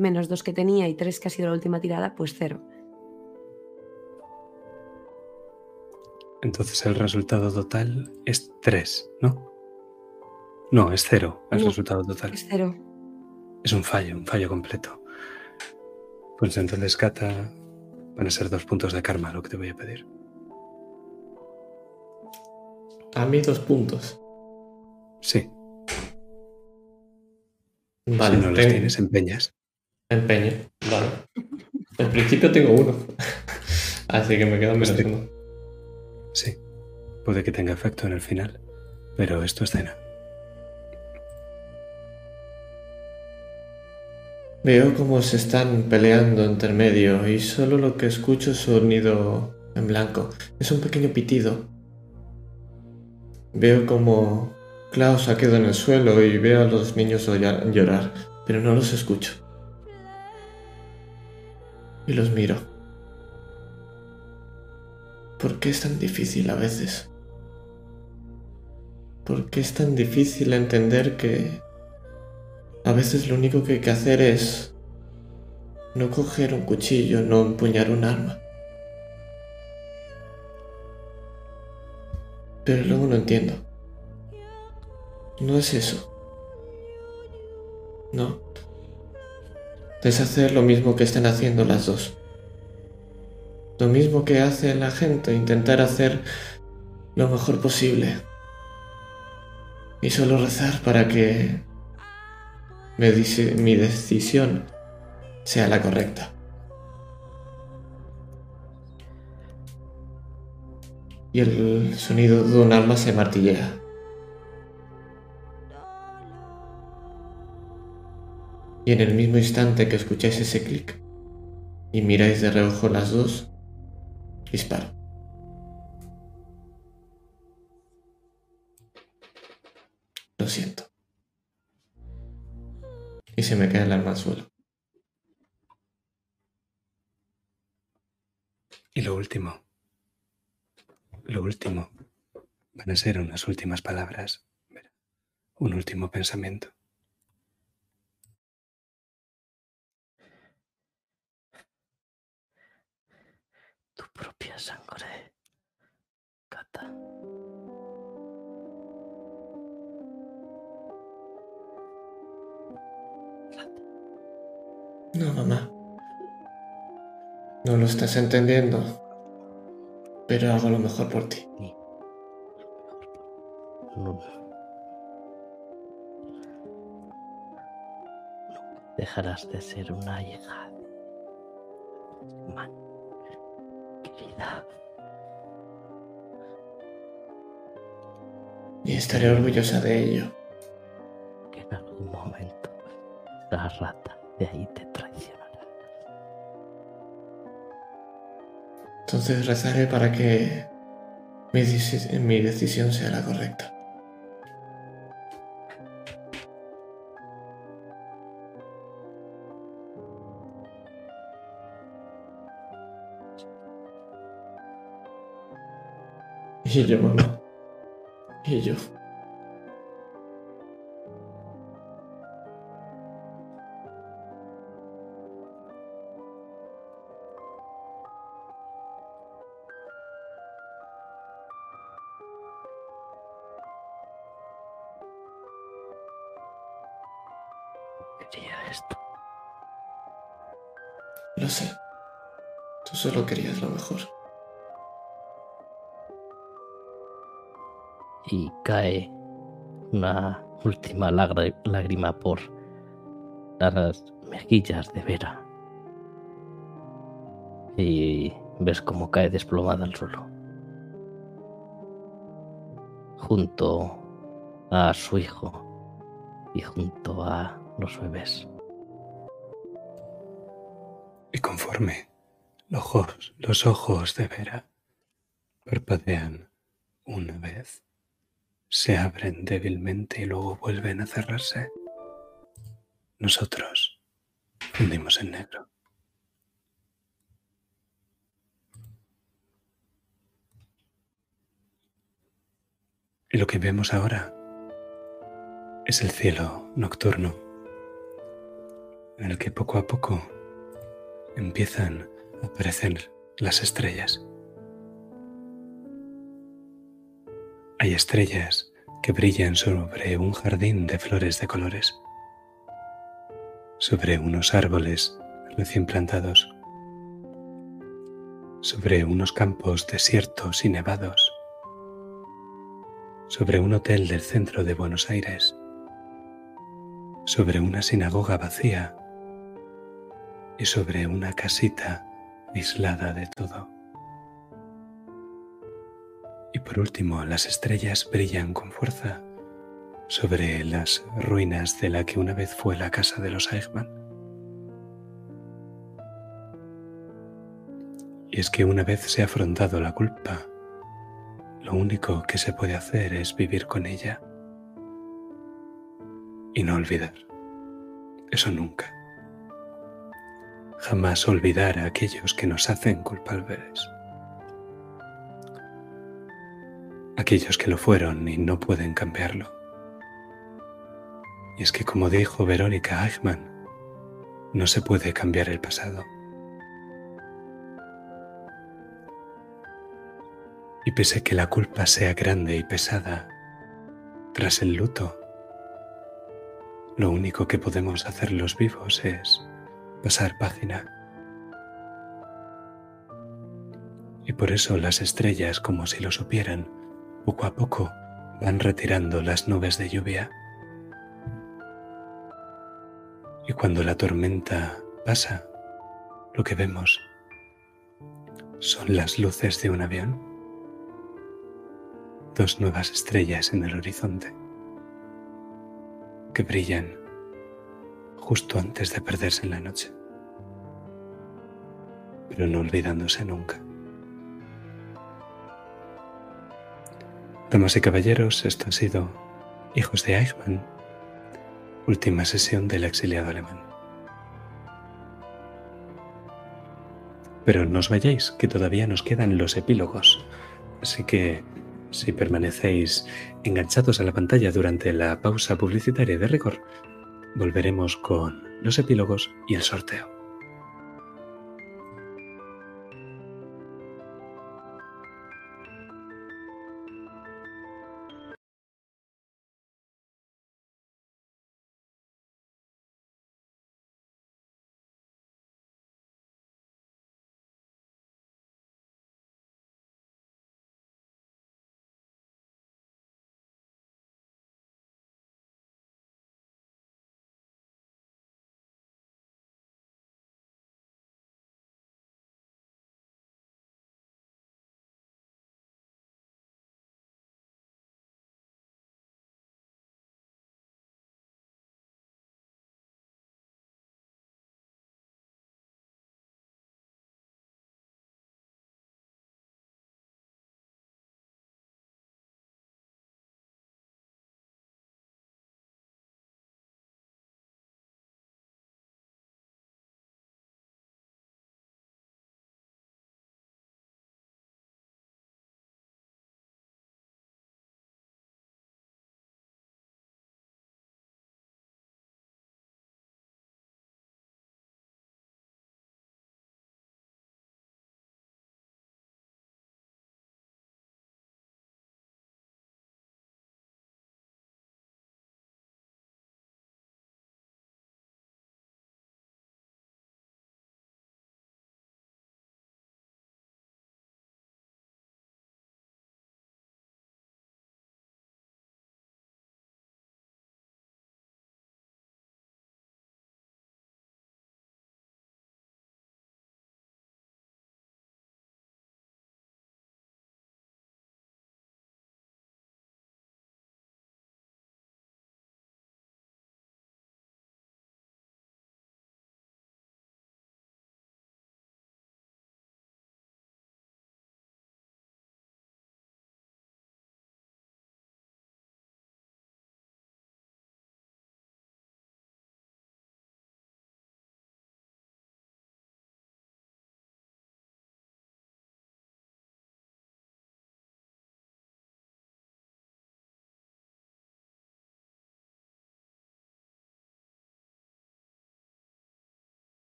menos dos que tenía y tres que ha sido la última tirada, pues cero. Entonces el resultado total es 3, ¿no? No, es cero el No. resultado total. Es cero. Es un fallo, un fallo completo. Pues entonces, Cata, van a ser dos puntos de karma lo que te voy a pedir. A mí dos puntos. Sí, Vale, si no los tengo- tienes, empeñas. empeño. Vale. En principio tengo uno. Así que me quedan menos Este- uno. Sí, puede que tenga efecto en el final, pero es tu Veo cómo se están peleando entre medio y solo lo que escucho es sonido en blanco. Es un pequeño pitido. Veo como Klaus ha quedado en el suelo y veo a los niños llorar, pero no los escucho. Y los miro. ¿Por qué es tan difícil a veces? ¿Por qué es tan difícil entender que a veces lo único que hay que hacer es no coger un cuchillo, no empuñar un arma. Pero luego no entiendo. No es eso. No. Es hacer lo mismo que están haciendo las dos. Lo mismo que hace la gente, intentar hacer lo mejor posible. Y solo rezar para que me dice- mi decisión sea la correcta. Y el sonido de un arma se martillea. Y en el mismo instante que escucháis ese clic y miráis de reojo las dos, disparo. Lo siento. Y se me cae el arma al suelo. Y lo último, lo último, van a ser unas últimas palabras, un último pensamiento. Tu propia sangre. Cata. No, mamá. No lo estás entendiendo. Pero hago lo mejor por ti. No. Dejarás de ser una hija. Man, querida. Y estaré orgullosa de ello. que en algún momento la rata de ahí te traicionará. Entonces rezaré para que mi, mi decisión sea la correcta. Y yo, mamá. Y yo. Cae una última lágri- lágrima por las mejillas de Vera. Y ves cómo cae desplomada al suelo. Junto a su hijo y junto a los bebés. Y conforme los ojos, los ojos de Vera parpadean una vez, se abren débilmente y luego vuelven a cerrarse, nosotros fundimos en negro. Y lo que vemos ahora es el cielo nocturno, en el que poco a poco empiezan a aparecer las estrellas. Hay estrellas que brillan sobre un jardín de flores de colores, sobre unos árboles recién plantados, sobre unos campos desiertos y nevados, sobre un hotel del centro de Buenos Aires, sobre una sinagoga vacía. Y sobre una casita aislada de todo. Y por último, las estrellas brillan con fuerza sobre las ruinas de la que una vez fue la casa de los Eichmann. Y es que una vez se ha afrontado la culpa, lo único que se puede hacer es vivir con ella y no olvidar. Eso nunca. Jamás olvidar a aquellos que nos hacen culpables. Aquellos que lo fueron y no pueden cambiarlo. Y es que como dijo Verónica Eichmann, no se puede cambiar el pasado. Y pese que la culpa sea grande y pesada, tras el luto, lo único que podemos hacer los vivos es pasar página. Y por eso las estrellas, como si lo supieran, poco a poco van retirando las nubes de lluvia. Y cuando la tormenta pasa, lo que vemos son las luces de un avión, dos nuevas estrellas en el horizonte que brillan justo antes de perderse en la noche, pero no olvidándose nunca. Damas y caballeros, esto ha sido Hijos de Eichmann, última sesión del exiliado alemán. Pero no os vayáis, que todavía nos quedan los epílogos, así que si permanecéis enganchados a la pantalla durante la pausa publicitaria de Record, volveremos con los epílogos y el sorteo.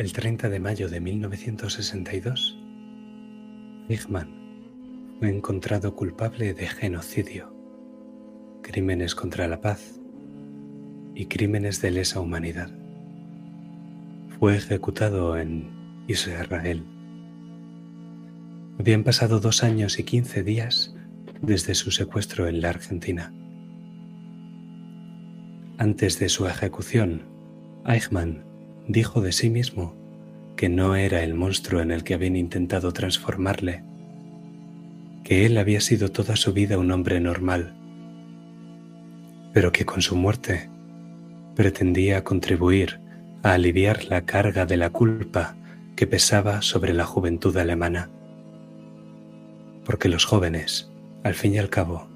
El 30 de mayo de 1962, Eichmann fue encontrado culpable de genocidio, crímenes contra la paz y crímenes de lesa humanidad. Fue ejecutado en Israel. Habían pasado dos años y quince días desde su secuestro en la Argentina. Antes de su ejecución, Eichmann dijo de sí mismo que no era el monstruo en el que habían intentado transformarle, que él había sido toda su vida un hombre normal, pero que con su muerte pretendía contribuir a aliviar la carga de la culpa que pesaba sobre la juventud alemana. Porque los jóvenes, al fin y al cabo,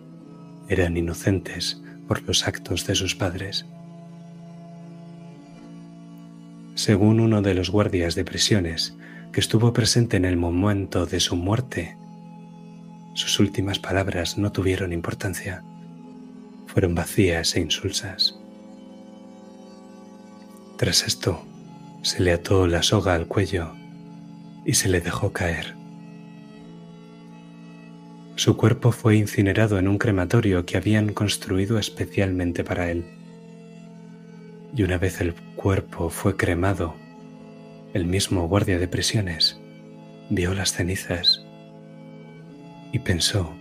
eran inocentes por los actos de sus padres. Según uno de los guardias de prisiones que estuvo presente en el momento de su muerte, sus últimas palabras no tuvieron importancia, fueron vacías e insulsas. Tras esto, se le ató la soga al cuello y se le dejó caer. Su cuerpo fue incinerado en un crematorio que habían construido especialmente para él. Y una vez el cuerpo fue cremado, el mismo guardia de prisiones vio las cenizas y pensó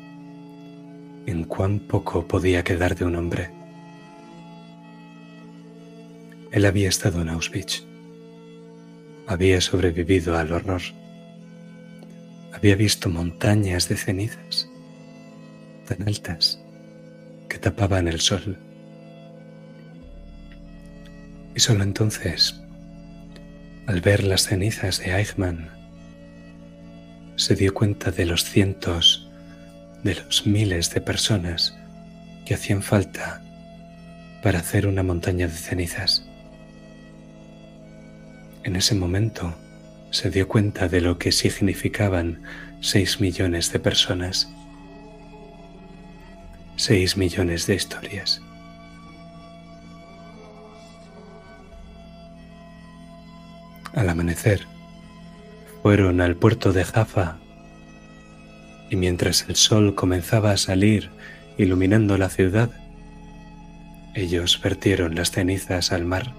en cuán poco podía quedar de un hombre. Él había estado en Auschwitz, había sobrevivido al horror, había visto montañas de cenizas tan altas que tapaban el sol. Y solo entonces, al ver las cenizas de Eichmann, se dio cuenta de los cientos, de los miles de personas que hacían falta para hacer una montaña de cenizas. En ese momento se dio cuenta de lo que significaban seis millones de personas, seis millones de historias. Al amanecer, fueron al puerto de Jaffa y mientras el sol comenzaba a salir iluminando la ciudad, ellos vertieron las cenizas al mar.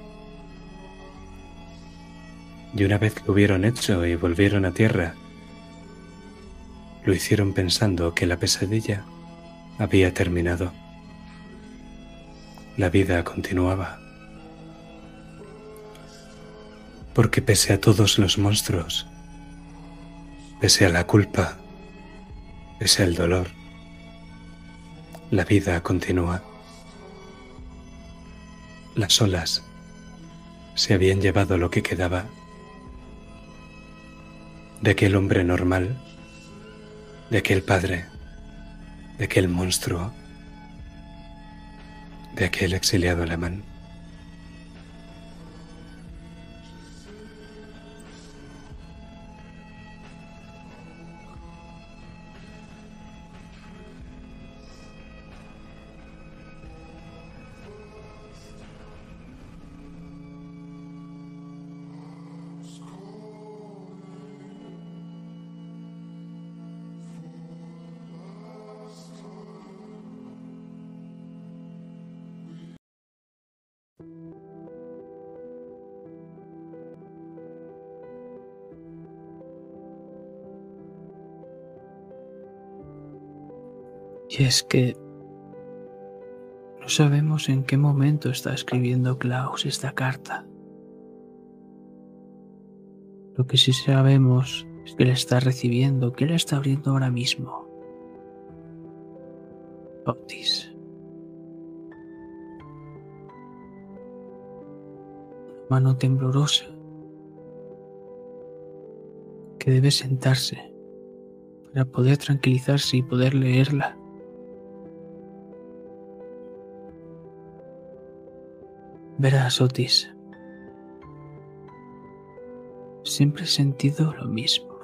Y una vez lo hubieron hecho y volvieron a tierra, lo hicieron pensando que la pesadilla había terminado. La vida continuaba. Porque pese a todos los monstruos, pese a la culpa, pese al dolor, la vida continúa. Las olas se habían llevado lo que quedaba de aquel hombre normal, de aquel padre, de aquel monstruo, de aquel exiliado alemán. Y es que no sabemos en qué momento está escribiendo Klaus esta carta. Lo que sí sabemos es que la está recibiendo, que la está abriendo ahora mismo. Otis. Mano temblorosa que debe sentarse para poder tranquilizarse y poder leerla. Verás, Otis. Siempre he sentido lo mismo.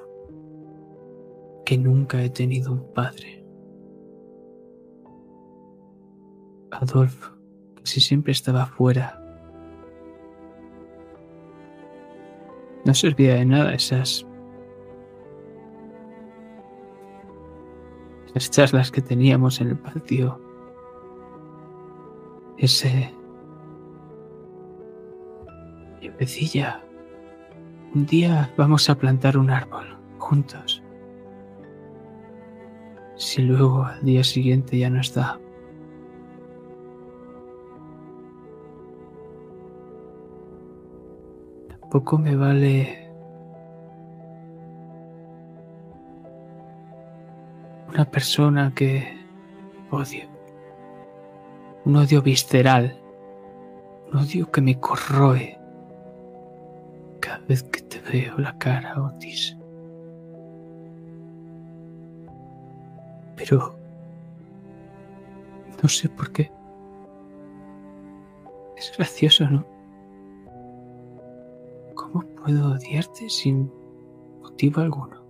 Que nunca he tenido un padre. Adolf casi siempre estaba fuera. No servía de nada esas. Esas charlas que teníamos en el patio. Ese. Un día vamos a plantar un árbol juntos. Si luego al día siguiente ya no está. Tampoco me vale una persona que odio. Un odio visceral. Un odio que me corroe vez que te veo la cara, Otis. Pero no sé por qué. Es gracioso, ¿no? ¿Cómo puedo odiarte sin motivo alguno?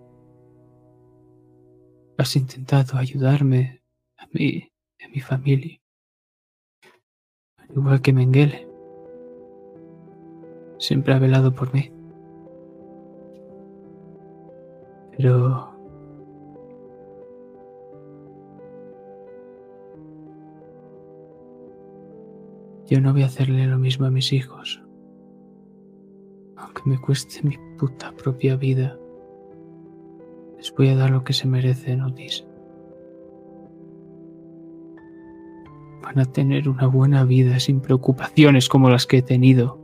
Has intentado ayudarme a mí a mi familia. Al igual que Mengele. Siempre ha velado por mí. Pero... Yo no voy a hacerle lo mismo a mis hijos. Aunque me cueste mi puta propia vida. Les voy a dar lo que se merecen, Otis. Van a tener una buena vida sin preocupaciones como las que he tenido.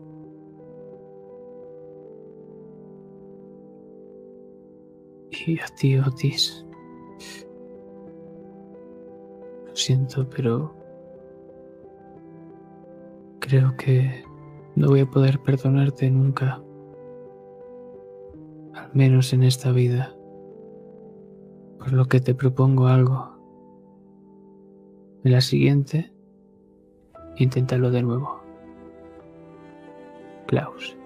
A ti, Otis. Lo siento, pero creo que no voy a poder perdonarte nunca. Al menos en esta vida. Por lo que te propongo algo. En la siguiente, inténtalo de nuevo. Klaus.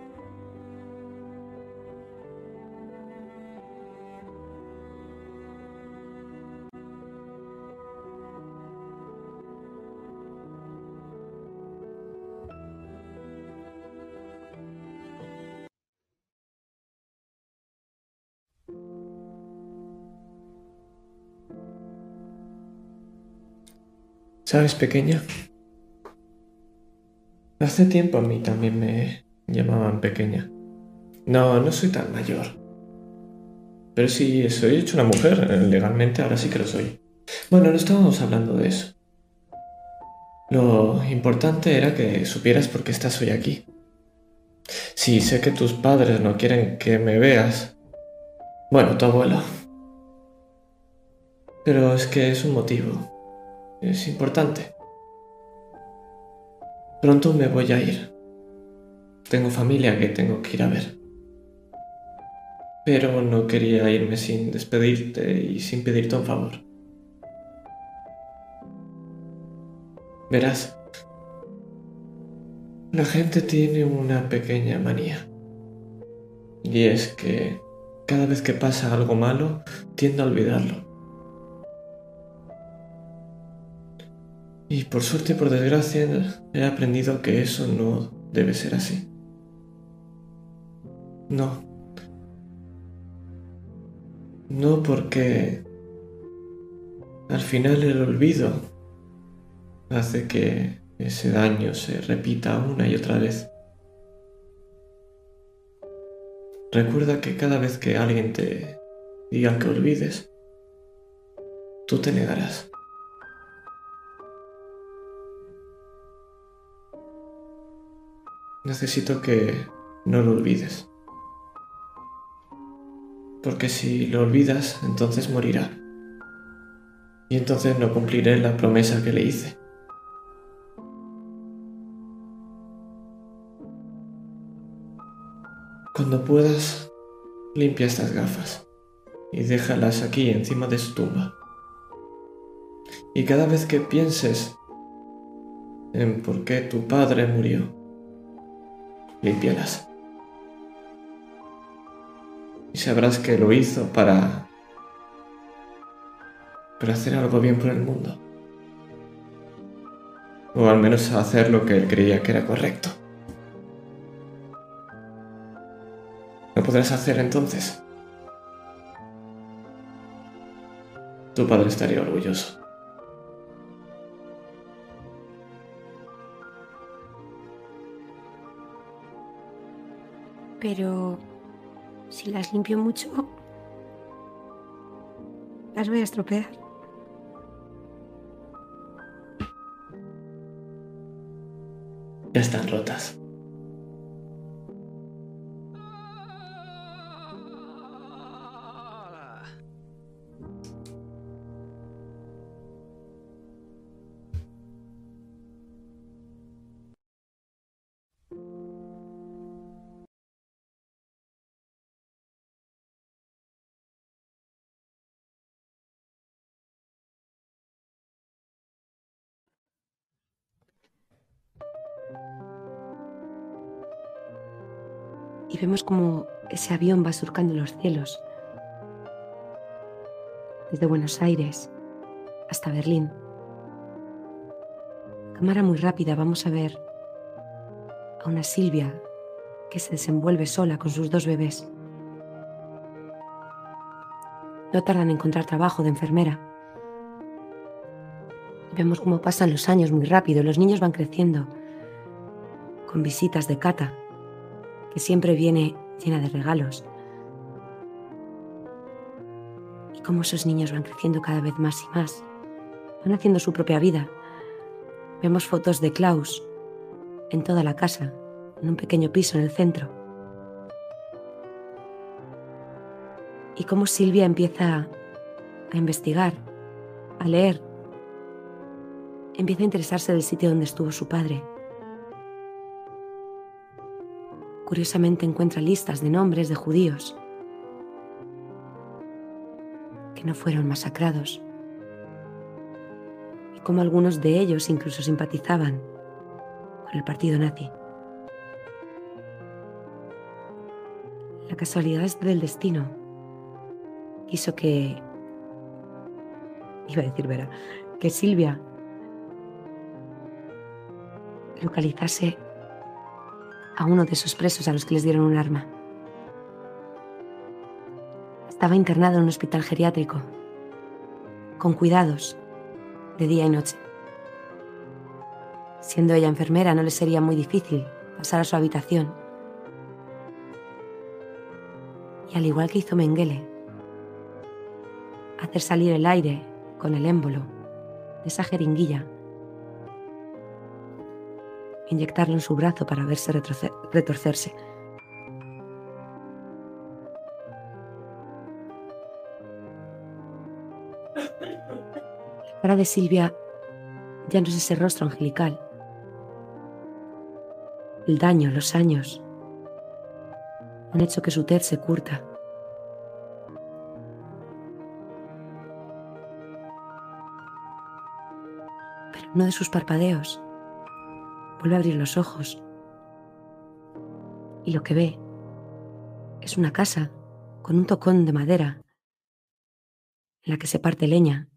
¿Sabes, pequeña? Hace tiempo a mí también me llamaban pequeña. No, no soy tan mayor. Pero sí, soy hecho una mujer. eh, Legalmente ahora sí que lo soy. Bueno, no estábamos hablando de eso. Lo importante era que supieras por qué estás hoy aquí. Sí, sé que tus padres no quieren que me veas. Bueno, tu abuelo. Pero es que es un motivo. Es importante. Pronto me voy a ir. Tengo familia que tengo que ir a ver. Pero no quería irme sin despedirte y sin pedirte un favor. Verás, la gente tiene una pequeña manía. Y es que cada vez que pasa algo malo, tiende a olvidarlo. Y por suerte por desgracia he aprendido que eso no debe ser así. No. No porque al final el olvido hace que ese daño se repita una y otra vez. Recuerda que cada vez que alguien te diga que olvides, tú te negarás. Necesito que no lo olvides. Porque si lo olvidas, entonces morirá. Y entonces no cumpliré la promesa que le hice. Cuando puedas, limpia estas gafas y déjalas aquí encima de su tumba. Y cada vez que pienses en por qué tu padre murió, límpialas. Y sabrás que lo hizo para... para hacer algo bien por el mundo. O al menos hacer lo que él creía que era correcto. ¿Qué podrás hacer entonces? Tu padre estaría orgulloso. Pero si las limpio mucho, las voy a estropear. Ya están rotas. Y vemos como ese avión va surcando los cielos. Desde Buenos Aires hasta Berlín. Cámara muy rápida, vamos a ver a una Silvia que se desenvuelve sola con sus dos bebés. No tardan en encontrar trabajo de enfermera. Vemos cómo pasan los años muy rápido, los niños van creciendo, con visitas de Cata, que siempre viene llena de regalos. Y cómo esos niños van creciendo cada vez más y más, van haciendo su propia vida. Vemos fotos de Klaus en toda la casa, en un pequeño piso en el centro. Y cómo Silvia empieza a investigar, a leer, empieza a interesarse del sitio donde estuvo su padre. Curiosamente encuentra listas de nombres de judíos que no fueron masacrados y cómo algunos de ellos incluso simpatizaban con el partido nazi. La casualidad del destino hizo que, iba a decir Vera, que Silvia localizase a uno de esos presos a los que les dieron un arma. Estaba internado en un hospital geriátrico, con cuidados, de día y noche. Siendo ella enfermera, no le sería muy difícil pasar a su habitación. Y al igual que hizo Mengele, hacer salir el aire con el émbolo de esa jeringuilla inyectarlo en su brazo para verse retorcerse. La cara de Silvia ya no es ese rostro angelical. El daño, los años, han hecho que su tez se curta. Pero uno de sus parpadeos vuelve a abrir los ojos y lo que ve es una casa con un tocón de madera en la que se parte leña,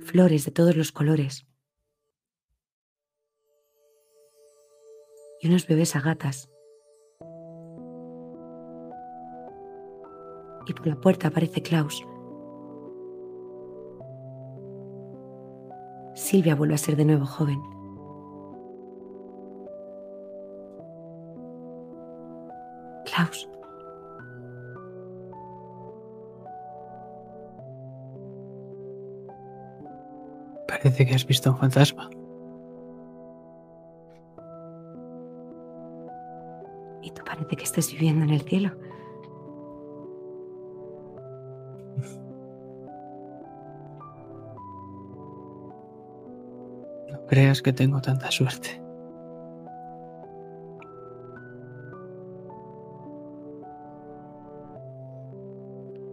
flores de todos los colores y unos bebés a gatas. Y por la puerta aparece Klaus. Silvia vuelve a ser de nuevo joven. Parece que has visto un fantasma. Y tú parece que estés viviendo en el cielo. No creas que tengo tanta suerte.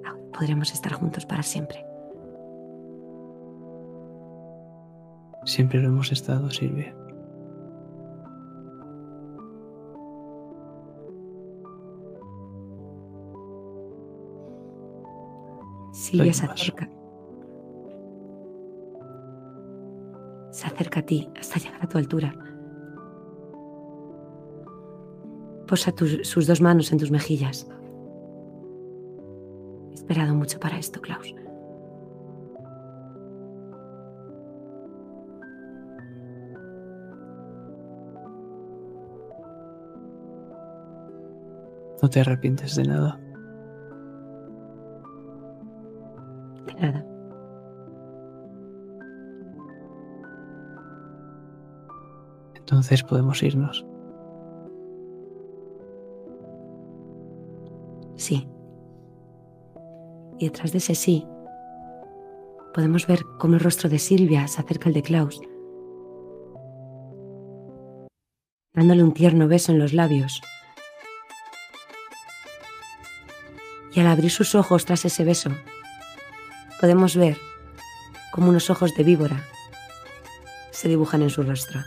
Ahora podremos estar juntos para siempre. Siempre lo hemos estado, Silvia. Silvia se acerca. Se acerca a ti hasta llegar a tu altura. Posa tus- sus dos manos en tus mejillas. He esperado mucho para esto, Klaus. No te arrepientes de nada. De nada. Entonces podemos irnos. Sí. Y detrás de ese sí, podemos ver cómo el rostro de Silvia se acerca al de Klaus, dándole un tierno beso en los labios. Y al abrir sus ojos tras ese beso, podemos ver cómo unos ojos de víbora se dibujan en su rostro.